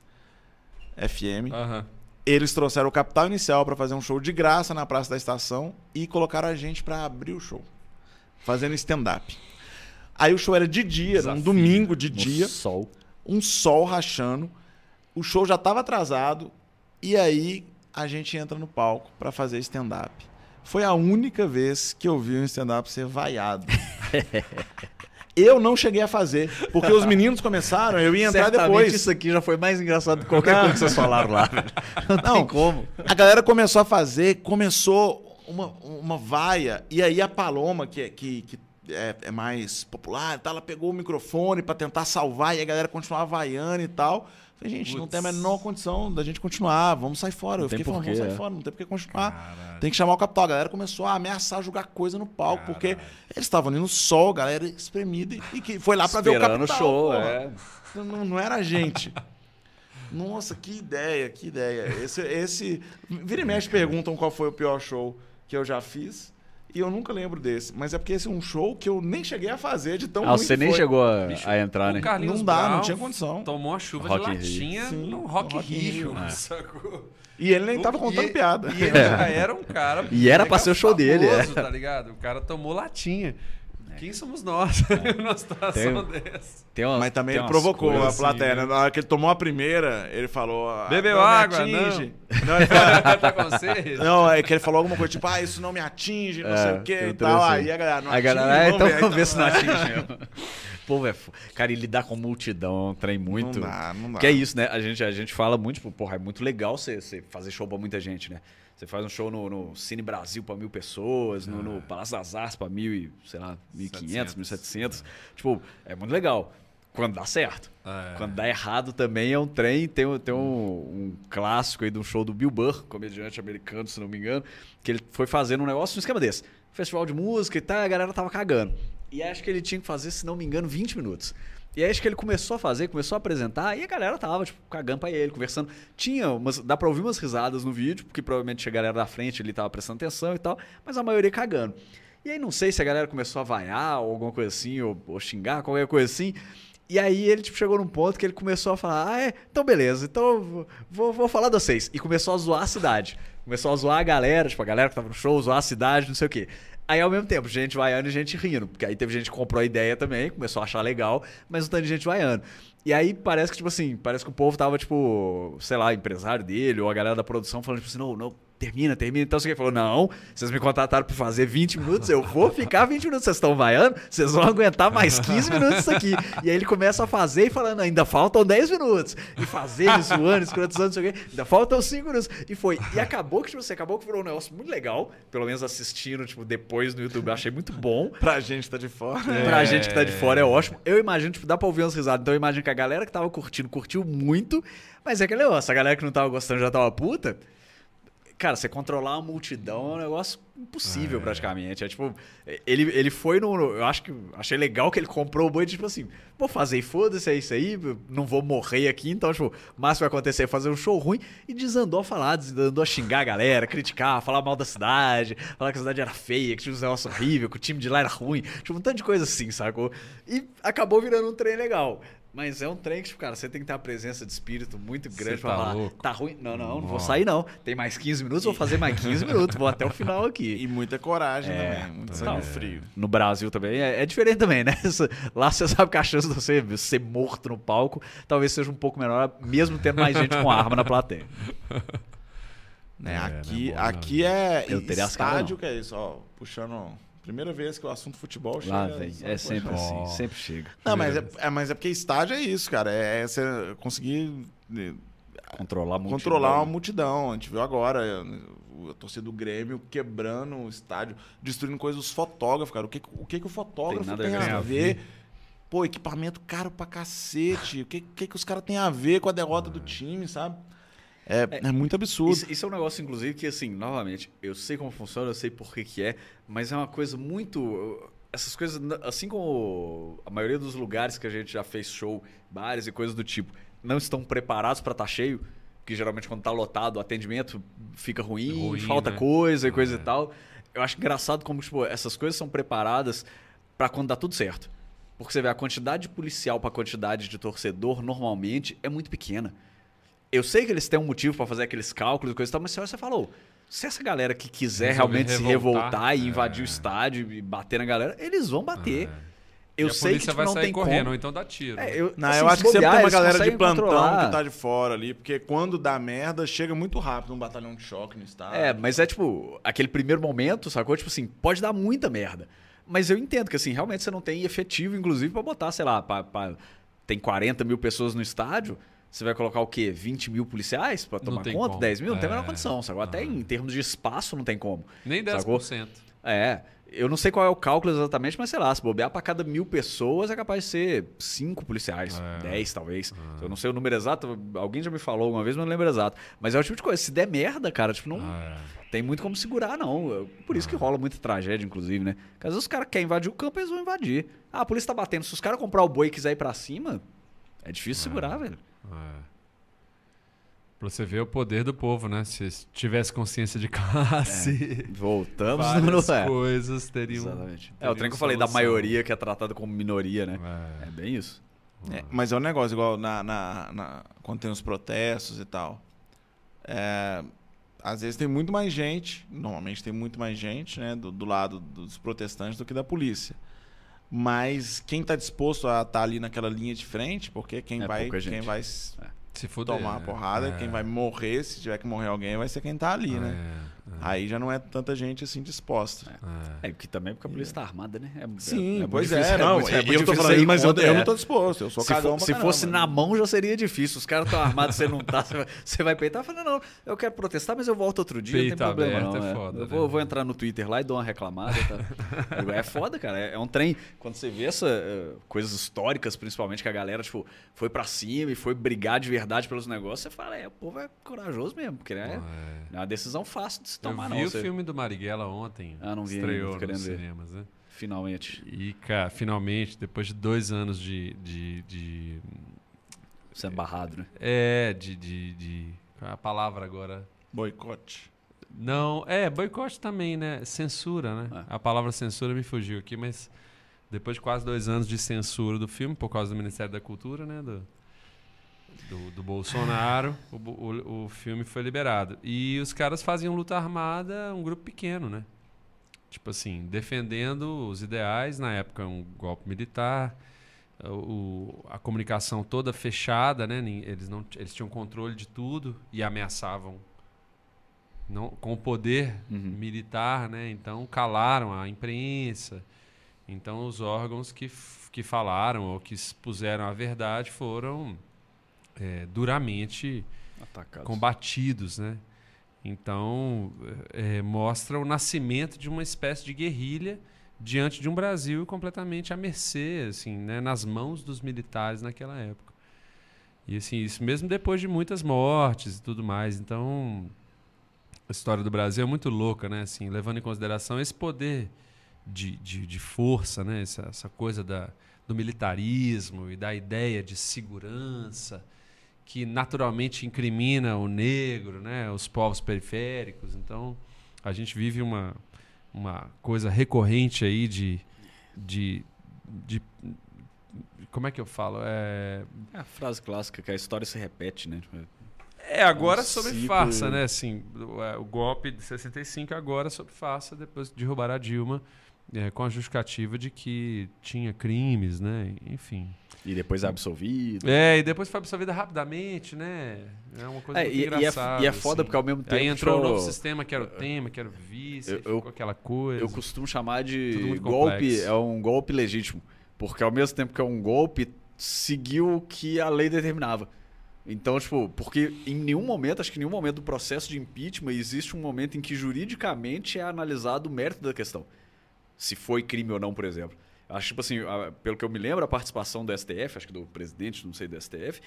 FM. Uhum. Eles trouxeram o Capital Inicial para fazer um show de graça na Praça da Estação e colocaram a gente para abrir o show, fazendo stand-up. Aí o show era de dia, era um domingo de dia. sol. Um sol rachando. O show já estava atrasado. E aí a gente entra no palco para fazer stand-up. Foi a única vez que eu vi um stand-up ser vaiado. Eu não cheguei a fazer, porque os meninos começaram, eu ia entrar Certamente depois. Isso aqui já foi mais engraçado do que qualquer coisa que vocês falaram lá. Não, não tem como. A galera começou a fazer, começou uma, uma vaia, e aí a Paloma, que, que, que é, é, mais popular, tá? ela pegou o microfone para tentar salvar e a galera continuava vaiando e tal. Falei, gente, Puts. não tem a menor condição da gente continuar, vamos sair fora. Não eu fiquei falando, vamos sair é. fora, não tem por que continuar. Caralho. Tem que chamar o capital. A galera começou a ameaçar jogar coisa no palco, Caralho. porque eles estavam ali no sol, a galera espremida, e que foi lá para ver o capital. show, é. não, não era a gente. Nossa, que ideia, que ideia. Esse, esse... Vira e mexe perguntam qual foi o pior show que eu já fiz. E eu nunca lembro desse. Mas é porque esse é um show que eu nem cheguei a fazer de tão ah, ruim você nem foi. chegou a, Bicho, a entrar, né? Não dá, Brown não tinha condição. Tomou a chuva Rock de latinha Sim, no Rock, Rock Rio. Rio. Sacou? E ele nem tava contando e, piada. E ele já era um cara. E era pra ser o show dele, é. Tá ligado? O cara tomou latinha. Quem somos nós é. numa situação tem, dessa? Tem uma, Mas também ele provocou a plateia. Assim, né? Na hora que ele tomou a primeira, ele falou. Ah, Bebeu água, não. Não, ele falou, tá com sede? Não, é que ele falou alguma coisa tipo, ah, isso não me atinge, não é, sei o quê e tal. Aí a galera, não a atinge. Galera, então vamos ver se não atinge mesmo. Pô, é, cara, e lidar com multidão, trem muito. Não dá, não dá. Que é isso, né? A gente, a gente fala muito, tipo, porra, é muito legal você, você fazer show pra muita gente, né? Você faz um show no, no Cine Brasil para mil pessoas, no, no, ah. Palácio das Artes para mil e, sei lá, 1.500, 1.700. Tipo, é muito legal. Quando dá certo. É. Quando dá errado também é um trem. Tem, tem um, um, clássico aí de um show do Bill Burr, comediante americano, se não me engano, que ele foi fazendo um negócio no esquema desse. Festival de música e tal, a galera tava cagando. E acho que ele tinha que fazer, se não me engano, 20 minutos. E aí acho que ele começou a fazer, começou a apresentar, e a galera tava, tipo, cagando pra ele, conversando. Tinha umas. Dá pra ouvir umas risadas no vídeo, porque provavelmente a galera da frente ele tava prestando atenção e tal, mas a maioria cagando. E aí não sei se a galera começou a vaiar ou alguma coisa assim, ou, ou xingar, qualquer coisa assim. E aí ele tipo, chegou num ponto que ele começou a falar: Ah, é, então beleza, então vou, vou falar de vocês. E começou a zoar a cidade. Começou a zoar a galera, tipo, a galera que tava no show, zoar a cidade, não sei o quê. Aí, ao mesmo tempo, gente vaiando e gente rindo. Porque aí teve gente que comprou a ideia também, começou a achar legal, mas um tanto de gente vaiando. E aí parece que, tipo assim, parece que o povo tava, tipo, sei lá, empresário dele ou a galera da produção falando, tipo assim, não, não, termina, termina. Então você falou: não, vocês me contrataram para fazer 20 minutos, eu vou ficar 20 minutos. Vocês estão vaiando, vocês vão aguentar mais 15 minutos isso aqui. E aí ele começa a fazer e falando: ainda faltam 10 minutos. E fazendo, zoando, escrotizando, não sei o quê. Ainda faltam 5 minutos. E foi. E acabou que, tipo, você acabou que virou um negócio muito legal. Pelo menos assistindo, tipo, depois no YouTube, eu achei muito bom. pra gente que tá de fora. É. Pra gente que tá de fora é ótimo. Eu imagino, tipo, dá pra ouvir umas risadas. Então eu imagino que a galera que tava curtindo, curtiu muito. Mas é aquele negócio, a galera que não tava gostando já tava puta. Cara, você controlar uma multidão é um negócio impossível, é. praticamente. É tipo, ele, ele foi no. Eu acho que. Achei legal que ele comprou o boi, tipo assim, vou fazer e foda-se, é isso aí, não vou morrer aqui, então, tipo, o máximo que vai acontecer é fazer um show ruim. E desandou a falar, desandou a xingar a galera, criticar, falar mal da cidade, falar que a cidade era feia, que tinha um negócio horrível, que o time de lá era ruim, tipo, um tanto de coisa assim, sacou? E acabou virando um trem legal. Mas é um trem que, tipo, cara, você tem que ter uma presença de espírito muito grande pra tá falar, louco. tá ruim? Não, não, não vou sair não. Tem mais 15 minutos, vou fazer mais 15 minutos, vou até o final aqui. E muita coragem É, também, muito sangue frio. No Brasil também é, é diferente também, né? Lá você sabe que a chance de você ser morto no palco talvez seja um pouco menor, mesmo tendo mais gente com arma na plateia. Né? É, aqui não é bom, aqui é Eu teria as caras, estádio que é isso, ó, puxando... Primeira vez que o assunto futebol chega... Lá, velho. só É sempre assim, sempre chega. Não, mas é, é- mas é porque estádio é isso, cara. É você conseguir eh, Controlar muito. controlar uma multidão. A gente viu agora a torcida do Grêmio quebrando o estádio, destruindo coisas dos fotógrafos, cara. O que, o que, que o fotógrafo Tem tem, a a, ver. ver? Pô, equipamento caro pra cacete. O que, que, que os caras têm a ver com a derrota do time, sabe? É, é, muito absurdo. Isso, isso é um negócio, inclusive, que, assim, novamente, eu sei como funciona, eu sei por que, que é, mas é uma coisa muito. Essas coisas, assim como a maioria dos lugares que a gente já fez show, bares e coisas do tipo, não estão preparados para estar cheio, que geralmente quando tá lotado o atendimento fica ruim, Ruim, falta né? coisa e coisa É. e tal. Eu acho engraçado como tipo, essas coisas são preparadas para quando dá tudo certo. Porque você vê a quantidade de policial para a quantidade de torcedor normalmente é muito pequena. Eu sei que eles têm um motivo para fazer aqueles cálculos e coisa e tal, mas se você falou, se essa galera que quiser Resolver realmente se revoltar, revoltar e é. invadir o estádio e bater na galera, eles vão bater. É. Eu E a sei que polícia tipo, vai não sair tem correndo, ou como. então dá tiro. É, eu, Não, assim, eu acho que sempre bobear, tem uma galera de plantão controlar. que tá de fora ali, porque quando dá merda, chega muito rápido um batalhão de choque no estádio. É, mas é tipo, aquele primeiro momento, sacou? Tipo assim, pode dar muita merda. Mas eu entendo que assim, realmente você não tem efetivo, inclusive, pra botar, sei lá, pra, pra- tem 40 mil pessoas no estádio. Você vai colocar o quê? 20 mil policiais pra Não tomar conta? como. 10 mil? Não tem a menor É. condição, sacou? Até em termos de espaço não tem como. Nem Sacou? 10%. É, eu não sei qual é o cálculo exatamente, mas sei lá, se bobear pra cada mil pessoas é capaz de ser cinco policiais, É. 10 talvez. Eu não sei o número exato, alguém já me falou alguma vez, mas não lembro exato. Mas é o tipo de coisa, se der merda, cara, tipo, não Ah, tem muito como segurar, não. Por isso que rola muita tragédia, inclusive, né? Porque às vezes os caras querem invadir o campo, eles vão invadir. Ah, a polícia tá batendo. Se os caras comprar o boi e quiser ir pra cima, é difícil segurar, velho. É. Pra você ver o poder do povo, né? Se tivesse consciência de classe, Voltamos várias no é. coisas teriam. Exatamente. É, teriam o trem que eu falei da maioria que é tratada como minoria, né? É. É bem isso. É, mas é um negócio, igual na, na- na- quando tem os protestos e tal. É, às vezes tem muito mais gente, normalmente tem muito mais gente, né, do, do lado dos protestantes do que da polícia. Mas quem está disposto a estar ali naquela linha de frente, porque quem É vai, quem vai s- Se fuder, tomar a porrada, É. quem vai morrer, se tiver que morrer alguém, vai ser quem tá ali, né? É, Aí já não é tanta gente assim disposta. é. É, porque também porque a polícia tá armada, né? É, Sim, muito pois difícil- é, não. eu tô difícil falando isso, mas eu, eu é. não tô disposto. Eu sou Se, for- pra se caramba, fosse né? na mão já seria difícil. Os caras estão armados, você não tá, você vai, peitar. Fala, não, não, eu quero protestar, mas eu volto outro dia, Peito não tem problema aberto não. é é. foda, eu né? vou, eu vou entrar no Twitter lá e dou uma reclamada. Tá? é foda, cara. É, é um trem. Quando você vê essa eh, coisas históricas, principalmente, que a galera tipo, foi pra cima e foi brigar de verdade pelos negócios, você fala, é, o povo é corajoso mesmo, porque né, É. não é uma decisão fácil de se Eu tomar, vi não. o Você- filme do Marighella ontem. Ah, não vi ainda, Estreou querendo nos ver. cinemas, né? Finalmente. E, cara, finalmente, depois de dois anos de. de, de Sendo barrado, né? é, de, de, de. Qual é a palavra agora? Boicote. Não, é, boicote também, né? Censura, né? É. A palavra censura me fugiu aqui, mas depois de quase dois anos de censura do filme, por causa do Ministério da Cultura, né? Do, do, do Bolsonaro, o, o, o filme foi liberado. E os caras faziam luta armada, um grupo pequeno, né? Tipo assim, defendendo os ideais, na época um golpe militar, o, a comunicação toda fechada, né? Eles, não, eles tinham controle de tudo e ameaçavam não, com o poder Uhum. militar, né? Então calaram a imprensa. Então os órgãos que, que falaram ou que expuseram a verdade foram é, duramente Atacado. combatidos, né? Então é, mostra o nascimento de uma espécie de guerrilha diante de um Brasil completamente à mercê, assim, né? nas mãos dos militares naquela época. E assim, isso mesmo depois de muitas mortes e tudo mais. Então, a história do Brasil é muito louca, né? Assim, levando em consideração esse poder de, de, de força, né? Essa, essa coisa da, do militarismo e da ideia de segurança que naturalmente incrimina o negro, né? Os povos periféricos. Então, a gente vive uma, uma coisa recorrente aí de, de, de como é que eu falo? É... é a frase clássica que a história se repete, né? É, agora um sobre ciclo... farsa, né? Assim, o, é, o, golpe de 65 agora sobre farsa, depois de derrubar a Dilma, é, com a justificativa de que tinha crimes, né? Enfim. E depois é absolvido. É, e depois foi absolvida rapidamente, né? É uma coisa é, muito e, engraçada. E é, e é foda assim. porque ao mesmo tempo... Aí entrou o um novo sistema, que era o tema, que era o vice, eu, ficou aquela coisa. Eu costumo chamar de golpe, é um golpe legítimo. Porque ao mesmo tempo que é um golpe, seguiu o que a lei determinava. Então, tipo, porque em nenhum momento, acho que em nenhum momento do processo de impeachment existe um momento em que juridicamente é analisado o mérito da questão. Se foi crime ou não, por exemplo. Acho, tipo assim, pelo que eu me lembro, a participação do STF, acho que do presidente, não sei, do STF,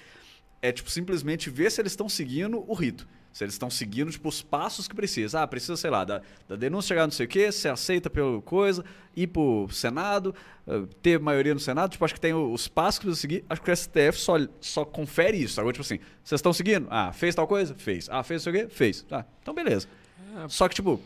é, tipo, simplesmente ver se eles estão seguindo o rito. Se eles estão seguindo, tipo, os passos que precisa. Ah, precisa, sei lá, da, da denúncia chegar não sei o quê, ser aceita pela coisa, ir pro Senado, uh, ter maioria no Senado. Tipo, acho que tem os passos que precisa seguir. Acho que o STF só, só confere isso. Agora, tipo assim, vocês estão seguindo? Ah, fez tal coisa? Fez. Ah, fez não sei o quê? Fez. Ah, então beleza. É. Só que, tipo,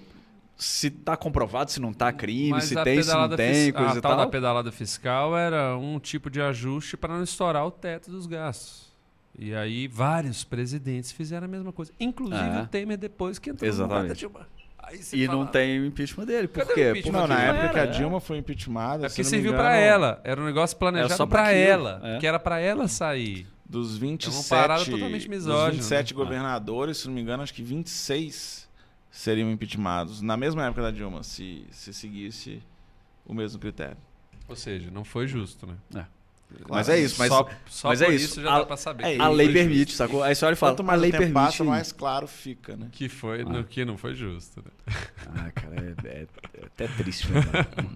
se tá comprovado, se não tá crime, Mas se tem, se não tem, coisa a e tal. A tal da pedalada fiscal era um tipo de ajuste para não estourar o teto dos gastos. E aí vários presidentes fizeram a mesma coisa. Inclusive é. o Temer depois que entrou Exatamente. no Dilma. e fala, não tem o impeachment dele. Por quê? Impeachment? Não, na época que a Dilma foi impeachmentada. É porque serviu para ela. Era um negócio planejado para ela. É. Que era para ela sair. Dos 27, é uma parada totalmente misógina, dos 27 né? governadores, se não me engano, acho que 26 seriam impeachmentados. Na mesma época da Dilma, se, se seguisse o mesmo critério. Ou seja, não foi justo, né? É. Claro, mas é isso, mas, só, só mas é isso. isso já a, dá pra saber. É, a lei permite, sacou? Aí você olha e fala, Quanto mais a lei permite. Passa, mais claro fica, né? Que foi, ah. no, que não foi justo. Né? Ah, cara, é, é, é até triste. Né,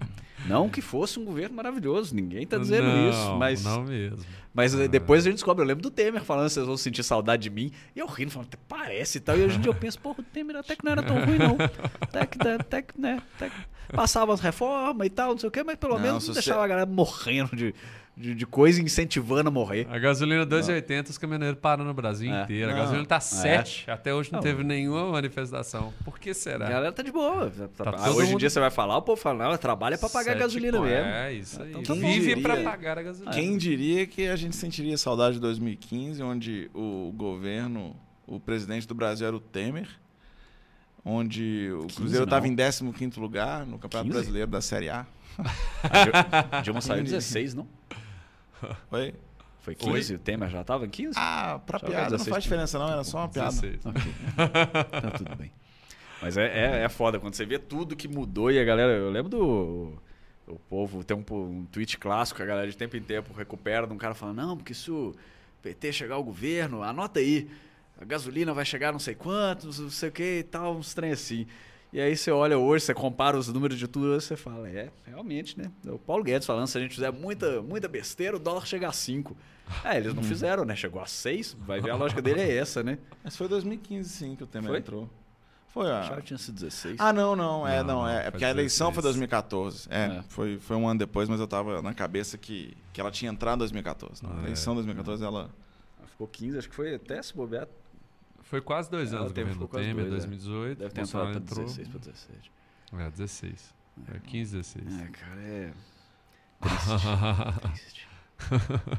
não que fosse um governo maravilhoso, ninguém tá dizendo não, isso, mas não mesmo. Mas não. depois a gente descobre, eu lembro do Temer falando, vocês vão sentir saudade de mim, e eu rindo, falando, parece e tal, e hoje em dia eu penso, porra, o Temer até que não era tão ruim não. Até que, até que, né, até que passava as reformas e tal, não sei o quê, mas pelo não, menos não deixava você... a galera morrendo de de, de coisa incentivando a morrer. A gasolina 2,80, os caminhoneiros param no Brasil é. inteiro. A gasolina tá 7. É. Até hoje não, não, teve nenhuma manifestação. Por que será? A galera tá de boa. Tá ah, hoje em dia você vai falar, o povo fala, não, trabalha para pagar a gasolina mesmo. É, isso aí. Então, tá Vive para pagar a gasolina. Quem diria que a gente sentiria saudade de 2015, onde o governo, o presidente do Brasil era o Temer, onde o Cruzeiro estava em 15º lugar no Campeonato 15? Brasileiro da Série A. A Dilma saiu 16, não? Oi? Foi 15? Oi? O tema já estava em 15? Ah, pra já piada não faz diferença não, era só uma piada. Okay. tá tudo bem. Mas é, é, é, foda quando você vê tudo que mudou e a galera... Eu lembro do... O povo tem um, um tweet clássico, a galera de tempo em tempo recupera de um cara falando, não, porque se o PT chegar ao governo, anota aí, a gasolina vai chegar não sei quantos, não sei o que e tal, uns trem assim. E aí você olha hoje, você compara os números de tudo, você fala, é, realmente, né? O Paulo Guedes falando, se a gente fizer muita, muita besteira, o dólar chega a 5. É, eles não uhum. fizeram, né? Chegou a 6, vai ver a lógica dele é essa, né? Mas foi 2015, sim, que o Temer foi? entrou. Foi, a... Já tinha sido 16. Ah, não, não, é, não, não é, é porque a eleição 16. foi 2014. É, é, Foi, foi um ano depois, mas eu tava na cabeça que, que ela tinha entrado em 2014. Ah, a eleição de 2014, ela... ela... Ficou 15, acho que foi até se bobear foi quase dois anos o governo do Temer, dois, 2018. É. Deve ter entrado para 16 para 17. É, 16. É, 15, 16. É, cara, é. Triste.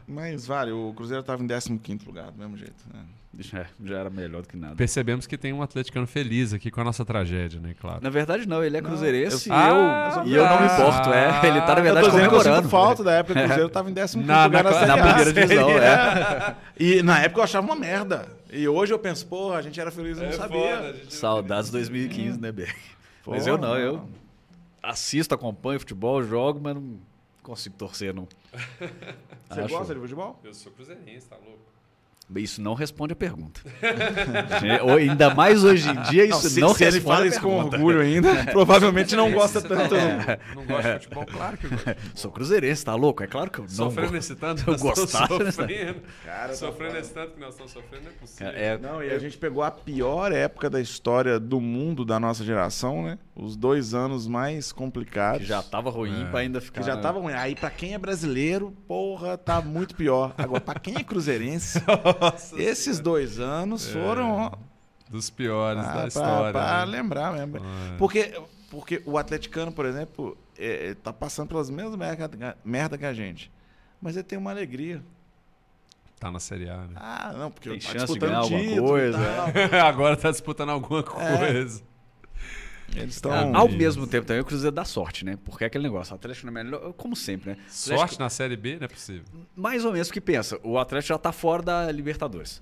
Mas vale, o Cruzeiro estava em 15 lugar, do mesmo jeito. Né? Já, já era melhor do que nada. Percebemos que tem um atleticano feliz aqui com a nossa tragédia, né? Claro. Na verdade, não, ele é cruzeirense não, eu, e, ah, eu, e eu não me importo. É, ele tá, na verdade, comemorando. Eu falta da época que o Cruzeiro estava em 15 lugar na, na, na primeira divisão. É. E na época eu achava uma merda. E hoje eu penso, porra, a gente era feliz e não é sabia. Foda, Saudades 2015, né, Berg? Mas eu não, eu assisto, acompanho futebol, jogo, mas não consigo torcer, não. Você Acho... gosta de futebol? Eu sou cruzeirense, tá louco? Isso não responde a pergunta. ainda mais hoje em dia, isso não, se, não se responde. Se ele fala isso com orgulho ainda, provavelmente não gosta tanto. É. Não gosta de futebol, claro que gosta. Sou cruzeirense, tá louco? É claro que eu não Sofrendo esse tanto, eu gostar. Sofrendo. Cara, sofrendo esse tanto que nós estamos sofrendo, não é possível. É, não, e a gente pegou a pior época da história do mundo da nossa geração, né? Os dois anos mais complicados. Que já tava ruim é. pra ainda ficar. Que já tava ruim. Aí, pra quem é brasileiro, porra, tá muito pior. Agora, pra quem é cruzeirense. Nossa Esses senhora. dois anos é, foram. Dos piores ah, da pra, história. Para né? lembrar mesmo. É. Porque, porque o atleticano, por exemplo, é, é, tá passando pelas mesmas merda, merda que a gente. Mas ele tem uma alegria. Tá na Série A, né? Ah, não, porque tem tá chance de ganhar alguma coisa. Agora tá disputando alguma coisa. É. Eles estão. Ah, ao mesmo tempo também o Cruzeiro dá sorte, né? Porque é aquele negócio, o Atlético não é melhor, como sempre, né? Sorte Atlético, na Série B não é possível. Mais ou menos que pensa, o Atlético já tá fora da Libertadores.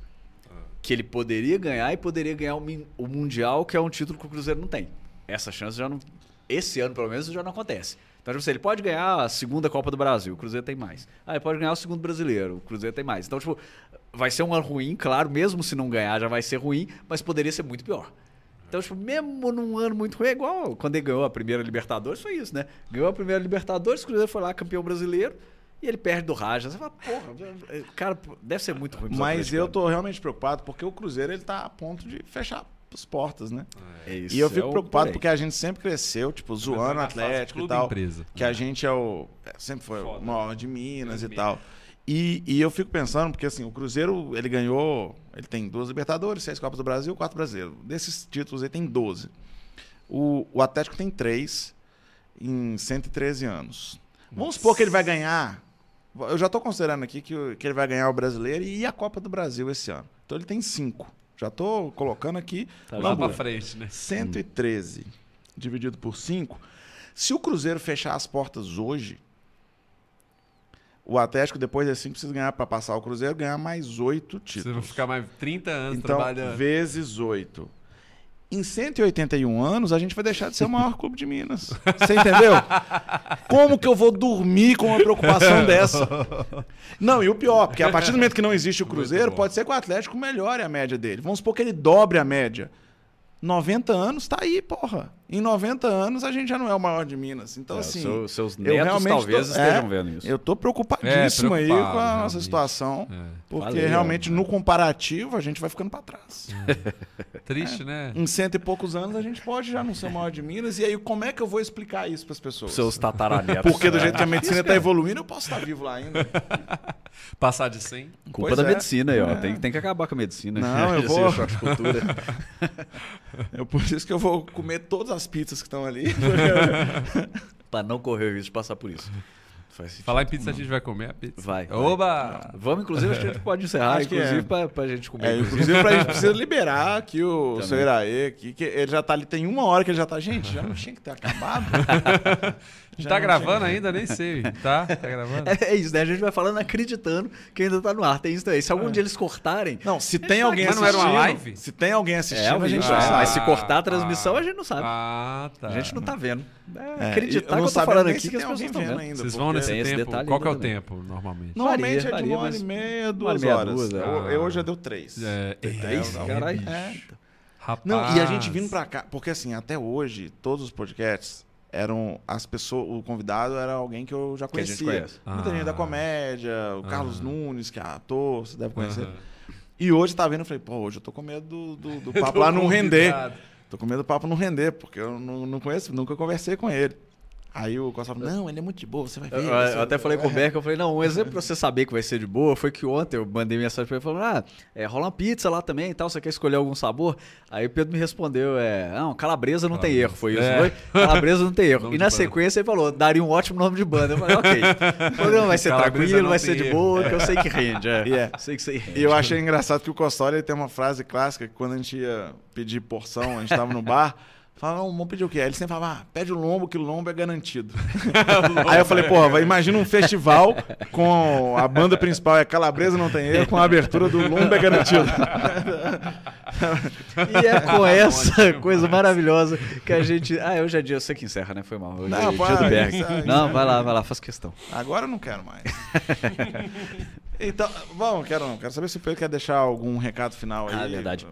Ah. Que ele poderia ganhar e poderia ganhar o Mundial, que é um título que o Cruzeiro não tem. Essa chance já não. Esse ano, pelo menos, já não acontece. Então, tipo assim, ele pode ganhar a segunda Copa do Brasil, o Cruzeiro tem mais. Ah, ele pode ganhar o segundo brasileiro, o Cruzeiro tem mais. Então, tipo, vai ser um ano ruim, claro, mesmo se não ganhar já vai ser ruim, mas poderia ser muito pior. Então, tipo, mesmo num ano muito ruim, é igual quando ele ganhou a primeira Libertadores, foi isso, né? Ganhou a primeira Libertadores, o Cruzeiro foi lá campeão brasileiro e ele perde do Raja. Você fala, porra, cara, deve ser muito ruim. Mas eu tô realmente preocupado porque o Cruzeiro ele tá a ponto de fechar as portas, né? É isso, e eu fico é preocupado porque a gente sempre cresceu, tipo, zoando o Atlético e tal. Empresa. Que a gente é o. É, sempre foi Foda. o maior de Minas e tal. E, e, eu fico pensando, porque assim, o Cruzeiro, ele ganhou, ele tem duas Libertadores, seis Copas do Brasil, quatro brasileiros. Desses títulos ele tem 12. O, o Atlético tem três em 113 anos. Vamos supor que ele vai ganhar. Eu já estou considerando aqui que, que ele vai ganhar o brasileiro e a Copa do Brasil esse ano. Então ele tem cinco. Já estou colocando aqui. Tá lá para frente, né? 113 hum. dividido por 5. Se o Cruzeiro fechar as portas hoje, o Atlético, depois desse 5, precisa ganhar para passar o Cruzeiro, ganhar mais 8 títulos. Você vai ficar mais 30 anos então, trabalhando. Vezes 8. Em 181 anos, a gente vai deixar de ser o maior clube de Minas. Você entendeu? Como que eu vou dormir com uma preocupação dessa? Não, e o pior, porque a partir do momento que não existe o Cruzeiro, pode ser que o Atlético melhore a média dele. Vamos supor que ele dobre a média. 90 anos tá aí, porra. Em 90 anos a gente já não é o maior de Minas. Então, é, assim. Seu, seus netos talvez tô, estejam é, vendo isso. Eu tô preocupadíssimo é, aí com a nossa realmente. situação. É. Porque Valeu, realmente, no comparativo, a gente vai ficando para trás. É. Triste, né? Em cento e poucos anos a gente pode já não ser o maior de Minas. E aí, como é que eu vou explicar isso para as pessoas? Seus tataranetos. Porque do jeito que a medicina está evoluindo, eu posso estar vivo lá ainda. Passar de 100. Culpa pois da medicina aí, ó. Tem, tem que acabar com a medicina. Não, eu vou. É por isso que eu vou comer todas as pizzas que estão ali. para não correr o risco de passar por isso. Falar em pizza, a gente vai comer a pizza. Vai. Oba! Vai. Vamos, inclusive, acho que a gente pode encerrar, acho inclusive, é. pra, pra gente comer. É, inclusive, pra gente precisa liberar aqui o seu Iraê, aqui, que ele já tá ali, tem uma hora que ele já tá. Gente, já não tinha que ter acabado. Já tá gravando ainda? Nem sei. Tá? Tá gravando? É, é, isso, né? A gente vai falando acreditando que ainda tá no ar. Tem isso também. Se algum é. dia eles cortarem. Não, se tem alguém assistindo. Não era uma live? Se tem alguém assistindo, é, a gente ah, sabe. Mas se cortar a transmissão, ah, a gente não sabe. Ah, tá. A gente não tá vendo. É, acreditar que eu tô falando aqui que as pessoas estão vendo ainda. Vocês vão nesse tempo. Qual que é o tempo, normalmente? Normalmente é de uma hora e meia, duas horas. Eu hoje já deu três. É, três? Caralho. Rapaz. Não, e a gente vindo pra cá, porque assim, até hoje, todos os podcasts, eram as pessoas, o convidado era alguém que eu já conhecia. Que a gente conhece. Muita ah. gente da comédia, o ah. Carlos Nunes, que é ator, você deve conhecer. E hoje tá vendo, eu falei, pô, hoje eu tô com medo do, do, do papo lá não render. Tô com medo do papo não render, porque eu não, não conheço, nunca conversei com ele. Aí o Costa falou, não, ele é muito de boa, você vai ver. Eu, eu até falei com o Beck, eu falei, não, um exemplo pra você saber que vai ser de boa foi que ontem eu mandei mensagem pra ele falando, ah, é, rola uma pizza lá também e tal, você quer escolher algum sabor? Aí o Pedro me respondeu, é, não, calabresa não calabresa. tem erro, foi isso, é. foi? Calabresa não tem erro. e na sequência ele falou, daria um ótimo nome de banda. Eu falei, ok, o programa vai ser calabresa tranquilo, vai ser de boa, que eu sei que rende. É. Yeah. Sei que você rende. E eu achei engraçado que o Costório tem uma frase clássica que quando a gente ia pedir porção, a gente tava no bar... Falava, não, vamos pedir o quê? Aí ele sempre falava, ah, pede o lombo, que o lombo é garantido. Aí eu falei, porra, imagina um festival com a banda principal é Calabresa, não tem erro, com a abertura do lombo é garantido. e é com essa coisa maravilhosa que a gente. Ah, hoje é dia, eu sei que encerra, né? Foi mal. Hoje não, é dia do Berg. Não, vai lá, vai lá, faz questão. Agora eu não quero mais. então, bom, quero não. Quero saber se o Pedro quer deixar algum recado final aí. Ah, verdade.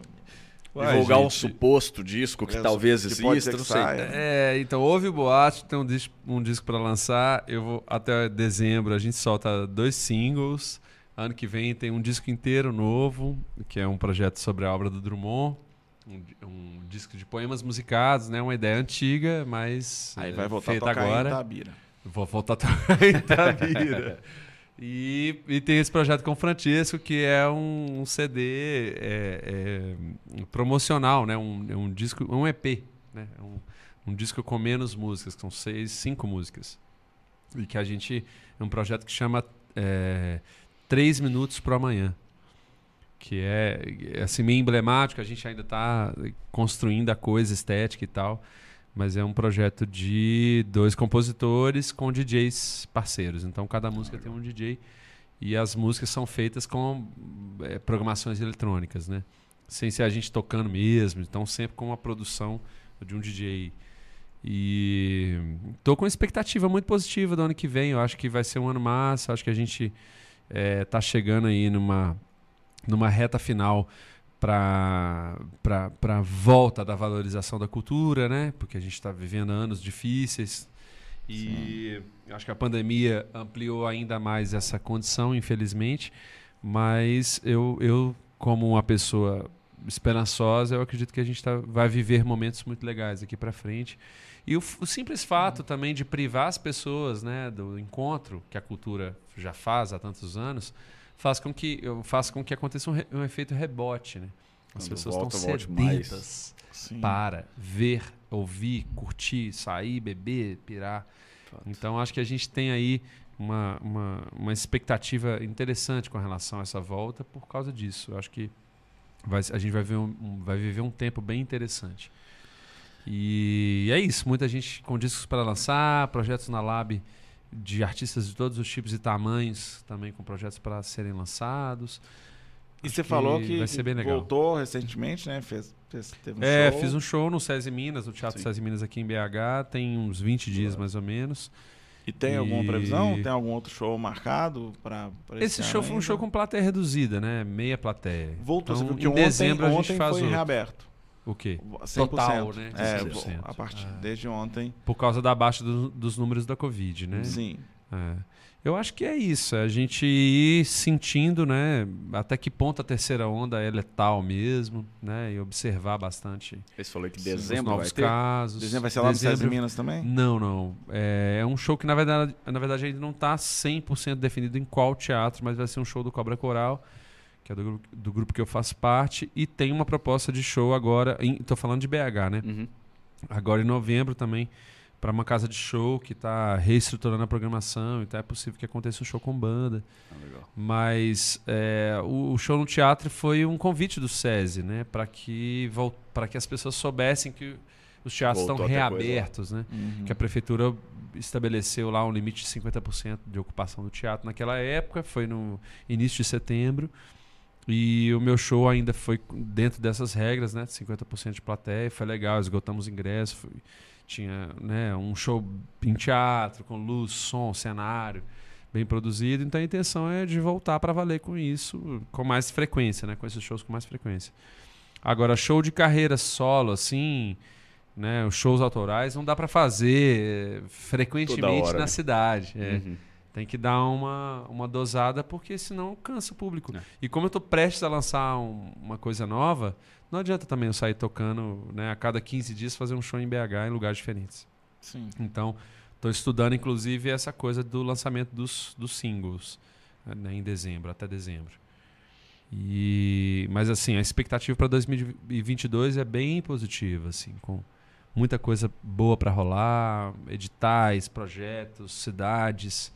Ué, divulgar gente, um suposto disco que é, talvez que exista, não sei. É, então houve o boato, tem um disco, um disco para lançar. Eu vou até dezembro a gente solta dois singles. Ano que vem tem um disco inteiro novo, que é um projeto sobre a obra do Drummond. Um, um disco de poemas musicados, né? Uma ideia antiga, mas aí vai voltar a tocar agora. em Itabira. Vou voltar a tocar em Itabira. E, e, tem esse projeto com o Francesco, que é um, um CD é, é, promocional, né? Um, é um disco, um EP, né? É um, um disco com menos músicas, que são seis, cinco músicas. E que a gente. É um projeto que chama é, Três Minutos para Amanhã, que é assim, meio emblemático, a gente ainda está construindo a coisa estética e tal, mas é um projeto de dois compositores com DJs parceiros. Então cada música tem um DJ e as músicas são feitas com é, programações eletrônicas, né? Sem ser a gente tocando mesmo, então sempre com uma produção de um DJ. E tô com uma expectativa muito positiva do ano que vem. Eu acho que vai ser um ano massa. Acho que a gente é, tá chegando aí numa, numa reta final para a volta da valorização da cultura, né? Porque a gente está vivendo anos difíceis e Sim. acho que a pandemia ampliou ainda mais essa condição, infelizmente. Mas eu, eu como uma pessoa esperançosa, eu acredito que a gente tá, vai viver momentos muito legais aqui para frente. E o, o, simples fato uhum. também de privar as pessoas né, do encontro que a cultura já faz há tantos anos, faz com que, faz com que aconteça um, re, um efeito rebote. Né? As Quando pessoas volta, estão sedentas para ver, ouvir, curtir, sair, beber, pirar. Fato. Então, acho que a gente tem aí uma, uma, uma expectativa interessante com relação a essa volta por causa disso. acho que vai, a gente vai, ver um, vai viver um tempo bem interessante. E é isso, muita gente com discos para lançar, projetos na Lab de artistas de todos os tipos e tamanhos, também com projetos para serem lançados. E Acho você falou que, voltou recentemente, né? Fez, fez teve um é, show. fiz um show no SESI Minas, no Teatro Sim. SESI Minas aqui em BH, tem uns 20 dias mais ou menos. E tem e... alguma previsão? Tem algum outro show marcado para esse, esse show foi um show com plateia reduzida, né? Meia plateia. Voltou, então, em ontem, dezembro ontem a gente faz foi outro. reaberto. O quê? 100%. Total, né? É, a partir é. desde ontem. Por causa da baixa do, dos números da Covid, né? Sim. É. Eu acho que é isso, é a gente ir sentindo, né, até que ponto a terceira onda é letal mesmo, né, e observar bastante. Você falou que dezembro novos vai ter? casos. Dezembro vai ser lá dezembro... no Minas também? Não, não. É, é, um show que na verdade, na verdade ainda não está 100% definido em qual teatro, mas vai ser um show do Cobra Coral que é do, do grupo que eu faço parte, e tem uma proposta de show agora, estou falando de BH, né? Uhum. Agora em novembro também, para uma casa de show que está reestruturando a programação, então é possível que aconteça um show com banda. Ah, Mas é, o, o, show no teatro foi um convite do SESI, né? Para que, que as pessoas soubessem que os teatros Voltou estão reabertos, né? Uhum. Que a prefeitura estabeleceu lá um limite de 50% de ocupação do teatro naquela época, foi no início de setembro. E o meu show ainda foi dentro dessas regras, né? 50% de plateia, foi legal, esgotamos ingresso, foi, tinha né, um show em teatro, com luz, som, cenário, bem produzido. Então a intenção é de voltar para valer com isso, com mais frequência, né? Com esses shows com mais frequência. Agora, show de carreira solo, assim, né? Os shows autorais não dá para fazer frequentemente hora, na né? cidade. É. Uhum. Tem que dar uma, uma dosada, porque senão cansa o público. É. E como eu estou prestes a lançar um, uma coisa nova, não adianta também eu sair tocando né, a cada 15 dias fazer um show em BH em lugares diferentes. Sim. Então, estou estudando, inclusive, essa coisa do lançamento dos, dos singles né, em dezembro, até dezembro. E, mas, assim, a expectativa para 2022 é bem positiva, assim, com muita coisa boa para rolar, editais, projetos, cidades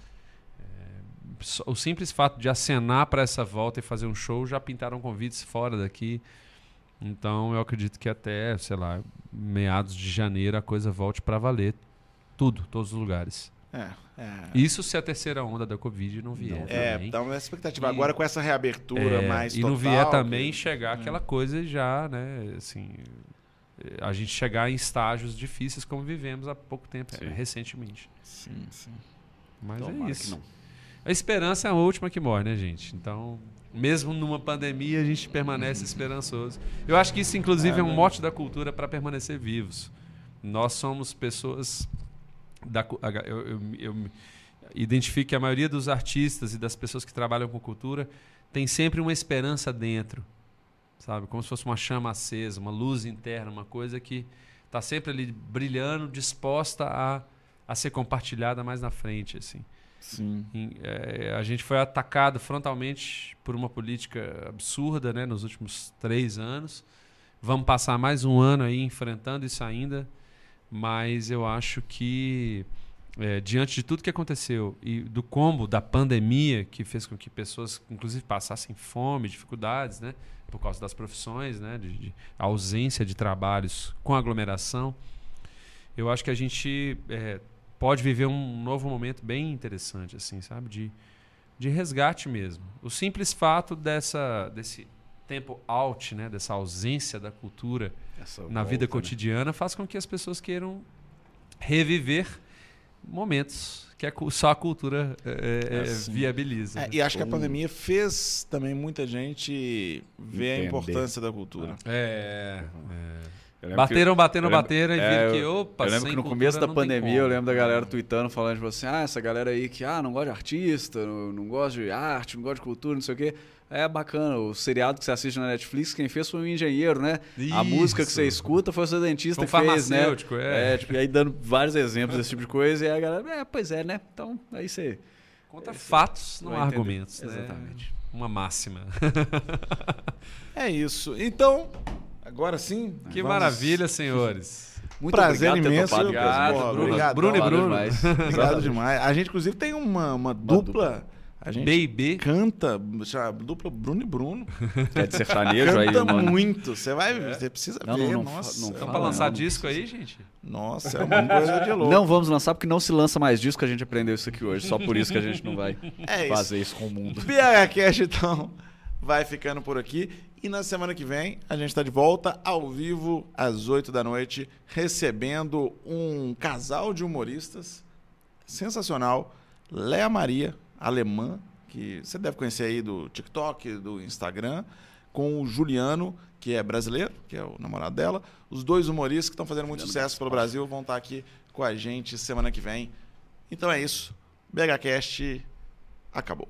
o simples fato de acenar para essa volta e fazer um show já pintaram convites fora daqui. Então eu acredito que até, sei lá, meados de janeiro a coisa volte para valer. Tudo, todos os lugares. É, é. Isso se a terceira onda da Covid não vier. Não, é, também. então a expectativa. E, Agora com essa reabertura é, mais E total, não vier também que... chegar é. aquela coisa já, né, assim, a gente chegar em estágios difíceis como vivemos há pouco tempo, sim. recentemente. Sim, sim. Mas Tomara é isso. A esperança é a última que morre, né, gente? Então, mesmo numa pandemia, a gente permanece esperançoso. Eu acho que isso, inclusive, é, é um mote da cultura para permanecer vivos. Nós somos pessoas. Da, eu, eu, eu identifico que a maioria dos artistas e das pessoas que trabalham com cultura tem sempre uma esperança dentro, sabe? Como se fosse uma chama acesa, uma luz interna, uma coisa que está sempre ali brilhando, disposta a, a ser compartilhada mais na frente, assim. Sim. É, a gente foi atacado frontalmente por uma política absurda né, nos últimos três anos. Vamos passar mais um ano aí enfrentando isso ainda, mas eu acho que é, diante de tudo que aconteceu e do combo da pandemia que fez com que pessoas, inclusive, passassem fome, dificuldades, né? Por causa das profissões, né? De, de ausência de trabalhos com aglomeração. Eu acho que a gente é, pode viver um novo momento bem interessante, assim, sabe? De, de resgate mesmo. O simples fato dessa, desse tempo out, né? Dessa ausência da cultura Essa na volta, vida né? cotidiana né? faz com que as pessoas queiram reviver momentos que só a cultura é, é, é assim. viabiliza. É, e acho que a pandemia fez também muita gente ver Entender. a importância da cultura. É. é. Bateram, bateram, bateram e viram que, opa, Eu lembro que no começo da pandemia eu lembro da galera tweetando, falando tipo assim, ah, essa galera aí que ah, não gosta de artista, não, não gosta de arte, não gosta de cultura, não sei o quê. É bacana. O seriado que você assiste na Netflix, quem fez foi um engenheiro, né? Isso. A música que você escuta foi o seu dentista um que fez, né? É. é tipo, e aí dando vários exemplos desse tipo de coisa. E a galera, é, pois é, né? Então, aí você. Conta é, fatos, não argumentos. Né? Exatamente. Uma máxima. é isso. Então, agora sim. Que vamos... maravilha, senhores. Muito prazer obrigado imenso. Obrigado, Bruno, obrigado, Bruno e Bruno. Demais. Obrigado demais. A gente, inclusive, tem uma, uma, dupla. a gente Baby. canta, dupla Bruno e Bruno. É de sertanejo canta aí, mano. muito. Você vai, é. você precisa não, ver. Não, não, nossa, não, não pra lançar disco aí, gente? Nossa, é uma coisa de louco. Não vamos lançar porque não se lança mais disco, a gente aprendeu isso aqui hoje. Só por isso que a gente não vai é fazer isso. isso com o mundo. BHCast, então, vai ficando por aqui. E na semana que vem a gente está de volta ao vivo às 8 da noite, recebendo um casal de humoristas sensacional, Léa Maria alemã, que você deve conhecer aí do TikTok, do Instagram, com o Juliano, que é brasileiro, que é o namorado dela. Os dois humoristas que estão fazendo muito sucesso pelo Brasil vão estar aqui com a gente semana que vem. Então é isso. BHCast acabou.